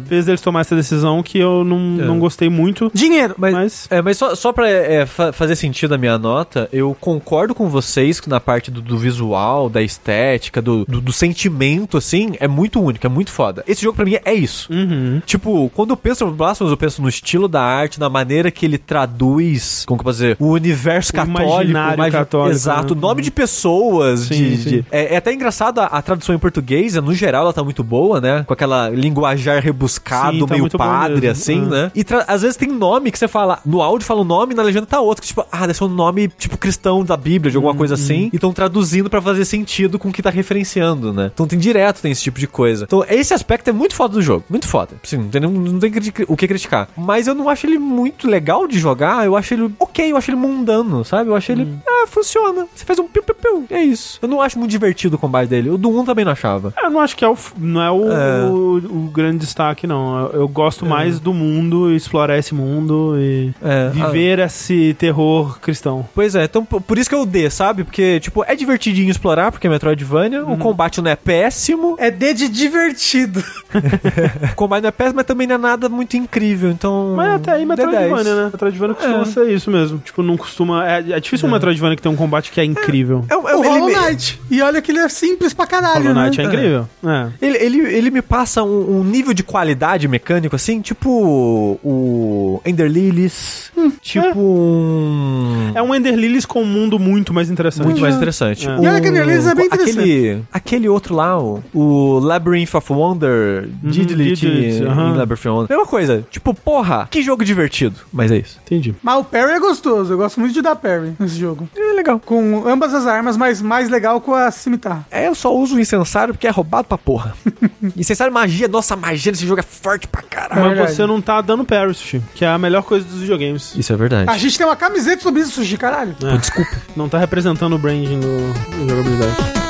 fez eles tomar essa decisão que eu não, É. não gostei muito. Dinheiro. Mas, Mas- é, mas só, só pra é, fa- fazer sentido a minha nota, eu concordo com vocês que na parte do, do visual, da estética, do, do, do sentimento, assim, é muito único, é muito foda. Esse jogo pra mim é isso. Uhum. Tipo, quando eu penso no Blasphemous, eu penso no estilo da arte, na maneira que ele traduz, como que eu posso dizer, o universo O católico. católico, Exato, né? nome de pessoas. Sim, de, sim. de- É, é até engraçado a, a tradução em português, no geral ela tá muito boa, né? Com aquela linguajar rebuscado, Sim, tá meio padre, assim, Ah. né? E às vezes tem nome que você fala, no áudio fala um nome, na legenda tá outro, que tipo, ah, deve ser um nome tipo cristão da Bíblia, de alguma Uhum. coisa assim, e estão traduzindo pra fazer sentido com o que tá referenciando, né? Então tem direto, tem esse tipo de coisa. Então esse aspecto é muito foda do jogo, muito foda. Assim, não tem, não tem o que criticar. Mas eu não acho ele muito legal de jogar, eu acho ele ok, eu acho ele mundano, sabe? Eu acho ele, Hum. ah, funciona. Você faz um piu, piu, piu, é isso. Eu não acho muito divertido o combate dele. O do 1 também não achava. Eu não acho que é o, não é o, É. o, o grande destaque, não. Eu, eu gosto mais do mundo, explorar esse mundo e É, viver esse terror cristão. Pois é, então por isso que eu dei, sabe? Porque, tipo, é divertidinho explorar, porque é Metroidvania, Uhum. o combate não é péssimo, É D de divertido. o combate não é péssimo, mas também não é nada muito incrível, então... Mas até aí Metroidvania, 10. né? Metroidvania costuma É. ser isso mesmo. Tipo, não costuma. É, é difícil um Metroidvania que tem um combate que é incrível. É, é, o Hollow me- Knight. E olha que ele é simples pra caralho, Hollow Knight né? é incrível. É. Ele, ele, ele me passa um, um nível de qualidade mecânico, assim, tipo o Ender Lilies, tipo um... É um Ender Lilies com um mundo muito mais interessante. Muito mais interessante. É. E olha que Ender Lilies é bem aquele, aquele outro lá, o, o Labyrinth of Wonder, Diddly Diddly, em aham. Labyrinth of Wonder. Mesma coisa. Tipo, porra, que jogo divertido. Mas é isso. Entendi. Mas o parry é gostoso. Eu gosto muito de dar parry nesse jogo. É legal. Com ambas as armas, mas mais legal com a cimitarra. É, eu só uso o incensário porque é roubado pra porra. incensário é magia. Nossa, magia desse jogo é forte pra caralho. Mas você não tá dando parry, Sushi, que é a melhor coisa dos videogames. Isso é verdade. A gente tem uma camiseta sobre isso, Sushi, caralho. É. Desculpa. Não tá representando o branding do jogabilidade.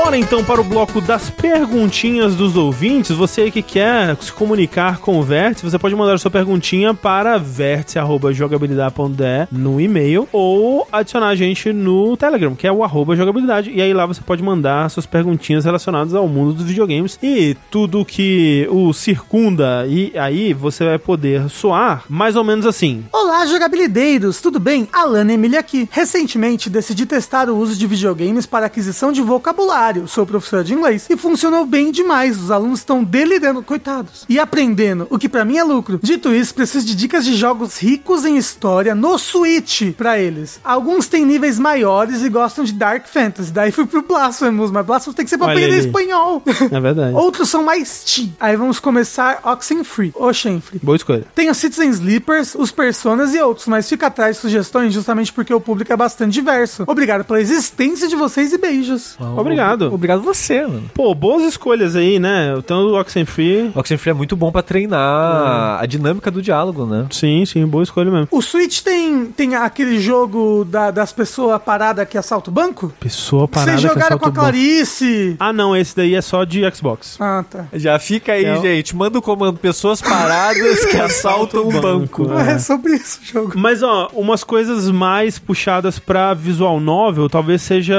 Bora então para o bloco das perguntinhas dos ouvintes. Você aí que quer se comunicar com o Vértice, você pode mandar sua perguntinha para vértice.jogabilidade.de no e-mail ou adicionar a gente no Telegram, que é o arroba jogabilidade. E aí lá você pode mandar suas perguntinhas relacionadas ao mundo dos videogames e tudo que o circunda. E aí você vai poder soar mais ou menos assim. Olá, jogabilideiros, tudo bem? Alana Emília aqui. Recentemente decidi testar o uso de videogames para aquisição de vocabulário. Sou professora de inglês e funcionou bem demais. Os alunos estão delirando, coitados, e aprendendo, o que pra mim é lucro. Dito isso, preciso de dicas de jogos ricos em história no Switch pra eles. Alguns têm níveis maiores e gostam de Dark Fantasy. Daí fui pro Blasphemous, mas Blasphemous tem que ser pra aprender espanhol. É verdade. Outros são mais teen. Aí vamos começar Oxenfree, Oxenfree. Boa escolha. Tem os Citizen Sleepers, os Personas e outros, mas fica atrás de sugestões justamente porque o público é bastante diverso. Obrigado pela existência de vocês e beijos. Obrigado. Obrigado você, mano. Pô, boas escolhas aí, né? Tanto o Oxenfree. O Oxenfree é muito bom pra treinar a dinâmica do diálogo, né? Sim, sim, boa escolha mesmo. O Switch tem, tem aquele jogo da- das pessoas paradas que assalta o banco? Pessoa parada Vocês que jogaram assalta com a banco. Clarice. Ah, não, esse daí é só de Xbox. Ah, tá. Já fica aí, É gente. Manda o comando pessoas paradas que assaltam um banco. É. É sobre isso o jogo. Mas, ó, umas coisas mais puxadas pra visual novel, talvez seja...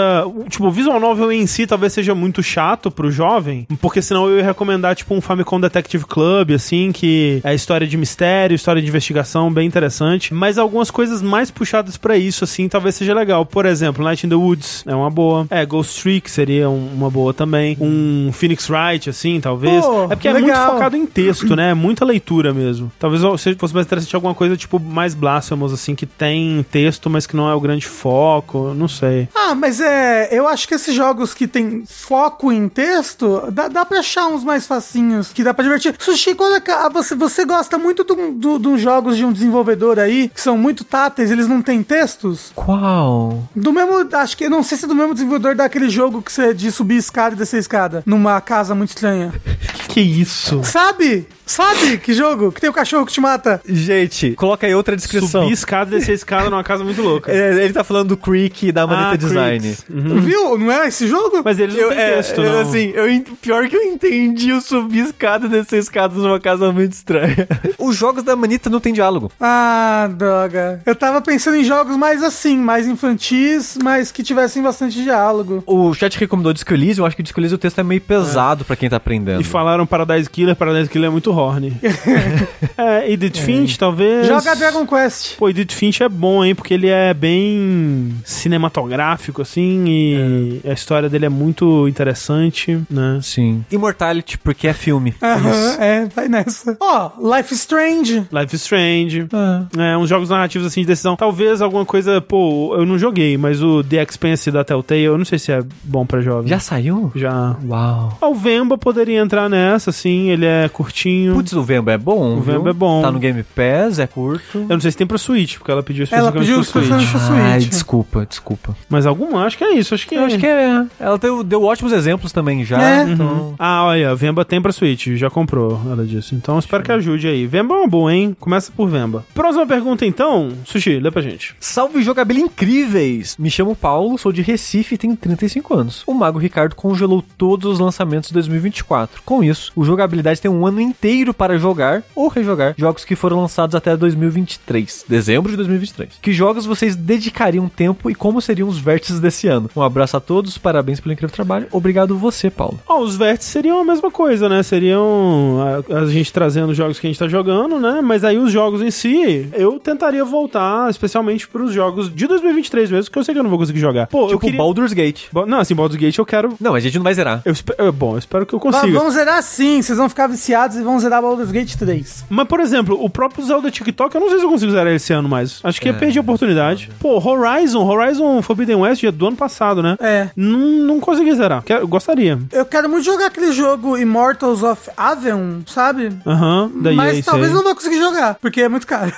Tipo, o visual novel em si talvez seja muito chato pro jovem, porque senão eu ia recomendar, tipo, um Famicom Detective Club, assim, que é história de mistério, história de investigação, bem interessante. Mas algumas coisas mais puxadas pra isso, assim, talvez seja legal. Por exemplo, Night in the Woods é uma boa. É, Ghost Trick seria um- uma boa também. Um Phoenix Wright, assim, talvez. Pô, é porque é muito legal. focado em texto, né? É muita leitura mesmo. Talvez seja- fosse mais interessante alguma coisa, tipo, mais blasphemous, assim, que tem texto, mas que não é o grande foco. Não sei. Ah, mas é. Eu acho que esses jogos que tem foco em texto, dá, dá pra achar uns mais facinhos, que dá pra divertir. Sushi, quando é que- ah, você, você gosta muito dos do, dos jogos de um desenvolvedor aí, que são muito táteis, eles não têm textos? Qual? Do mesmo. Acho que. Não sei se é do mesmo desenvolvedor daquele jogo que você é de subir escada e descer escada numa casa muito estranha. Que isso? Sabe? Sabe que jogo? Que tem o cachorro que te mata. Gente, coloca aí outra descrição. Subir escada, descer escada numa casa muito louca. É, ele tá falando do Creek e da Manita Ah, Design. Uhum. Viu? Não é esse jogo? Mas eles não Eu, têm é, texto, não. assim, eu, pior que eu entendi o subir escada e descer escada numa casa muito estranha. Os jogos da Manita não tem diálogo. Ah, droga. Eu tava pensando em jogos mais assim, mais infantis, mas que tivessem bastante diálogo. O chat recomendou Disco Elysium, eu acho que Disco Elysium o texto é meio pesado pra quem tá aprendendo. E falaram Paradise Killer, Paradise Killer é muito horny. é, Edith Finch, talvez. Joga Dragon Quest. Pô, Edith Finch é bom, hein? Porque ele é bem cinematográfico, assim, e a história dele é muito interessante, né? Sim. Immortality, porque é filme. Aham, é, vai nessa. Ó, Life is Strange. Life is Strange. É, uns jogos narrativos assim de decisão. Talvez alguma coisa, pô, eu não joguei, mas o The Expanse da Telltale, eu não sei se é bom pra jovem. Já saiu? Já. Uau. Ah, O Vemba poderia entrar nessa, assim, ele é curtinho. Putz, o Vemba é bom. O viu? Vemba é bom. Tá no Game Pass, é curto. Eu não sei se tem pra Switch, porque ela pediu Ela pediu pro Switch. especificamente pro Switch. Ai, desculpa, desculpa. Mas alguma? Acho que é isso, acho que é. acho que é. Ela deu, deu ótimos exemplos também já. É. Então... Ah, olha, Vemba tem pra Switch, já comprou, ela disse. Então espero que ajude aí. Vemba é uma boa, hein? Começa por Vemba. Próxima pergunta então, Sushi, lê pra gente. Salve jogabilidade incríveis! Me chamo Paulo, sou de Recife e tenho 35 anos. O Mago Ricardo congelou todos os lançamentos de 2024. Com isso, o jogabilidade tem um ano inteiro para jogar ou rejogar jogos que foram lançados até 2023, dezembro de 2023. Que jogos vocês dedicariam tempo e como seriam os vértices desse ano? Um abraço a todos, parabéns pelo incrível trabalho. Obrigado você, Paulo. Ó, os vértices seriam a mesma coisa, né? Seriam a, a gente trazendo os jogos que a gente tá jogando, né? Mas aí os jogos em si, eu tentaria voltar especialmente pros jogos de 2023 mesmo, que eu sei que eu não vou conseguir jogar. Pô, eu tipo queria... Baldur's Gate. Bo- Não, assim, Baldur's Gate eu quero... Não, a gente não vai zerar. Eu eu- Bom, eu espero que eu consiga. Vamos zerar sim, vocês vão ficar viciados e vão zerar Baldur's Gate 3. Mas, por exemplo, o próprio Zelda TikTok, eu não sei se eu consigo zerar esse ano mais. Acho que eu perdi a oportunidade. Pô, Horizon, Horizon Forbidden West é do ano passado, né? É. Não, não consegui zerar. Quero- gostaria. Eu quero muito jogar aquele jogo Immortals of Avion, sabe? Aham, daí Mas é talvez aí. não vou conseguir jogar, porque é muito caro.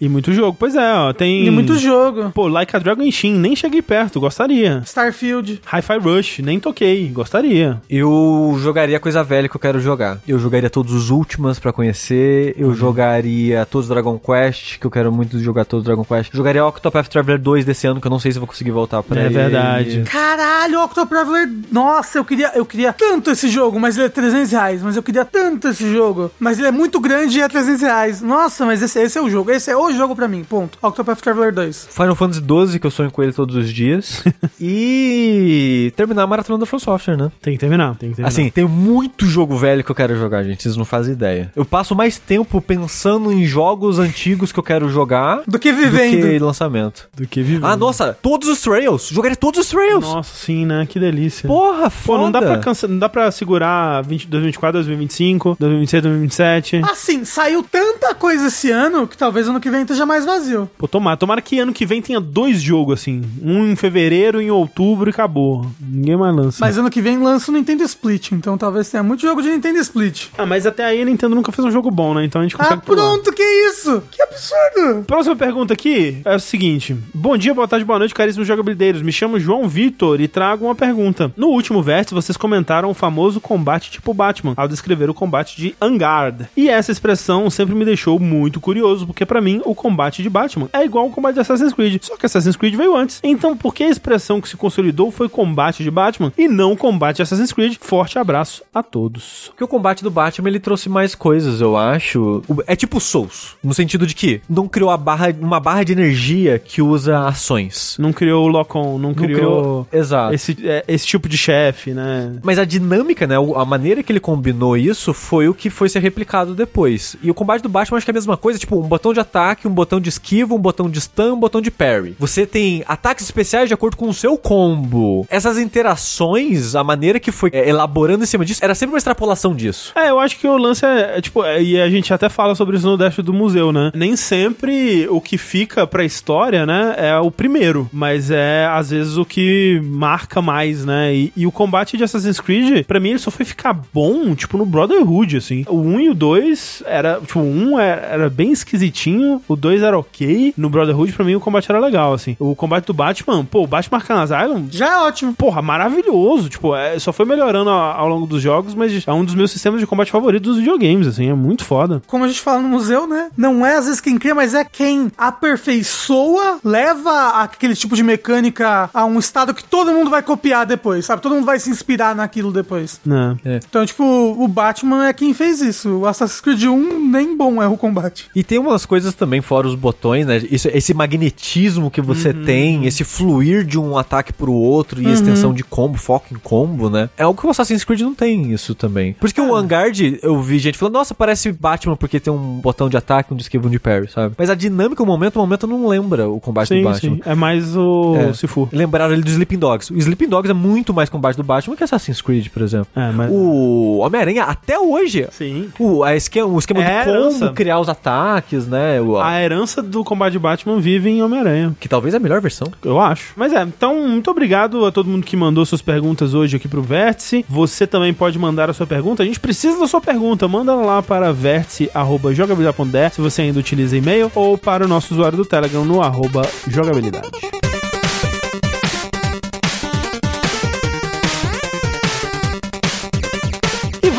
E muito jogo. Pois é, ó, tem... e muito jogo. Pô, Like a Dragon Shin, nem cheguei perto, gostaria. Starfield. Hi-Fi Rush, nem toquei, gostaria. Eu jogaria coisa velha que eu quero jogar. Eu jogaria todos os últimos pra conhecer. Eu jogaria todos os Dragon Quest, que eu quero muito jogar todos os Dragon Quest. Jogaria Octopath Traveler 2 desse ano, que eu não sei se eu vou conseguir voltar pra É ele. verdade. Caralho, Octo Traveler. Nossa, eu queria, eu queria tanto esse jogo, mas ele é 300 reais. Mas eu queria tanto esse jogo. Mas ele é muito grande e é 300 reais. Nossa, mas esse, esse é o jogo. Esse é o jogo pra mim. Ponto. Octopath Traveler 2. Final Fantasy 12, que eu sonho com ele todos os dias. e terminar a maratona da From Software, né? Tem que terminar, tem que terminar. Assim, tem muito jogo velho que eu quero jogar, gente. Vocês não fazem ideia. Eu passo mais tempo pensando em jogos antigos que eu quero jogar Do que do vivendo. que lançamento. do que viver. Ah, nossa, todos os Trails. Jogaria todos os Trails. Nossa, sim, né? Que delícia. Porra, Pô, foda. não dá pra cansa... não dá pra segurar 20... 2024, 2025, 2026, 2027. Assim, saiu tanta coisa esse ano que talvez ano que vem esteja mais vazio. Pô, tomara, tomara que ano que vem tenha dois jogos, assim. Um em fevereiro, em outubro e acabou. Ninguém mais lança. Mas ano que vem lança o Nintendo Split, então talvez tenha muito jogo de Nintendo Split. Ah, mas até aí a Nintendo nunca fez um jogo bom, né? Então a gente Ah, consegue pular. pronto, que isso? Que absurdo! Próxima pergunta aqui é o seguinte: Bom dia, boa tarde, boa noite, caríssimos jogabilideiros. Me chamo João Vitor e trago uma pergunta. No último verso, vocês comentaram o famoso combate tipo Batman, ao descrever o combate de Angard. E essa expressão sempre me deixou muito curioso, porque pra mim o combate de Batman é igual ao combate de Assassin's Creed, só que Assassin's Creed veio antes. Então, por que a expressão que se consolidou foi combate de Batman e não combate de Assassin's Creed? Forte abraço a todos. Porque o combate do Batman ele trouxe mais coisas, eu acho. É tipo Souls, no sentido de que não criou a barra, uma barra de energia que usa ações. Não criou o Locom, não Não criou, Exato. esse, é, esse tipo de chefe, né? Mas a dinâmica, né? A maneira que ele combinou isso foi o que foi ser replicado depois. E o combate do Batman acho que é a mesma coisa, tipo, um botão de ataque, um botão de esquiva, um botão de stun, um botão de parry. Você tem ataques especiais de acordo com o seu combo. Essas interações, a maneira que foi é, elaborando em cima disso, era sempre uma extrapolação disso. É, eu acho que o lance é, é, tipo, é, e a gente até fala sobre isso no Dash do museu, né? Nem sempre o que fica pra história, né, é o primeiro, mas é às vezes o que marca mais, né? E, e o combate de Assassin's Creed, pra mim, ele só foi ficar bom, tipo, no Brotherhood, assim. O 1 e o 2 era, tipo, o 1 era, era bem esquisitinho, o 2 era ok. No Brotherhood, pra mim, o combate era legal, assim. O combate do Batman, pô, o Batman Arkham Asylum, Já é ótimo. porra, maravilhoso. Tipo, é, só foi melhorando ao, ao longo dos jogos, mas é um dos meus sistemas de combate favoritos dos videogames, assim, é muito foda. Como a gente fala no museu, né? Não é às vezes quem cria, mas é quem aperfeiçoa, leva aquele tipo de mecânica a um estado que todo mundo vai copiar depois, sabe? Todo mundo vai se inspirar naquilo depois. Né? Então, tipo, o Batman é quem fez isso. O Assassin's Creed 1 nem bom é o combate. E tem umas coisas também, fora os botões, né? Isso, esse magnetismo que você Uhum. tem, esse fluir de um ataque pro outro e extensão de combo, foco em combo, né? É algo que o Assassin's Creed não tem isso também. Por isso que o Vanguard, eu vi gente falando, nossa, parece Batman porque tem um botão de ataque, um de esquiva, um de parry, sabe? Mas a dinâmica, o momento, o momento não lembra o combate do Sim, Batman. sim. É mais o É. Sifu. Lembraram ele do Sleeping Dogs. O Sleeping Dogs é muito mais combate do Batman que Assassin's Creed, por exemplo. É, mas... O Homem-Aranha, até hoje, Sim. o, a esquema, o esquema É, de combo, herança. criar os ataques, né? O, A herança do combate de Batman vive em Homem-Aranha. Que talvez é a melhor versão. Eu acho. Mas é, então, muito obrigado a todo mundo que mandou suas perguntas hoje aqui pro Vértice. Você também pode mandar a sua pergunta. A gente precisa da sua pergunta. Manda lá para vértice.jogabilidade.de se você ainda utiliza e-mail ou para o nosso usuário do Telegram no arroba jogabilidade.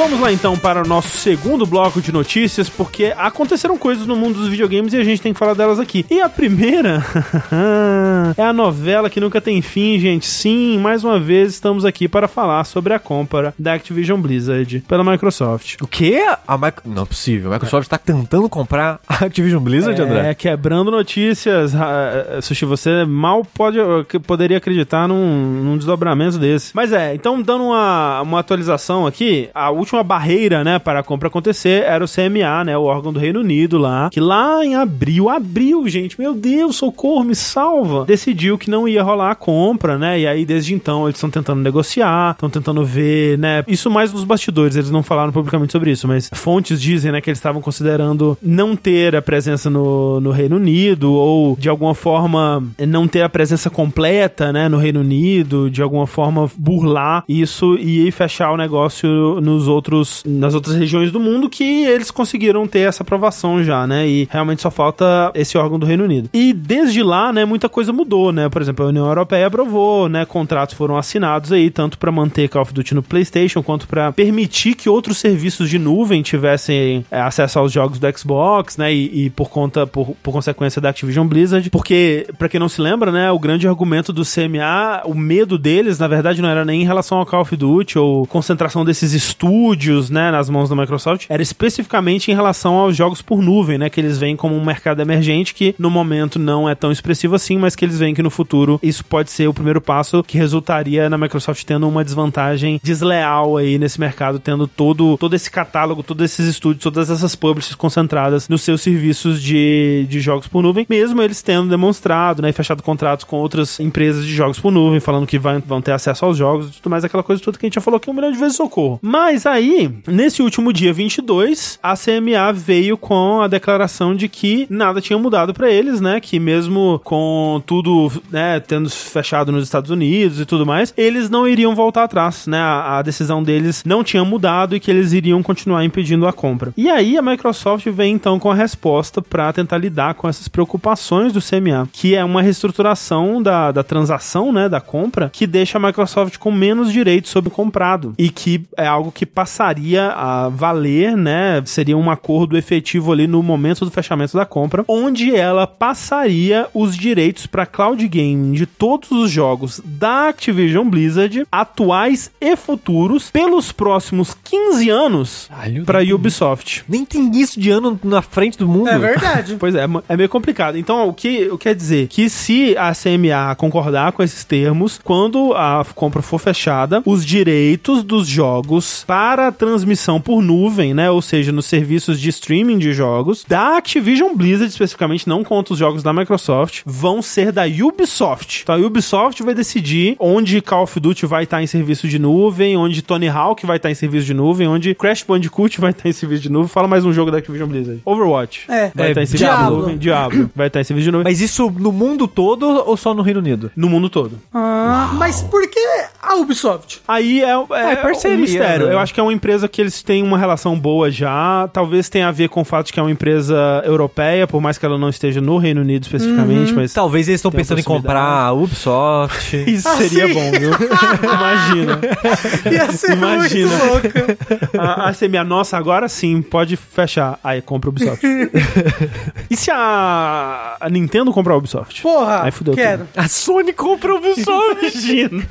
Vamos lá então para o nosso segundo bloco de notícias, porque aconteceram coisas no mundo dos videogames e a gente tem que falar delas aqui. E a primeira é a novela que nunca tem fim, gente. Sim, mais uma vez estamos aqui para falar sobre a compra da Activision Blizzard pela Microsoft. O quê? A Micro... Não é possível. A Microsoft tá tentando comprar a Activision Blizzard, André? É, quebrando notícias. Ah, Sushi, você mal pode, poderia acreditar num, num desdobramento desse. Mas é, então dando uma, uma atualização aqui, a última barreira, né, para a compra acontecer era o CMA, né, o órgão do Reino Unido lá, que lá em abril, abril, gente, meu Deus, socorro, me salva, decidiu que não ia rolar a compra, né, e aí desde então eles estão tentando negociar, estão tentando ver, né, isso mais nos bastidores, eles não falaram publicamente sobre isso, mas fontes dizem, né, que eles estavam considerando não ter a presença no, no Reino Unido ou de alguma forma não ter a presença completa, né, no Reino Unido, de alguma forma burlar isso e fechar o negócio nos outros nas outras regiões do mundo que eles conseguiram ter essa aprovação já, né? E realmente só falta esse órgão do Reino Unido. E desde lá, né, muita coisa mudou, né? Por exemplo, a União Europeia aprovou, né, contratos foram assinados aí tanto para manter Call of Duty no PlayStation quanto para permitir que outros serviços de nuvem tivessem é, acesso aos jogos do Xbox, né? E, e por conta por, por consequência da Activision Blizzard, porque para quem não se lembra, né, o grande argumento do CMA, o medo deles, na verdade, não era nem em relação ao Call of Duty ou concentração desses estúdios, né, nas mãos da Microsoft, era especificamente em relação aos jogos por nuvem, né, que eles veem como um mercado emergente que no momento não é tão expressivo assim, mas que eles veem que no futuro isso pode ser o primeiro passo que resultaria na Microsoft tendo uma desvantagem desleal aí nesse mercado, tendo todo, todo esse catálogo, todos esses estúdios, todas essas publishers concentradas nos seus serviços de, de jogos por nuvem, mesmo eles tendo demonstrado, né, e fechado contratos com outras empresas de jogos por nuvem, falando que vai, vão ter acesso aos jogos e tudo mais, aquela coisa toda que a gente já falou aqui um milhão de vezes socorro. Mas aí, nesse último dia 22, a CMA veio com a declaração de que nada tinha mudado para eles, né, que mesmo com tudo, né, tendo fechado nos Estados Unidos e tudo mais, eles não iriam voltar atrás, né, a, a decisão deles não tinha mudado e que eles iriam continuar impedindo a compra. E aí a Microsoft vem então com a resposta para tentar lidar com essas preocupações do CMA, que é uma reestruturação da, da transação, né, da compra, que deixa a Microsoft com menos direitos sobre o comprado e que é algo que passaria a valer, né, seria um acordo efetivo ali no momento do fechamento da compra, onde ela passaria os direitos para cloud gaming de todos os jogos da Activision Blizzard, atuais e futuros, pelos próximos 15 anos para Ubisoft. Nem tem isso de ano na frente do mundo. É verdade. Pois é, é meio complicado. Então, o que, o que quer dizer? Que se a CMA concordar com esses termos, quando a compra for fechada, os direitos dos jogos para transmissão por nuvem, né? Ou seja, nos serviços de streaming de jogos, da Activision Blizzard, especificamente, não conta os jogos da Microsoft, vão ser da Ubisoft. Então, a Ubisoft vai decidir onde Call of Duty vai estar em serviço de nuvem, onde Tony Hawk vai estar em serviço de nuvem, onde Crash Bandicoot vai estar em serviço de nuvem. Fala mais um jogo da Activision Blizzard. Overwatch. É. Vai É, estar em serviço Diablo. de nuvem. Diablo. Vai estar em serviço de nuvem. Mas isso no mundo todo ou só no Reino Unido? No mundo todo. Ah, mas por que a Ubisoft? Aí é, é, É, parceria, um mistério. né? Eu acho que é uma empresa que eles têm uma relação boa já. Talvez tenha a ver com o fato de que é uma empresa europeia, por mais que ela não esteja no Reino Unido especificamente, mas. Talvez eles estão pensando em comprar a Ubisoft. Isso Ah, seria sim. bom, viu? Imagina. Ia ser Imagina. muito louco. A, a CMA, nossa, agora sim, pode fechar. Aí compra o Ubisoft. e se a, a Nintendo comprar a Ubisoft? Porra, Aí fudeu quero. a Sony compra a Ubisoft. Imagina.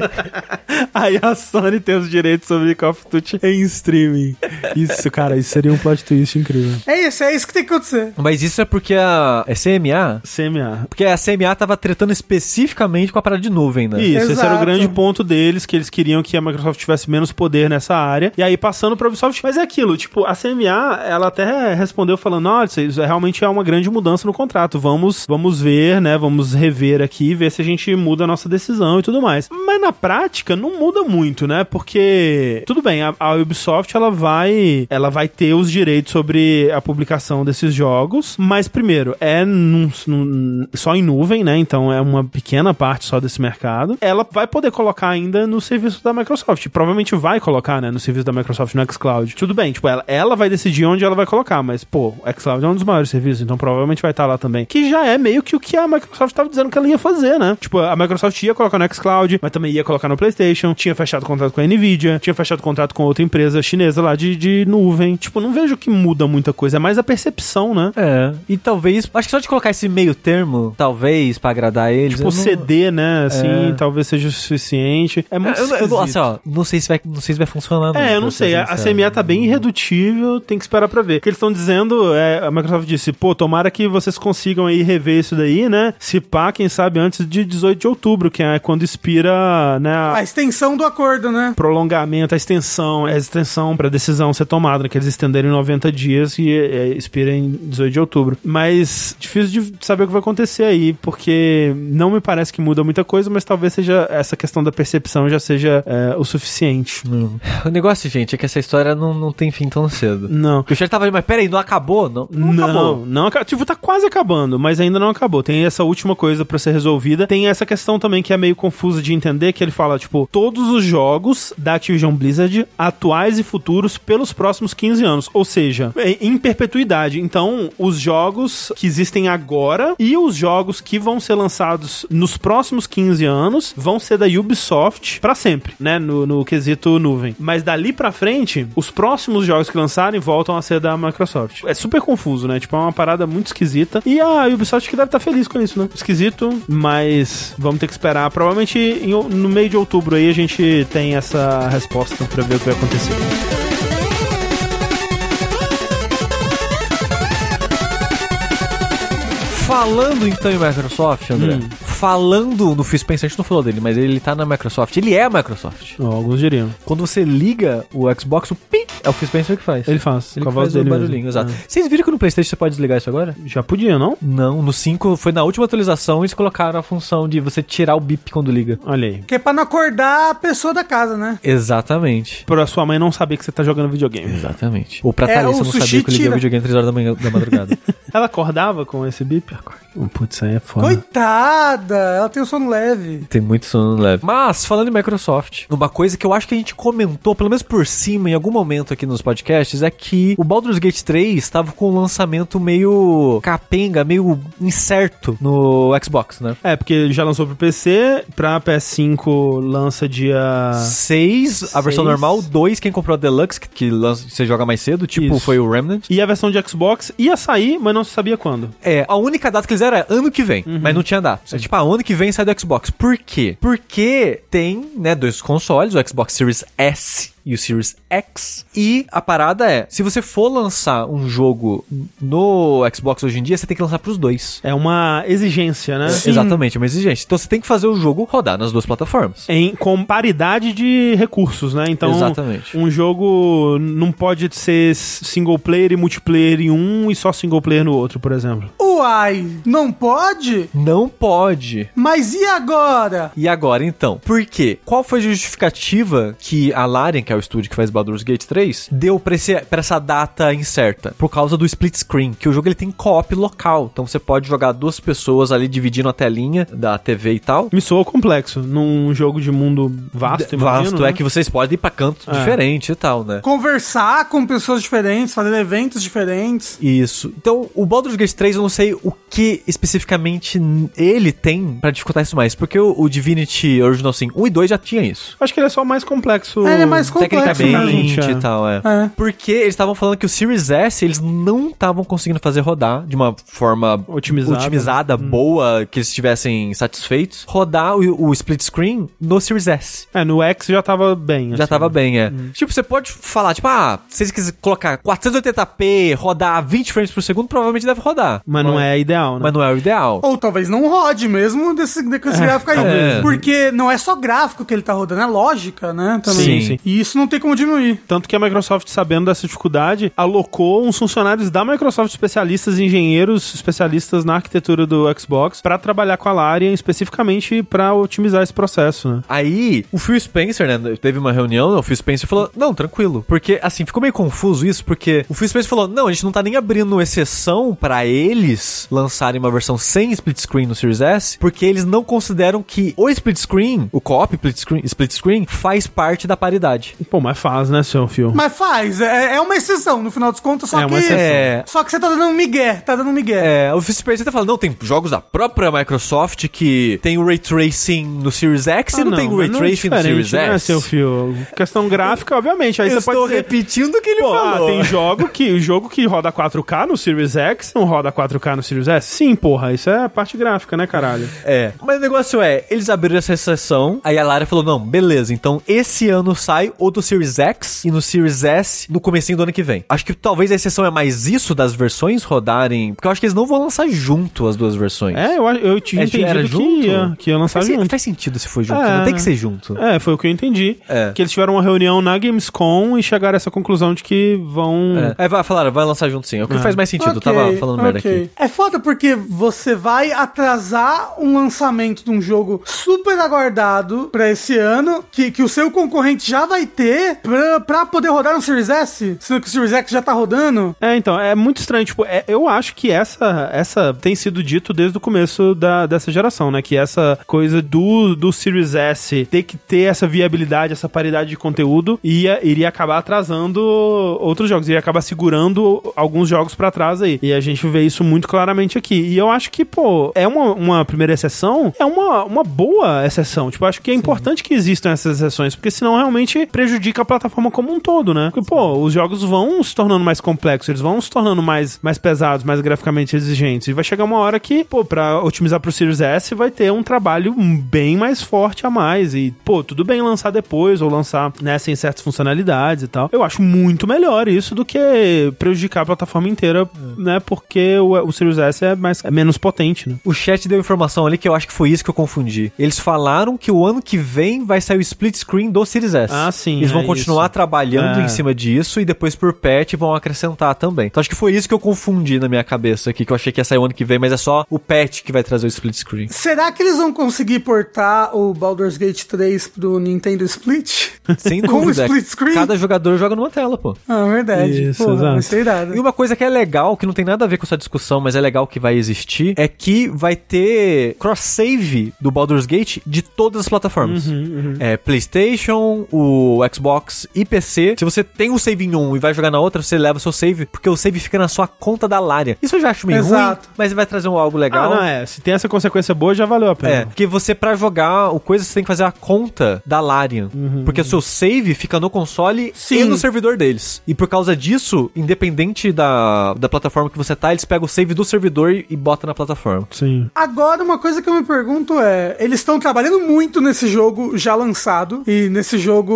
Aí a Sony tem os direitos sobre Call of Duty em streaming. Isso, cara, isso seria um plot twist incrível. É isso, é isso que tem que acontecer. Mas isso é porque a... É CMA? CMA. Porque a CMA tava tretando especificamente com a parada de nuvem, né? Isso, esse era o Exato. grande ponto deles, que eles queriam que a Microsoft tivesse menos poder nessa área. E aí, passando pra Ubisoft, mas é aquilo, tipo, a CMA, ela até respondeu falando, olha, isso realmente é uma grande mudança no contrato, vamos, vamos ver, né, vamos rever aqui, ver se a gente muda a nossa decisão e tudo mais. Mas na prática, não muda muito, né, porque, tudo bem, a, a Ubisoft, ela vai, ela vai ter os direitos sobre a publicação desses jogos, mas primeiro, é num- num- só em nuvem, né, então é uma pequena parte só desse mercado. Ela vai poder colocar ainda no serviço da Microsoft. Provavelmente vai colocar, né, no serviço da Microsoft no xCloud. Tudo bem, tipo, ela, ela vai decidir onde ela vai colocar, mas, pô, o xCloud é um dos maiores serviços, então provavelmente vai estar lá também. Que já é meio que o que a Microsoft estava dizendo que ela ia fazer, né? Tipo, a Microsoft ia colocar no xCloud, mas também ia colocar no PlayStation, tinha fechado contrato com a Nvidia, tinha fechado contrato com outra empresa chinesa lá de, de nuvem. Tipo, não vejo que muda muita coisa, é mais a percepção, né? É. E talvez. Acho que só de colocar esse meio termo, talvez, pra agradar eles. Tipo, não- CD, né? Assim, É. talvez seja o suficiente. É muito eu, assim, ó, não sei se vai, não sei se vai funcionar. É, eu não sei. A, a. CMA tá bem irredutível, tem que esperar pra ver. O que eles estão dizendo, é, a Microsoft disse, pô, tomara que vocês consigam aí rever isso daí, né? Se pá, quem sabe antes de 18 de outubro, que é quando expira, né, a- A extensão do acordo, né? prolongamento, a extensão, a extensão pra decisão ser tomada, né? Que eles estenderam em 90 dias e é, expira em 18 de outubro. Mas difícil de saber o que vai acontecer aí, porque não me parece que muda muita coisa, mas talvez seja essa questão da percepção já seja é, o suficiente. Não. O negócio, gente, é que essa história não, não tem fim tão cedo. Não. Porque o chat tava ali, mas peraí, não acabou? Não, não, Não, acabou. não, tipo, tá quase acabando, mas ainda não acabou. Tem essa última coisa pra ser resolvida. Tem essa questão também que é meio confusa de entender, que ele fala, tipo, todos os jogos da Activision Blizzard, atuais e futuros, pelos próximos 15 anos. Ou seja, em em perpetuidade. Então, os jogos que existem agora e os jogos que vão ser lançados nos próximos 15 anos vão ser da Ubisoft pra sempre, né? No, no quesito nuvem. Mas dali pra frente, os próximos jogos que lançarem voltam a ser da Microsoft. É super confuso, né? Tipo, é uma parada muito esquisita. E a Ubisoft que deve estar feliz com isso, né? Esquisito, mas vamos ter que esperar. Provavelmente em no meio de outubro aí a gente tem essa resposta pra ver o que vai acontecer. Falando então em Microsoft, André. Hum. Falando no Phil Spencer, a gente não falou dele, mas ele tá na Microsoft. Ele é a Microsoft. Ó, alguns diriam. Quando você liga o Xbox, o pi é o Phil Spencer que faz. Ele faz, Ele com a voz faz dele o mesmo. barulhinho, exato. É. Vocês viram que no Playstation você pode desligar isso agora? Já podia, não? Não, no 5 foi na última atualização eles colocaram a função de você tirar o bip quando liga. Olha aí. Que é pra não acordar a pessoa da casa, né? Exatamente. Pra sua mãe não saber que você tá jogando videogame. Exatamente. Ou pra É, Thalissa não sabia que eu liguei o videogame 3 horas da manhã da madrugada. Ela acordava com esse bip? Putz, aí é foda. Coitada, ela tem o sono leve. Tem muito sono leve. Mas, falando em Microsoft, uma coisa que eu acho que a gente comentou, pelo menos por cima, em algum momento aqui nos podcasts, é que o Baldur's Gate 3 estava com um lançamento meio capenga, meio incerto no Xbox, né? É, porque ele já lançou pro PC, pra PS5 lança dia. 6, a versão Seis. normal, 2, quem comprou a Deluxe, que, que lança- você joga mais cedo, tipo Isso. foi o Remnant. E a versão de Xbox ia sair, mas não se sabia quando. É, a única data que eles deram é ano que vem, mas não tinha data. É tipo, ah, ano que vem sai do Xbox. Por quê? Porque tem, né, dois consoles, o Xbox Series S e o Series X. E a parada é, se você for lançar um jogo no Xbox hoje em dia, você tem que lançar pros dois. É uma exigência, né? Exatamente, é uma exigência. Então você tem que fazer o jogo rodar nas duas plataformas. Em, com paridade de recursos, né? Então, Exatamente. um jogo não pode ser single player e multiplayer em um e só single player no outro, por exemplo. Uai, não pode? Não pode. Mas e agora? E agora então? Por quê? Qual foi a justificativa que a Larian, que que é o estúdio que faz Baldur's Gate 3, deu pra, esse, pra essa data incerta, por causa do split screen, que o jogo ele tem co-op local, então você pode jogar duas pessoas ali dividindo a telinha da TV e tal. Me soa complexo. Num jogo de mundo vasto, imagino, Vasto né? é que vocês podem ir pra cantos É. diferentes e tal, né? Conversar com pessoas diferentes, fazer eventos diferentes. Isso. Então, o Baldur's Gate 3, eu não sei o que especificamente ele tem pra dificultar isso mais, porque o, o Divinity Original Sin 1 e 2 já tinha isso. Acho que ele é só mais complexo. É, ele é mais complexo Tecnicamente mesmo. e tal, é. É. Porque eles estavam falando que o Series S eles não estavam conseguindo fazer rodar de uma forma Otimizada. otimizada, boa, que eles estivessem satisfeitos, rodar o, o split screen no Series S. É, no X já tava bem. Já assim. tava bem, é. Tipo, você pode falar, tipo, ah, se vocês quiserem colocar 480p, rodar a 20 frames por segundo, provavelmente deve rodar. Mas não é ideal, né? Mas não é o ideal. Ou talvez não rode mesmo desse, desse gráfico aí. Porque não é só gráfico que ele tá rodando, é lógica, né? Também. Sim, sim. E isso não tem como diminuir. Tanto que a Microsoft, sabendo dessa dificuldade, alocou uns funcionários da Microsoft, especialistas, engenheiros, especialistas na arquitetura do Xbox, pra trabalhar com a Larian especificamente pra otimizar esse processo, né? Aí, o Phil Spencer, né, teve uma reunião, o Phil Spencer falou, não, tranquilo. Porque, assim, ficou meio confuso isso, porque o Phil Spencer falou, não, a gente não tá nem abrindo exceção pra eles lançarem uma versão sem split screen no Series S, porque eles não consideram que o split screen, o co-op split screen, split screen, faz parte da paridade. Pô, mas faz, né, seu fio? Mas faz, é, é uma exceção no final dos contos, só É uma que. exceção. É. Só que você tá dando um migué, tá dando um migué. É, o Spencer tá falando, não, tem jogos da própria Microsoft que tem o Ray Tracing no Series X e não, tem o Ray Ah, não é Tracing no diferente, Series né, S. seu fio? Questão gráfica, obviamente. Aí Eu você pode estou dizer, repetindo o que ele Pô, falou. ah, tem jogo que, jogo que roda 4K no Series X, não roda 4K no Series S? Sim, porra, isso é a parte gráfica, né, caralho? É. Mas o negócio é, eles abriram essa exceção, aí a Lara falou, não, beleza, então esse ano sai o do Series X e no Series S no comecinho do ano que vem. Acho que talvez a exceção é mais isso das versões rodarem, porque eu acho que eles não vão lançar junto as duas versões. É, eu, eu tinha É, entendido era que junto? ia, que ia lançar faz, junto. faz sentido se for junto, É. não tem que ser junto. É, foi o que eu entendi. É. Que eles tiveram uma reunião na Gamescom e chegaram a essa conclusão de que vão... É. Aí vai, falaram, vai lançar junto sim. É o que É. faz mais sentido. eu Ok, tava falando merda ok. aqui. É foda porque você vai atrasar um lançamento de um jogo super aguardado pra esse ano, que, que o seu concorrente já vai ter pra, pra poder rodar no Series S, sendo que o Series X já tá rodando. É, então, é muito estranho. Tipo, é- eu acho que essa, essa tem sido dito desde o começo da, dessa geração, né? Que essa coisa do, do Series S ter que ter essa viabilidade, essa paridade de conteúdo, ia, iria acabar atrasando outros jogos, iria acabar segurando alguns jogos pra trás aí. E a gente vê isso muito claramente aqui. E eu acho que, pô, é uma, uma primeira exceção, é uma, uma boa exceção. Tipo, acho que é importante que existam essas exceções, porque senão realmente prejudica a plataforma como um todo, né? Porque, pô, os jogos vão se tornando mais complexos, eles vão se tornando mais, mais pesados, mais graficamente exigentes. E vai chegar uma hora que, pô, pra otimizar pro Series S vai ter um trabalho bem mais forte a mais. E, pô, tudo bem lançar depois ou lançar, né, sem certas funcionalidades e tal. Eu acho muito melhor isso do que prejudicar a plataforma inteira, né? Porque o, o Series S é, mais, é menos potente, né? O chat deu informação ali que eu acho que foi isso que eu confundi. Eles falaram que o ano que vem vai sair o split screen do Series S. Ah, sim, Eles vão é continuar isso. trabalhando É. em cima disso e depois por patch vão acrescentar também. Então acho que foi isso que eu confundi na minha cabeça aqui, que eu achei que ia sair o ano que vem, mas é só o patch que vai trazer o split screen. Será que eles vão conseguir portar o Baldur's Gate 3 pro Nintendo Split? Sem Com dúvida. split screen? Cada jogador joga numa tela, pô. Ah, verdade. Isso, Pô, exato. vai ser irado. E uma coisa que é legal, que não tem nada a ver com essa discussão, mas é legal que vai existir, é que vai ter cross-save do Baldur's Gate de todas as plataformas. É PlayStation, o Xbox e PC. Se você tem o save em um e vai jogar na outra, você leva seu save, porque o save fica na sua conta da Larian. Isso eu já acho meio Exato. ruim, mas vai trazer um algo Ah, legal. não, é. Se tem essa consequência boa, já valeu a pena. É, porque você, pra jogar o coisa, você tem que fazer a conta da Larian. Porque o seu save fica no console Sim. e no servidor deles. E por causa disso, independente da, da plataforma que você tá, eles pegam o save do servidor e, e botam na plataforma. Sim. Agora, uma coisa que eu me pergunto é: eles estão trabalhando muito nesse jogo já lançado, e nesse jogo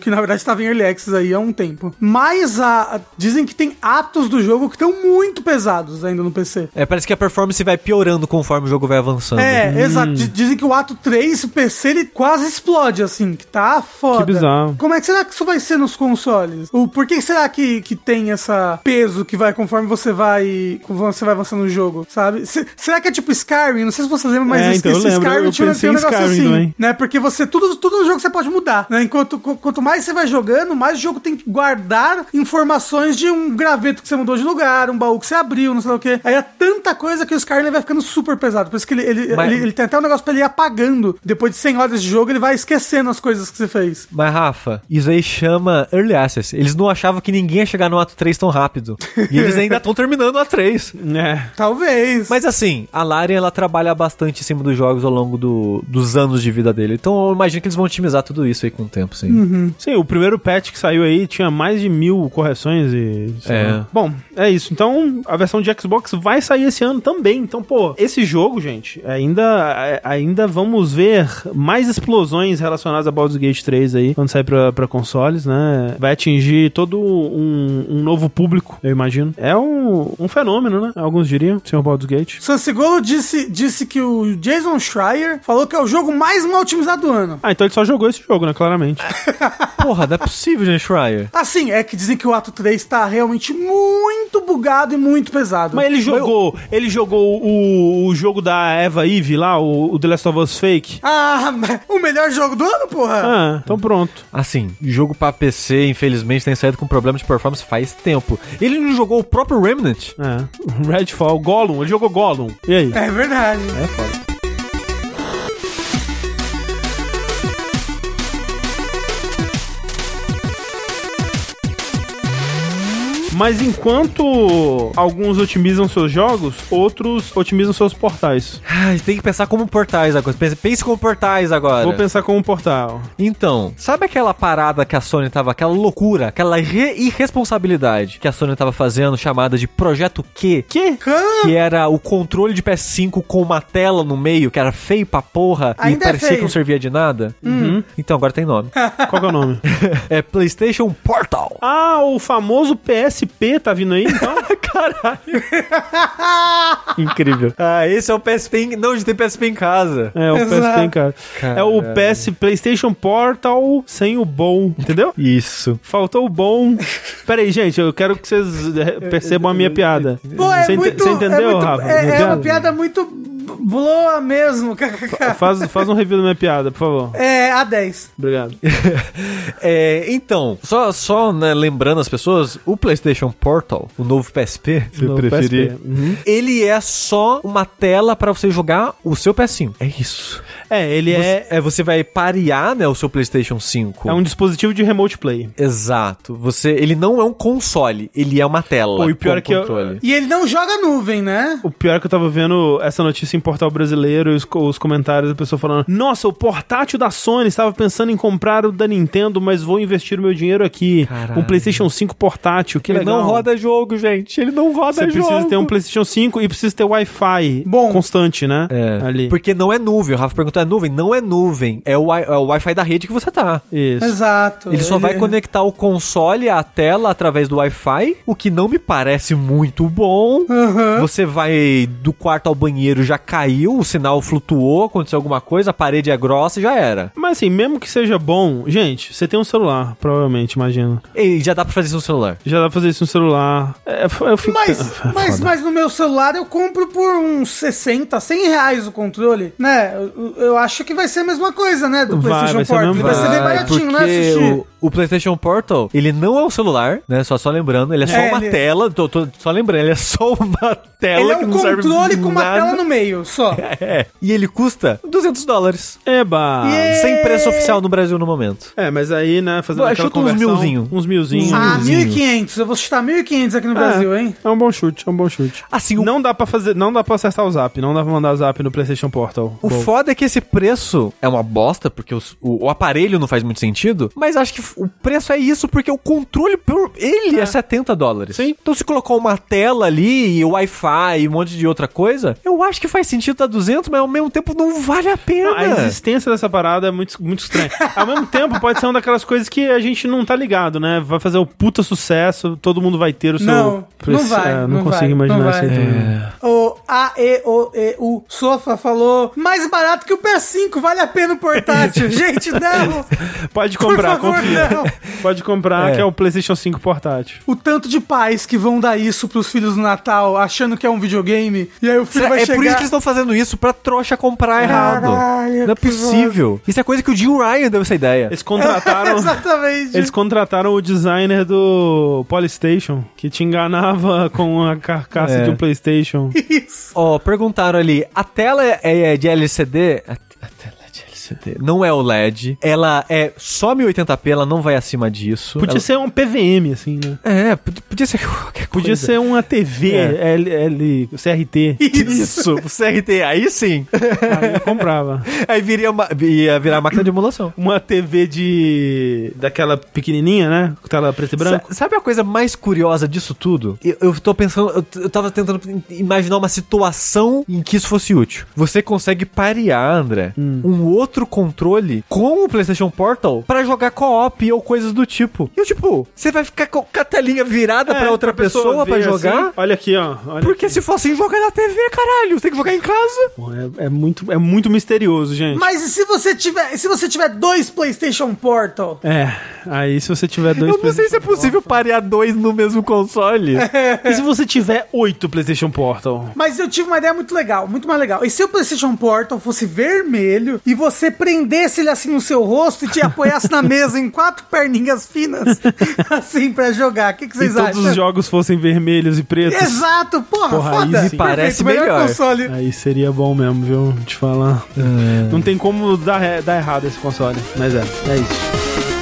que na verdade estava em Early Access aí há um tempo. Mas a, dizem que tem atos do jogo que estão muito pesados ainda no PC. É, parece que a performance vai piorando conforme o jogo vai avançando. É, exato. D- Dizem que o ato 3, o PC, ele quase explode, assim, que tá foda. Que bizarro. Como é que será que isso vai ser nos consoles? O, por que será que, que tem essa peso que vai conforme você vai conforme você vai avançando no jogo, sabe? Se- será que é tipo Skyrim? Não sei se vocês lembram, mas É, esse, então eu esse lembro, Skyrim eu tinha, um negócio Skyrim assim, também. né? Porque você, tudo, tudo no jogo você pode mudar, né? Enquanto qu- quanto mais você vai jogando, mais o jogo tem que guardar informações de um graveto que você mudou de lugar, um baú que você abriu, não sei lá o que. Aí é tanta coisa que o Skyrim vai ficando super pesado. Por isso que ele, ele, Mas- ele, ele tem até um negócio pra ele ir apagando. Depois de 100 horas de jogo, ele vai esquecendo as coisas que você fez. Mas, Rafa, isso aí chama Early Access. Eles não achavam que ninguém ia chegar no ato 3 tão rápido. E eles ainda estão terminando o ato 3. É. Talvez. Mas assim, a Larian ela trabalha bastante em cima dos jogos ao longo do- dos anos de vida dele. Então eu imagino que eles vão otimizar tudo isso aí com o tempo, sim. Sim, o primeiro patch que saiu aí tinha mais de mil correções e. É. lá. Bom, é isso. Então, a versão de Xbox vai sair esse ano também. Então, pô, esse jogo, gente, ainda, ainda vamos ver mais explosões relacionadas a Baldur's Gate 3 aí, quando sair pra, pra consoles, né? Vai atingir todo um, um novo público, eu imagino. É um, um fenômeno, né? Alguns diriam, senhor Baldur's Gate. Sansigolo disse, disse que o Jason Schreier falou que é o jogo mais mal otimizado do ano. Ah, então ele só jogou esse jogo, né? Claramente. Porra, não é possível, gente, Schreier. Assim, é que dizem que o ato 3 tá realmente muito bugado e muito pesado. Mas ele jogou, ele jogou o, o jogo da Eva Eve lá, o, o The Last of Us Fake. Ah, o melhor jogo do ano, porra? Ah, então pronto. Assim, jogo pra PC, infelizmente, tem saído com problema de performance faz tempo. Ele não jogou o próprio Remnant? É. Redfall, Gollum, ele jogou Gollum. E aí? É verdade. É foda. Mas enquanto alguns otimizam seus jogos, outros otimizam seus portais. Ai, tem que pensar como portais agora. Pense, pense como portais agora. Vou pensar como um portal. Então, sabe aquela parada que a Sony tava, aquela loucura, aquela irre- irresponsabilidade que a Sony tava fazendo, chamada de Projeto Q? Que? Que era o controle de PS5 com uma tela no meio, que era feio pra porra Ainda e é parecia feio. que não servia de nada? Então agora tem nome. Qual que é o nome? é PlayStation Portal. Ah, o famoso PSP tá vindo aí, então? Caralho. Incrível. Ah, esse é o PSP. Em... Não, a gente tem PSP em casa. É, o Exato. PSP, cara. É o PS PlayStation Portal sem o bom, entendeu? Isso. Faltou o bom. Pera aí, gente, eu quero que vocês eh, percebam a minha piada. Pô, é Você muito. você entendeu, é muito- Rafa? É, é uma piada muito boa mesmo. Faz, faz um review da minha piada, por favor. É, A10. Obrigado. É, então, só, só né, lembrando as pessoas, o PlayStation Portal, o novo PSP, se Novo preferir, PSP. Uhum. ele é só uma tela pra você jogar o seu PS5. É isso. É, ele Você, é, é, você vai parear, né, o seu PlayStation 5. é um dispositivo de remote play. Exato. Você, ele não é um console, ele é uma tela. Pô, e o pior com é que eu-. E ele não joga nuvem, né? O pior é que eu tava vendo essa notícia em portal brasileiro e os, os comentários da pessoa falando: Nossa, o portátil da Sony estava pensando em comprar o da Nintendo, mas vou investir o meu dinheiro aqui. Caralho. Um PlayStation 5 portátil, que Ele legal. não roda jogo, gente. Ele não roda Você jogo. precisa ter um PlayStation 5 e precisa ter Wi-Fi Bom. constante, né? É, Ali. porque não é nuvem. O Rafa perguntou, é nuvem? Não é nuvem. É o, é o Wi-Fi da rede que você tá. Isso. Exato. Ele só vai conectar o console à tela através do Wi-Fi, o que não me parece muito bom. Aham. Você vai do quarto ao banheiro, já caiu, o sinal flutuou, aconteceu alguma coisa, a parede é grossa e já era. Mas assim, mesmo que seja bom, gente, você tem um celular, provavelmente, imagina. E já dá pra fazer isso no celular. Já dá pra fazer isso no celular. É, eu fico... Mas, mas, mas no meu celular eu compro por uns 60, 100 reais o controle, né? Eu, eu acho que vai ser a mesma coisa, né? Do Vai, PlayStation vai Portal. Ele vai ser bem Vai, baratinho, né? Assistir. o, o PlayStation Portal, ele não é um celular, né? Só, só lembrando, ele é só É, uma ele- tela. Tô, tô- só lembrando, ele é só uma tela Ele é que um controle com uma tela no meio, só. É. E ele custa 200 dólares. Eba! Yeah. Sem preço oficial no Brasil no momento. É, mas aí, né, fazendo Vai, aquela chuta uns milzinho. Uns milzinhos. Ah, Milzinho. 1.500. Eu vou chutar 1.500 aqui no Brasil, hein? É um bom chute, é um bom chute. Assim, o, Não dá pra fazer, não dá pra acessar o Zap, não dá pra mandar o Zap no PlayStation Portal. o Bom. foda é que esse preço é uma bosta, porque os- o, o aparelho não faz muito sentido, mas acho que o preço é isso porque o controle, por ele, é, 70 dólares. Sim. Então se colocar uma tela ali, e Wi-Fi e um monte de outra coisa, eu acho que faz sentido tá 200, mas ao mesmo tempo não vale a pena. Não, a existência dessa parada é muito, muito estranha. Ao mesmo tempo, pode ser uma daquelas coisas que a gente não tá ligado, né? Vai fazer o puta sucesso, todo mundo vai ter o seu. Não, não vai, É, não, não consigo vai, imaginar não isso aí vai. também. O, a A-E-O-E-U. Sofa falou, mais barato que o PS5, vale a pena o portátil. Gente, não. Pode comprar, Por favor, confia. não. Pode comprar, É. que é o PlayStation 5 portátil. O tanto de pais que vão dar isso pros filhos no Natal, achando que é um videogame, e aí o filho vai é chegar... por isso que eles estão fazendo isso, pra trouxa comprar errado. Caralho, Não é possível. Isso é coisa que o Jim Ryan deu essa ideia. Eles contrataram. Exatamente. Eles contrataram o designer do Polystation, que te enganava com a carcaça É. de um PlayStation. Isso. Ó, perguntaram ali, a tela é, é de LCD? A, a tela é de LCD. Não é OLED. Ela é só 1080p, ela não vai acima disso. Podia Ela- ser um PVM, assim, né? É, pod- podia ser qualquer Podia coisa. ser uma TV É. L, L, CRT. Isso, o CRT, aí sim. Aí eu comprava. Aí viria, uma, ia virar máquina de emulação. Uma TV de. daquela pequenininha, né? Com tela preto e branco. Sa- Sabe a coisa mais curiosa disso tudo? Eu, eu tô pensando, eu, eu tava tentando imaginar uma situação em que isso fosse útil. Você consegue parear, André, um outro controle com o PlayStation Portal pra jogar co-op ou coisas do tipo. E eu, tipo, você vai ficar com a telinha virada pra outra pessoa, pra ver jogar? assim. Olha aqui, ó. Olha Porque se for assim, joga na TV, caralho. Você tem que jogar em casa. Pô, É, é muito, é muito misterioso, gente. Mas e se você tiver, e se você tiver dois PlayStation Portal? É, aí se você tiver dois Eu não sei se é possível parear dois no mesmo console. E se você tiver oito PlayStation Portal? Mas eu tive uma ideia muito legal, muito mais legal. E se o PlayStation Portal fosse vermelho e você prendesse ele assim no seu rosto e te apoiasse na mesa em quatro perninhas finas, assim, pra jogar? O que, que vocês todos acham? os jogos fossem vermelhos e pretos. Exato, porra, Porra, aí foda. sim. Parece Perfeito, melhor. console. Aí seria bom mesmo, viu? Te falar. Não tem como dar, dar errado esse console. Mas é, é isso.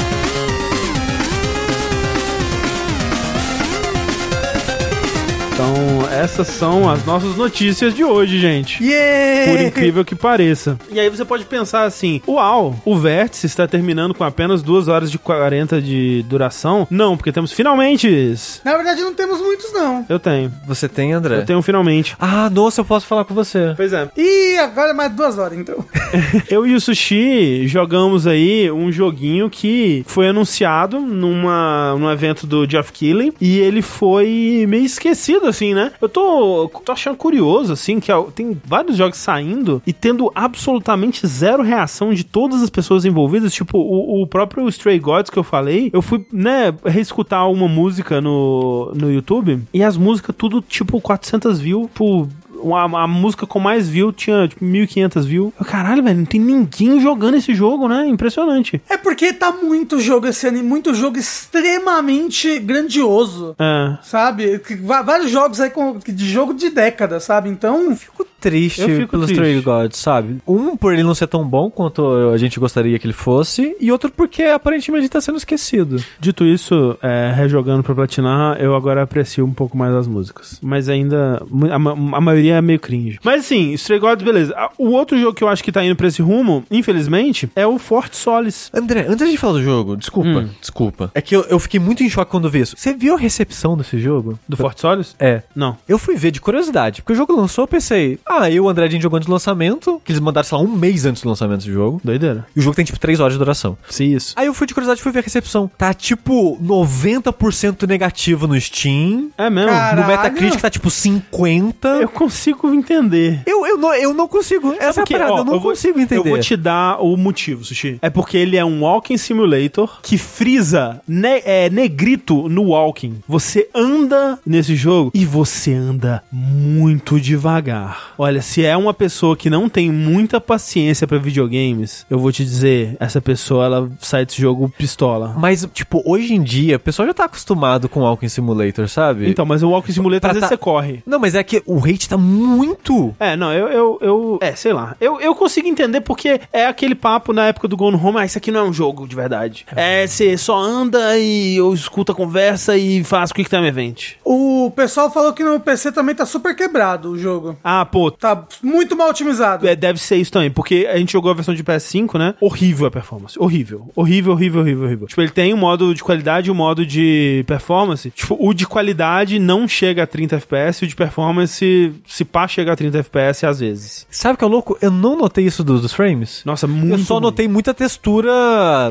Essas são as nossas notícias de hoje, gente. Yeah! Por incrível que pareça. E aí você pode pensar assim: Uau, o vértice está terminando com apenas 2 horas de 40 de duração? Não, porque temos finalmente. Na verdade, não temos muitos, não. Eu tenho. Você tem, André? Eu tenho um finalmente. Ah, nossa, eu posso falar com você. Pois é. E agora é mais duas horas, então. Eu e o Sushi jogamos aí um joguinho que foi anunciado numa, num evento do Geoff Keighley e ele foi meio esquecido, assim, né? Eu tô, tô achando curioso, assim, que tem vários jogos saindo e tendo absolutamente zero reação de todas as pessoas envolvidas. Tipo, o, o próprio Stray Gods que eu falei, eu fui, né, reescutar uma música no, no YouTube e as músicas tudo, tipo, 400 views por uma, a música com mais view tinha tipo 1500 views. Eu, Caralho, velho, não tem ninguém jogando esse jogo, né? Impressionante. É porque tá muito jogo esse ano, e muito jogo extremamente grandioso. É. Sabe? Vários jogos aí com, de jogo de década, sabe? Então. Fico triste Eu fico pelos triste. Stray Gods, sabe? Um, por ele não ser tão bom quanto a gente gostaria que ele fosse, e outro porque aparentemente ele tá sendo esquecido. Dito isso, é, rejogando pra platinar, eu agora aprecio um pouco mais as músicas. Mas ainda, a, a maioria é meio cringe. Mas assim, Stray Gods, beleza. O outro jogo que eu acho que tá indo pra esse rumo, infelizmente, é o Fort Solis. André, antes de falar do jogo, desculpa, Hum. desculpa. É que eu, eu fiquei muito em choque quando vi isso. Você viu a recepção desse jogo? Do Fort Solis? É. Não. Eu fui ver de curiosidade, porque o jogo lançou, eu pensei, ah, eu e o André jogou antes do lançamento, que eles mandaram, sei lá, um mês antes do lançamento do jogo. Doideira. E o jogo tem, tipo, 3 horas de duração. Se isso. Aí eu fui de curiosidade e fui ver a recepção. Tá, tipo, 90% negativo no Steam. É mesmo. Cara, No Caralho. Metacritic tá, tipo, 50. Eu consigo entender. Eu, eu, não, eu não consigo. Essa é Porque, parada, ó, eu não vou- consigo entender. Eu vou te dar o motivo, Sushi. É porque ele é um walking simulator que frisa ne- é, negrito no walking. Você anda nesse jogo e você anda muito devagar. Olha, se é uma pessoa que não tem muita paciência pra videogames, eu vou te dizer, essa pessoa ela sai desse jogo pistola. Mas, tipo, hoje em dia, o pessoal já tá acostumado com Walking Simulator, sabe? Então, mas o walking simulator Pra às vezes tá- você corre. Não, mas é que o hate tá muito. É, não, eu, eu, eu- É, sei lá. Eu, eu consigo entender porque é aquele papo na época do Gone Home, ah, isso aqui não é um jogo de verdade. É, você só anda e eu escuta a conversa e faz Quick Time Event. O pessoal falou que no PC também tá super quebrado o jogo. Ah, pô, Tá muito mal otimizado. é, deve ser isso também, porque a gente jogou a versão de PS5, né? Horrível a performance. Horrível. Horrível, horrível, horrível, horrível. Tipo, ele tem um modo de qualidade e um modo de performance. Tipo, o de qualidade não chega a 30 FPS, e o de performance, se pá, chega a 30 FPS às vezes. Sabe o que é louco? Eu não notei isso dos, dos frames. Nossa, muito eu só ruim. notei muita textura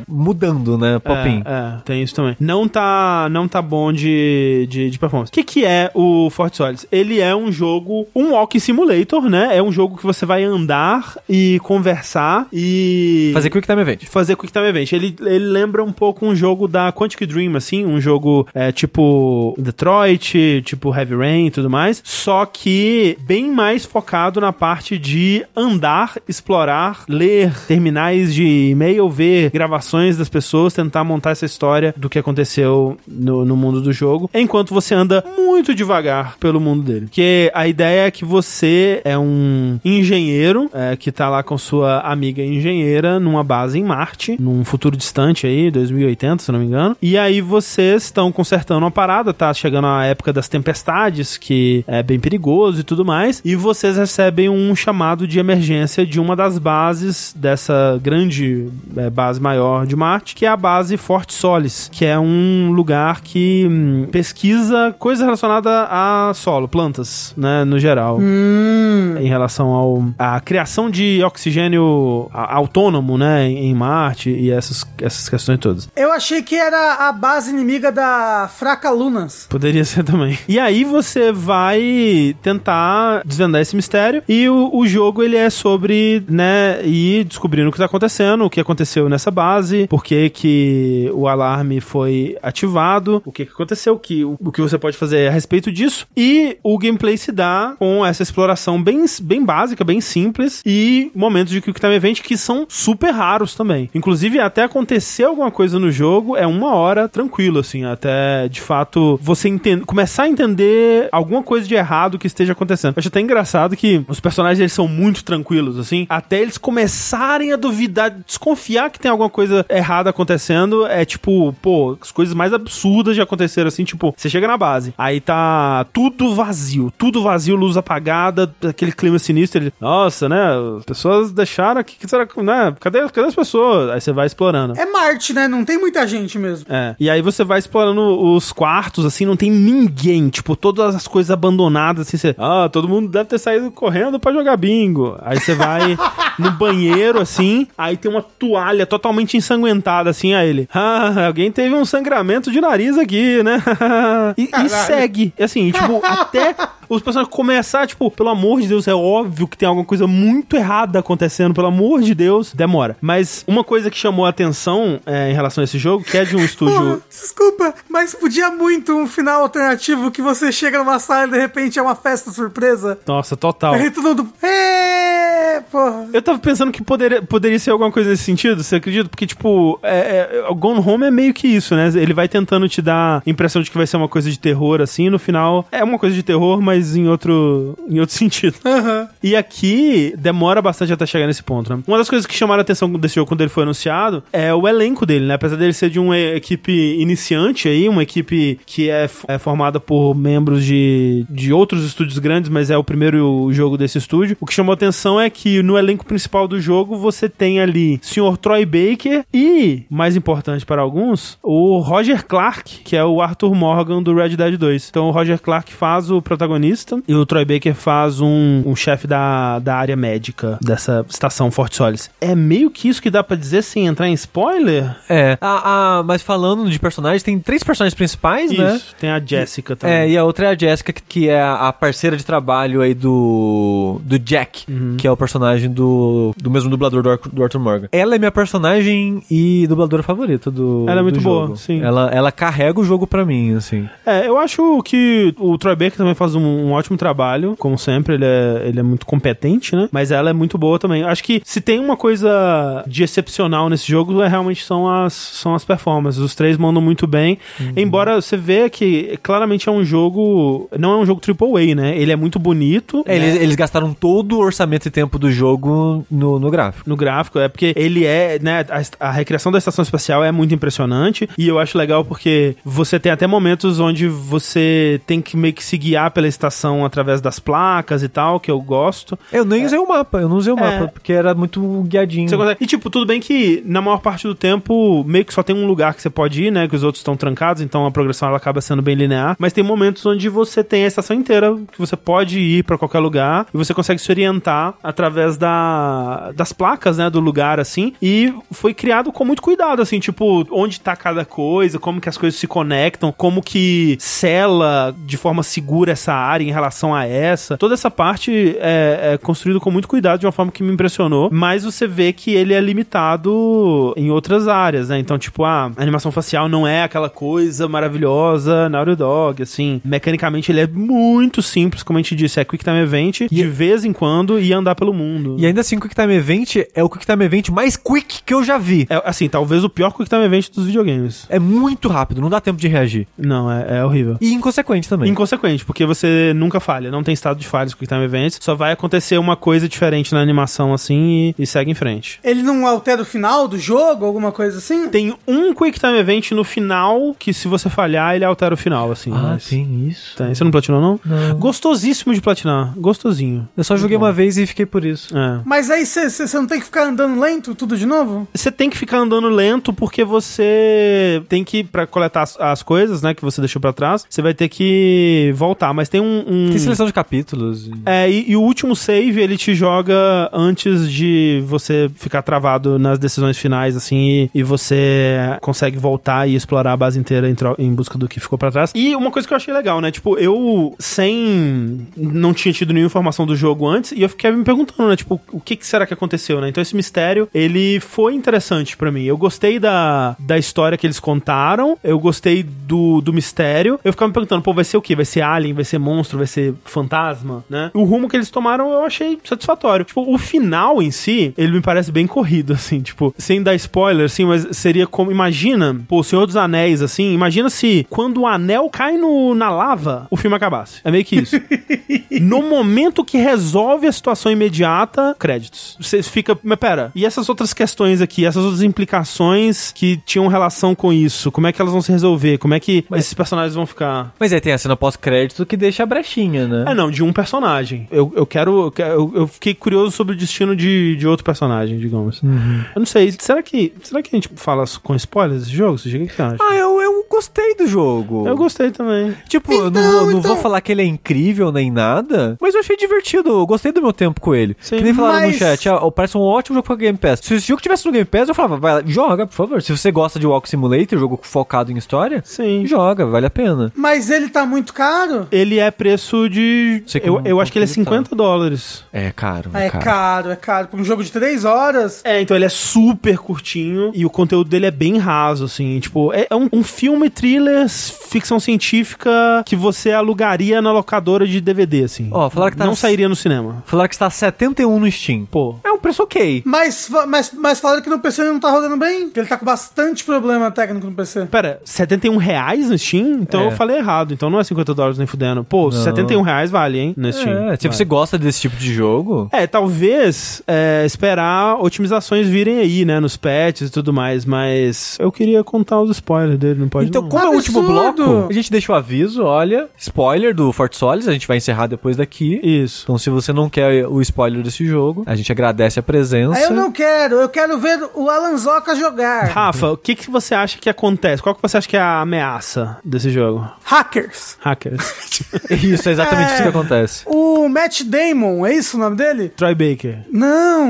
mudando, né? Pop-in. É, é, tem isso também. Não tá, não tá bom de, de, de performance. O que, que é o Fort Solis? Ele é um jogo, um walking simulator, né? É um jogo que você vai andar e conversar e... Fazer Quick Time Event. fazer Quick Time Event. Ele, ele lembra um pouco um jogo da Quantic Dream, assim, um jogo é, tipo Detroit, tipo Heavy Rain e tudo mais, só que bem mais focado na parte de andar, explorar, ler terminais de e-mail, ver gravações das pessoas, tentar montar essa história do que aconteceu no, no mundo do jogo, enquanto você anda muito devagar pelo mundo dele. Que a ideia é que você é um engenheiro é, que tá lá com sua amiga engenheira numa base em Marte, num futuro distante aí, 2080, se não me engano. E aí vocês estão consertando uma parada, tá chegando a época das tempestades, que é bem perigoso e tudo mais. E vocês recebem um chamado de emergência de uma das bases dessa grande é, base maior de Marte, que é a base Fort Solis, que é um lugar que hum, pesquisa coisas relacionadas a solo, plantas, né, no geral Hum. Em relação ao à criação de oxigênio a- autônomo, né, em em Marte e essas, essas questões todas. Eu achei que era a base inimiga da Fraca Lunas. Poderia ser também. E aí você vai tentar desvendar esse mistério e o, o jogo ele é sobre, né, ir descobrindo o que tá acontecendo, o que aconteceu nessa base, por que que o alarme foi ativado, o que que aconteceu, que, o, o que você pode fazer a respeito disso. E o gameplay se dá com essa exploração bem, bem básica, bem simples e momentos de Quick Time Event que são super raros também. Inclusive, até acontecer alguma coisa no jogo é uma hora tranquilo, assim, até de fato você entende, começar a entender alguma coisa de errado que esteja acontecendo. Eu acho até engraçado que os personagens eles são muito tranquilos, assim, até eles começarem a duvidar, desconfiar que tem alguma coisa errada acontecendo, é tipo, pô, as coisas mais absurdas de acontecer, assim, tipo, você chega na base, aí tá tudo vazio, tudo vazio, luz apagada, aquele clima sinistro, ele, nossa, né, as pessoas deixaram aqui, que será que, né, cadê, cadê as pessoas? Aí você vai explorando. É Marte, né? Não tem muita gente mesmo. É. E aí você vai explorando os quartos, assim, não tem ninguém. Tipo, todas as coisas abandonadas, assim, você. Ah, todo mundo deve ter saído correndo pra jogar bingo. Aí você vai no banheiro, assim, aí tem uma toalha totalmente ensanguentada, assim, a ele. Ah, alguém teve um sangramento de nariz aqui, né? e, e segue. E assim, tipo, até os personagens começar, tipo, pelo amor de Deus, é óbvio que tem alguma coisa muito errada acontecendo, pelo amor de Deus, demora. Mas uma coisa que chamou a atenção é, em relação a esse jogo, que é de um estúdio. desculpa, mas podia muito um final alternativo que você chega numa sala e de repente é uma festa surpresa. Nossa, total. Aí todo mundo. É, porra. Eu tava pensando que poderia, poderia ser alguma coisa nesse sentido, você acredita? Porque, tipo, é, é, o Gone Home é meio que isso, né? Ele vai tentando te dar a impressão de que vai ser uma coisa de terror, assim, e no final é uma coisa de terror, mas em outro, em outro sentido. Aham. E aqui demora bastante até chegar nesse ponto, né? Uma das coisas que chamaram a atenção desse jogo quando ele foi anunciado é o elenco dele, né? Apesar dele ser de uma equipe iniciante aí, uma equipe que é, é formada por membros de, de outros estúdios grandes, mas é o primeiro jogo desse estúdio. O que chamou a atenção é que no elenco principal do jogo você tem ali Sr. Troy Baker e, mais importante para alguns, o Roger Clark, que é o Arthur Morgan do Red Dead 2. Então o Roger Clark faz o protagonista e o Troy Baker faz um, um chefe da, da área médica dessa estação Fort Solis. É meio que isso que dá pra dizer sem entrar em spoiler? É. Ah, ah, mas falando de personagens, tem três personagens principais, né? Isso. Tem a Jessica também. É, e a outra é a Jessica, que- que é a parceira de trabalho aí do. do Jack, Uhum. que é o personagem do. do mesmo dublador do, do Arthur Morgan. Ela é minha personagem e dubladora favorita do. Ela é muito boa, sim. Ela, ela carrega o jogo pra mim, assim. É, eu acho que o Troy Baker também faz um, um ótimo trabalho, como sempre, ele é, ele é muito competente, né? Mas ela é muito boa também. Acho que se tem uma coisa de excepcional nesse jogo, é realmente são as, são as performances. Os três mandam muito bem, embora você vê que claramente é um jogo, não é um jogo AAA, né? Ele é muito bonito. É, né? eles, eles gastaram todo o orçamento e tempo do jogo no, no gráfico. no gráfico, é porque ele é, né, a, a recriação da estação espacial é muito impressionante e eu acho legal porque você tem até momentos onde você tem que meio que se guiar pela estação através das placas e tal, que eu gosto. Eu nem usei o mapa, eu não usei o É. mapa, porque era muito guiadinho. E tipo, tudo bem que na maior parte do tempo meio que só tem um lugar que você pode ir, né, que os outros estão trancados, então a progressão ela acaba sendo bem linear, mas tem momentos onde você tem a estação inteira que você pode ir pra qualquer lugar e você consegue se orientar através da, das placas, né, do lugar assim, e foi criado com muito cuidado assim, tipo, onde tá cada coisa, como que as coisas se conectam, como que sela de forma segura essa área em relação a essa. Toda essa parte é, é construído com muito cuidado de uma forma que me impressionou, mas você vê que ele é limitado em outras áreas, né? Então, tipo, a animação facial não é aquela coisa maravilhosa Naughty Dog, assim. Mecanicamente ele é muito simples, como a gente disse, é Quick Time Event, de vez em quando e andar pelo mundo. E ainda assim, o Quick Time Event é o Quick Time Event mais quick que eu já vi. É, assim, talvez o pior Quick Time Event dos videogames. É muito rápido, não dá tempo de reagir. Não, é, é horrível. E inconsequente também. Inconsequente, porque você nunca falha, não tem estado de falhas com Quick Time Events, só vai acontecer uma coisa diferente na animação assim e, e segue em frente. Ele não altera o final do jogo, alguma coisa assim? Tem um Quick Time Event no final que se você falhar, ele altera o final, assim. ah, mas- tem isso. Tem. Você não platinou, não? Não. Gostosíssimo de platinar. Gostosinho. Eu só joguei uma vez e fiquei por isso. É. Mas aí você não tem que ficar andando lento tudo de novo? Você tem que ficar andando lento porque você tem que, pra coletar as, as coisas, né, que você deixou pra trás, você vai ter que voltar. Mas tem um. Um- Tem seleção de capítulos. e- É, e, e o último save ele te joga antes de você ficar travado nas decisões finais, assim, e, e você consegue voltar e explorar a base inteira em, em busca do que ficou pra trás. E uma coisa que eu achei legal, né? Tipo, eu sem. não tinha tido nenhuma informação do jogo antes, e eu fiquei me perguntando, né? Tipo, o que, que será que aconteceu, né? Então esse mistério, ele foi interessante pra mim. Eu gostei da, da história que eles contaram, eu gostei do, do mistério. Eu ficava me perguntando, pô, vai ser o quê? Vai ser alien? Vai ser monstro? Vai ser fantasma? Né? O rumo que eles tomaram eu achei satisfatório. Tipo, o final em si, ele me parece bem corrido, assim, tipo, sem dar spoiler, assim, mas seria como, imagina, pô, o Senhor dos Anéis, assim, imagina se quando o anel cai no, na lava, o filme acabasse. É meio que isso. no momento que resolve a situação imediata, créditos. Você fica, mas pera, e essas outras questões aqui, essas outras implicações que tinham relação com isso, como é que elas vão se resolver? Como é que esses personagens vão ficar? Mas aí tem a cena pós-crédito que deixa brechinha, né? É, não, de um personagem. Eu, eu quero. Eu, quero- eu- fiquei curioso sobre o destino de, de outro personagem, digamos. Eu não sei. Será que, será que a gente fala com spoilers desse jogo? O que você acha? Ah, eu, eu gostei do jogo. Eu gostei também. Tipo, eu não, Então, não então- vou falar que ele é incrível nem nada, mas eu achei divertido. Eu gostei do meu tempo com ele. Sim, que nem falaram no mas- chat, ah, parece um ótimo jogo pra Game Pass. Se esse jogo tivesse no Game Pass, eu falava, vai lá, joga, por favor. Se você gosta de Walk Simulator, jogo focado em história, Sim. joga, vale a pena. Mas ele tá muito caro? Ele é preço de. Sei Eu, eu acho que ele é como que tá. 50 dólares. É caro, É caro, é caro. Pra um jogo de 3 horas. É, então ele é super curtinho e o conteúdo dele é bem raso, assim. Tipo, é, é um, um filme thriller, ficção científica que você alugaria na locadora de DVD, assim. Ó, falaram que tá Não sairia no cinema. Falaram que está 71 no Steam. Pô. É um preço ok. Mas, mas, mas falaram que no PC ele não tá rodando bem. Que ele tá com bastante problema técnico no PC. Pera, 71 reais no Steam? Então É. eu falei errado. Então não é 50 dólares nem fudendo. Pô, Não. 71 reais vale, hein? No Steam. É, se Vale. você gosta desse tipo de jogo, É, talvez é, esperar otimizações virem aí, né? Nos patches e tudo mais. Mas eu queria contar os spoilers dele, não pode Então, não. como é o último Absurdo! bloco, a gente deixa o aviso, olha, spoiler do Fort Solis, a gente vai encerrar depois daqui. Isso. Então, se você não quer o spoiler desse jogo, a gente agradece a presença. Aí eu não quero, eu quero ver o Alan Zoka jogar. Rafa, o que, que você acha que acontece? Qual que você acha que é a ameaça desse jogo? Hackers. Hackers. Isso, é exatamente É. isso que acontece. O Matt Damon, é isso o nome dele? Troy Baker. Não,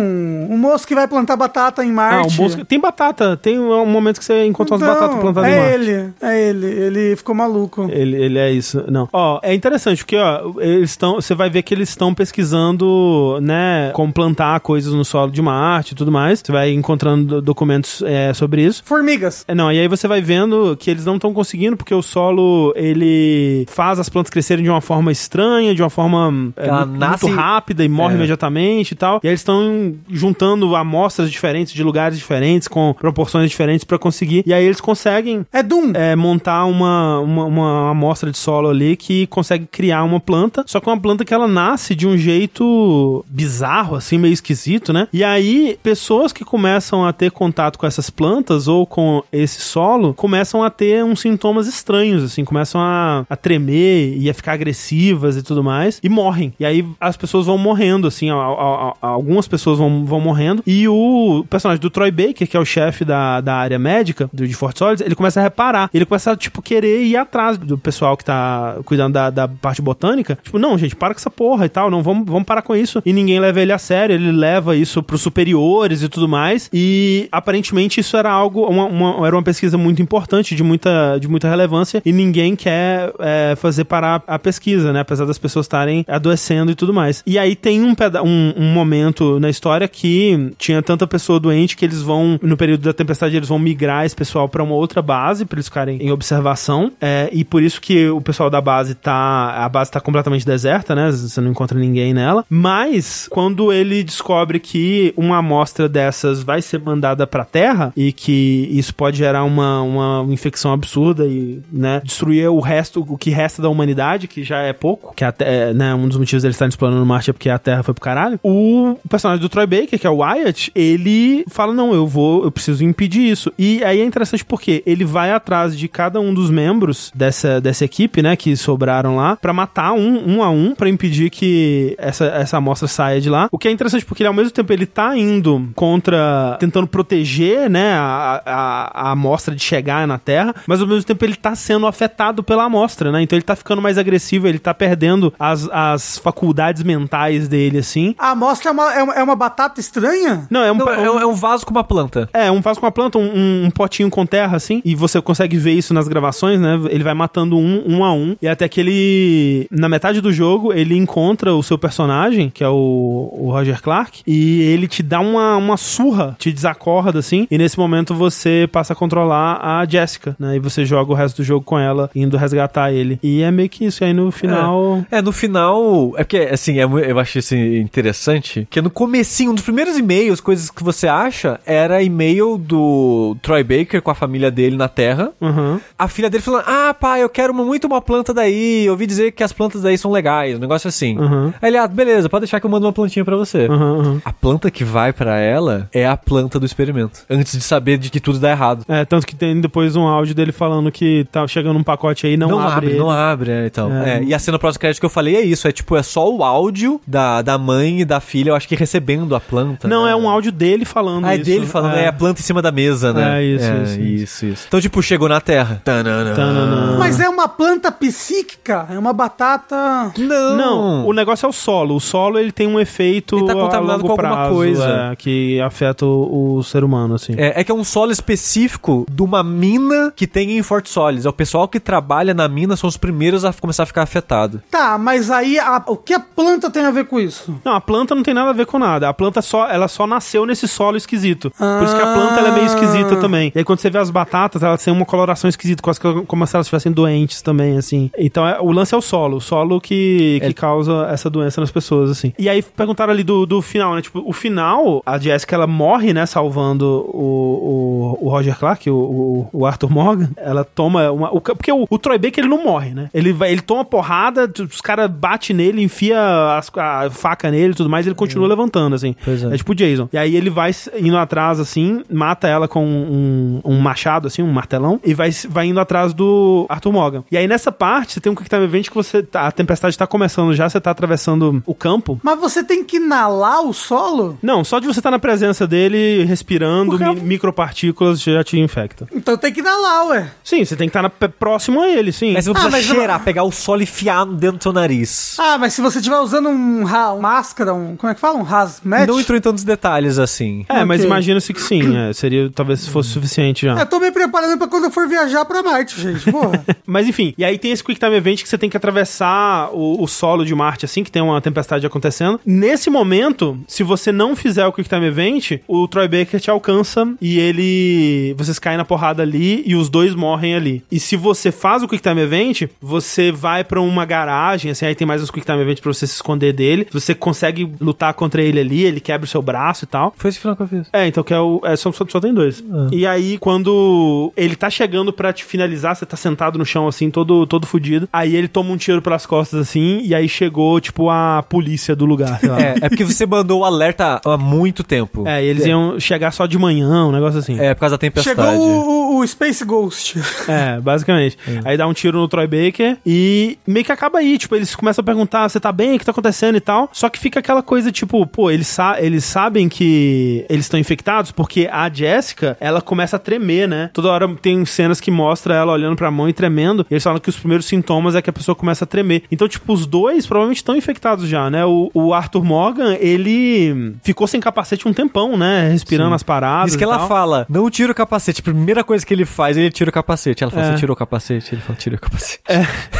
o moço que vai plantar batata em Ah, Marte. o Mosca. Tem batata. Tem um momento que você encontra umas Não, batatas plantadas em é Marte. ele, é ele, ele ficou maluco. Ele, ele é isso. Não. Ó, é interessante porque, ó, eles estão. Você vai ver que eles estão pesquisando, né, como plantar coisas no solo de Marte e tudo mais. Você vai encontrando do- documentos é, sobre isso. Formigas. É, Não, e aí você vai vendo que eles não estão conseguindo, porque o solo, ele faz as plantas crescerem de uma forma estranha, de uma forma é, muito nasce- rápida e morre É. imediatamente e tal. E aí eles estão juntando amostras diferentes, de lugares diferentes, com proporções diferentes pra conseguir. E aí eles conseguem É Doom. É, montar uma, uma, uma amostra de solo ali que consegue criar uma planta, só que uma planta que ela nasce de um jeito bizarro, assim, meio esquisito, né? E aí, pessoas que começam a ter contato com essas plantas ou com esse solo, começam a ter uns sintomas estranhos, assim, começam a, a tremer e a ficar agressivas e tudo mais, e morrem. E aí as pessoas vão morrendo, assim, a- a- algumas pessoas vão, vão morrendo, e o personagem do Troy Baker, que é o chefe da, da área médica do, de Fort Solids, ele começa a reparar, ele começa a, tipo, querer ir atrás do pessoal que tá cuidando da, da parte botânica, tipo, não, gente, para com essa porra e tal, não, vamos, vamos parar com isso, e ninguém leva ele a sério, ele leva isso pros superiores e tudo mais, e aparentemente isso era algo, uma, uma- era uma pesquisa muito importante, de muita, de muita relevância, e ninguém quer é, fazer parar a pesquisa, né, apesar das pessoas estarem adoecendo e tudo mais. E aí tem um, um, um momento na história que tinha tanta pessoa doente que eles vão, no período da tempestade, eles vão migrar esse pessoal pra uma outra base, pra eles ficarem em observação, é, e por isso que o pessoal da base tá, a base tá completamente deserta, né, você não encontra ninguém nela, mas quando ele descobre que uma amostra dessas vai ser mandada pra Terra e que isso pode gerar uma, uma infecção absurda e, né, destruir o resto, o que resta da humanidade, que já é pouco, que até, né, um dos motivos deles estarem explorando Marte é porque a Terra foi pro caralho. O personagem do Troy Baker, que é o Wyatt, ele fala, não, eu vou, eu preciso impedir isso. E aí é interessante porque ele vai atrás de cada um dos membros dessa, dessa equipe, né, que sobraram lá, pra matar um, um a um, pra impedir que essa, essa amostra saia de lá. O que é interessante porque ele, ao mesmo tempo, ele tá indo contra, tentando proteger, né, a, a, a amostra de chegar na Terra, mas ao mesmo tempo ele tá sendo afetado pela amostra, né, então ele tá ficando mais agressivo, ele tá perdendo as, as faculdades mentais dele, assim. A amostra é uma, é uma, é uma batata estranha? Não, é um, Não, é, um- é um vaso com uma planta. é, um vaso com uma planta, um, um- um potinho com terra, assim, e você consegue ver isso nas gravações, né? Ele vai matando um, um a um, e até que ele, na metade do jogo, ele encontra o seu personagem, que é o, o Roger Clark, e ele te dá uma, uma surra, te desacorda, assim, e nesse momento você passa a controlar a Jessica, né? E você joga o resto do jogo com ela, indo resgatar ele. E é meio que isso, e aí no final... É, no final. É porque, assim, é eu achei assim, interessante que no comecinho, um dos primeiros e-mails, coisas que você acha, era e-mail do Troy Baker com a família dele na Terra. Uhum. A filha dele falando: Ah, pai, eu quero muito uma planta daí. Eu ouvi dizer que as plantas daí são legais. Um negócio assim. Uhum. Aí ele, ah, beleza, pode deixar que eu mando uma plantinha pra você. Uhum, uhum. A planta que vai pra ela é a planta do experimento. Antes de saber de que tudo dá errado. É, tanto que tem depois um áudio dele falando que tá chegando um pacote aí, não, abre. ele. não abre, é, então. É. É, e a cena pós-crédito que eu falei é isso, é tipo, é só o áudio da, da mãe e da filha, eu acho que recebendo a planta. Não, né? é um áudio dele falando Ah, é isso. dele falando, é. a planta em cima da mesa, né? É, isso, é, isso, isso, isso. Então, tipo, chegou na Terra. Tanana. Tanana. Mas é uma planta psíquica? É uma batata... Não. Não, o negócio é o solo. O solo ele tem um efeito Ele tá a contaminado longo com alguma prazo, coisa. é, que afeta o, o ser humano, assim. É, é que é um solo específico de uma mina que tem em Fort Solis. É o pessoal que trabalha na mina são os primeiros a começar a ficar afetado. Tá, mas aí a- o que a planta tem a ver com isso? Não, a planta não tem nada a ver com nada. A planta só, ela só nasceu nesse solo esquisito. Por isso que a planta ela é meio esquisita também. E aí quando você vê as batatas, elas têm uma coloração esquisita, quase como se elas estivessem doentes também, assim. Então é- o lance é o solo, o solo que, que É. causa essa doença nas pessoas, assim. E aí perguntaram ali do, do final, né? Tipo, o final, a Jessica ela morre, né? Salvando o, o, o Roger Clark, o, o, Arthur Morgan. Ela toma uma. o porque o, o Troy Baker ele não morre, né? Ele, vai, ele toma porrada, os caras batem nele, enfia as- a faca nele e tudo mais, ele continua levantando, assim. Pois é. É tipo o Jason. E aí ele vai indo atrás, assim, mata ela com um, um machado, assim, um martelão, e vai, s- vai indo atrás do Arthur Morgan. E aí nessa parte, você tem um Quick Time Event que você. tá- a tempestade tá começando já, você tá atravessando o campo. Mas você tem que inalar o solo? Não, só de você estar na presença dele, respirando, mi- micropartículas já te infecta. Então tem que inalar, ué. Sim, você tem que estar p- próximo a ele, sim. Mas você não Ah, precisa mas cheirar, pegar o solo e enfiar dentro do seu nariz. Ah, mas se você estiver usando um, ra- um máscara, um. Como é que fala? Um hazmat? Não entrou em tantos detalhes assim. É, mas Ok. imagina-se que sim, é, seria talvez fosse suficiente já. Eu tô me preparando pra quando eu for viajar pra Marte, gente. Porra. Mas enfim, e aí tem esse Quick Time Event que você tem que atravessar o, o solo de Marte, assim, que tem uma tempestade acontecendo. Nesse momento, se você não fizer o Quick Time Event, o Troy Baker te alcança e ele. Vocês caem na porrada ali e os dois morrem ali. E se você faz o Quick Time Event, você vai pra uma garagem, assim, aí tem mais uns Quick Time Event pra você se esconder dele. Você consegue lutar contra ele ali, ele quebra o seu braço e tal. Foi esse final que eu fiz. É, então que é o. É, só, só, só tem dois. E aí, quando ele tá chegando pra te finalizar, você tá sentado no chão, assim, todo, todo fudido. Aí ele toma um tiro pelas costas, assim, e aí chegou, tipo, a polícia do lugar. sei lá. É, é porque você mandou o alerta há muito tempo. É, e eles iam chegar só de manhã, um negócio assim. É, por causa da tempestade. Chegou o, o- o Space Ghost. É, basicamente. Aí dá um tiro no Troy Baker e meio que acaba aí. Tipo, eles começam a perguntar: você tá bem? O que tá acontecendo e tal. Só que fica aquela coisa, tipo, pô, eles, sa eles sabem que eles estão infectados porque a Jessica, ela começa a tremer, né? Toda hora tem cenas que mostra ela olhando pra mão e tremendo. E eles falam que os primeiros sintomas é que a pessoa começa a tremer. Então, tipo, os dois provavelmente estão infectados já, né? O, o Arthur Morgan, ele ficou sem capacete um tempão, né? Respirando as paradas. Diz que ela tal. fala, não tira o capacete. Primeira coisa que ele faz, ele tira o capacete. Ela fala, É. você tirou o capacete? Ele fala, tirei o capacete.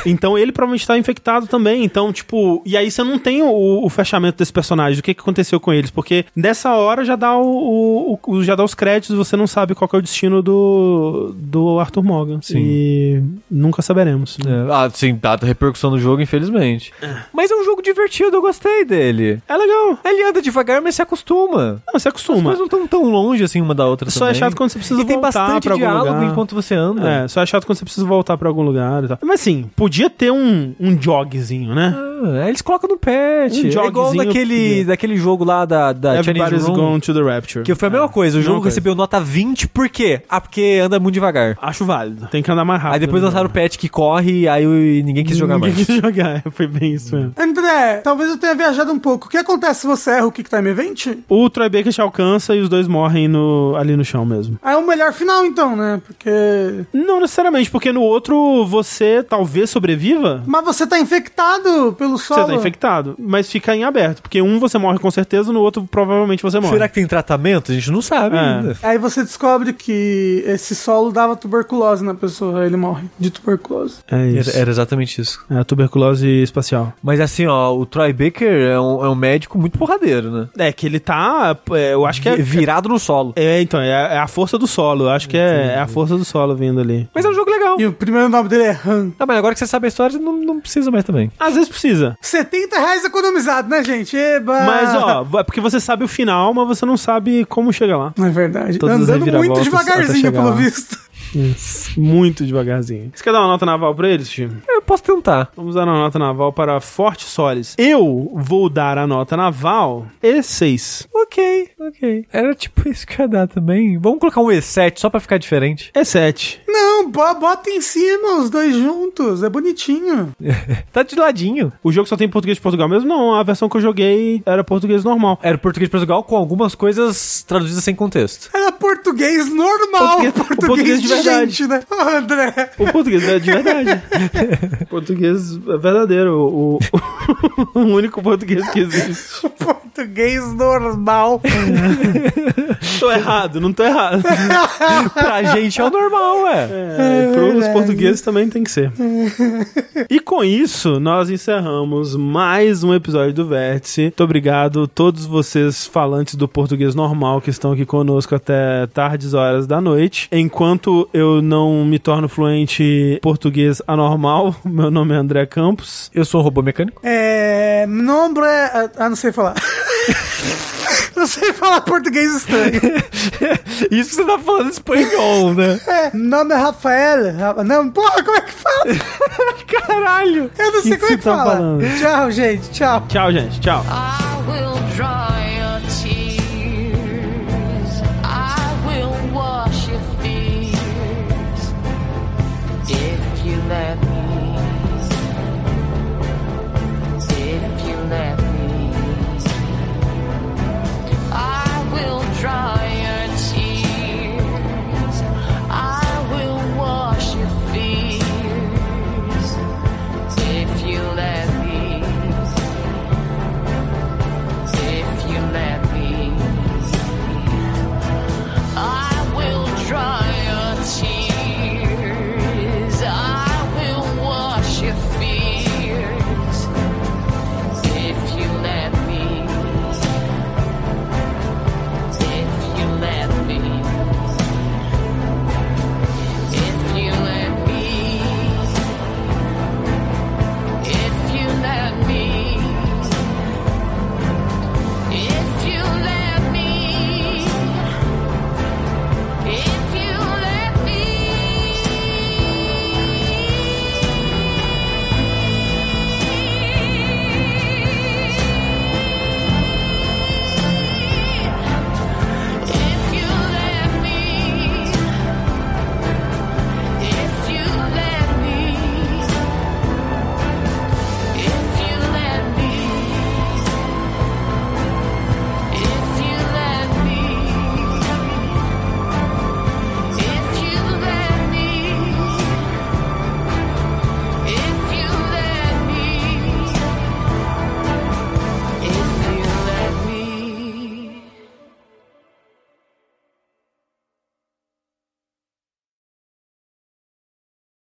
Então ele provavelmente tá infectado também. Então, tipo, e aí você não tem o, o fechamento desse personagem, o que, que aconteceu com eles, porque nessa hora já dá o, o- já dá os créditos, você não sabe qual é o destino do, do Arthur Morgan. Sim. E nunca saberemos. É, Ah, sim, dada a repercussão do jogo, infelizmente. Mas é um jogo divertido, eu gostei dele. É legal. Ele anda devagar, mas se acostuma. Não, As acostuma. coisas não estão tão longe assim uma da outra Só é também. chato quando você precisa e tem voltar bastante pra algum diálogo lugar. enquanto você anda. É, só é chato quando você precisa voltar pra algum lugar e tal. Mas assim, podia ter um, um jogzinho, né? Ah, eles colocam no patch. Um é igual daquele, daquele jogo lá da, da Chinese Everybody's Room. gone to the Rapture. Que foi a mesma É, coisa, o mesma jogo coisa. recebeu nota 20, por quê? Ah, porque anda muito devagar. Acho válido. Tem que andar mais rápido. Aí depois né? lançaram o patch que corre, aí ninguém quis jogar Ninguém mais. quis jogar. Foi bem isso mesmo. André, talvez eu tenha viajado um pouco. O que acontece se você erra o Kick Time Event? O Troy Baker te alcança e os dois morrem no, ali no chão mesmo. Aí é o melhor final, então, né? Porque. Não necessariamente, porque no outro você talvez sobreviva. Mas você tá infectado pelo solo. Você tá infectado, mas fica em aberto. Porque um você morre com certeza, no outro provavelmente você morre. Será que tem tratamento? A gente não sabe É. ainda. Aí você descobre que esse solo dava tuberculose na pessoa, aí ele morre de tuberculose. É isso. Era, era exatamente isso. É a tuberculose espacial. Mas assim, ó, o Troy Baker é um, é um médico muito porradeiro, né? É que ele tá. é, Eu acho que é. Virado no solo. É, então, é, é a força do solo. Eu acho que é, é a força do solo vindo ali. Mas é um jogo legal. E o primeiro nome dele é Han. Ah, mas agora que você sabe a história, não, não precisa mais também. Às vezes precisa. 70 reais economizado, né, gente? Eba! Mas, ó, é porque você sabe o final, mas você não sabe como chegar lá. É verdade. Todas as Andando muito devagarzinho, pelo lá. visto. Muito devagarzinho. Você quer dar uma nota naval pra eles, Tim? Eu posso tentar. Vamos dar uma nota naval para Forte Solis. Eu vou dar a nota naval E6. Ok, ok. Era tipo isso que eu ia dar também. Vamos colocar um E7 só pra ficar diferente. E7. Não, bo- bota em cima os dois juntos. É bonitinho. Tá de ladinho. O jogo só tem português de Portugal mesmo? Não, a versão que eu joguei era português normal. Era português de Portugal com algumas coisas traduzidas sem contexto. Era português normal. Português- Português, português de de, verdade. gente, né? André. O português é de verdade. português é verdadeiro. O, o- o único português que existe. Português normal. Tô errado, não tô errado. pra gente é o normal, ué. É, pros portugueses também tem que ser. E com isso, nós encerramos mais um episódio do Vértice. Muito obrigado a todos vocês falantes do português normal que estão aqui conosco até tardes horas da noite. Enquanto eu não me torno fluente português anormal, meu nome é André Campos. Eu sou um robô mecânico. É. Nombre. Ah, não sei falar. não sei falar português estranho. Isso que você tá falando espanhol, né? É, nome é Rafael. Ra- Não, porra, como é que fala? Caralho. Eu não sei Que que como é que tá fala. falando? Tchau, gente. Tchau. Tchau, gente. Tchau. I will drive.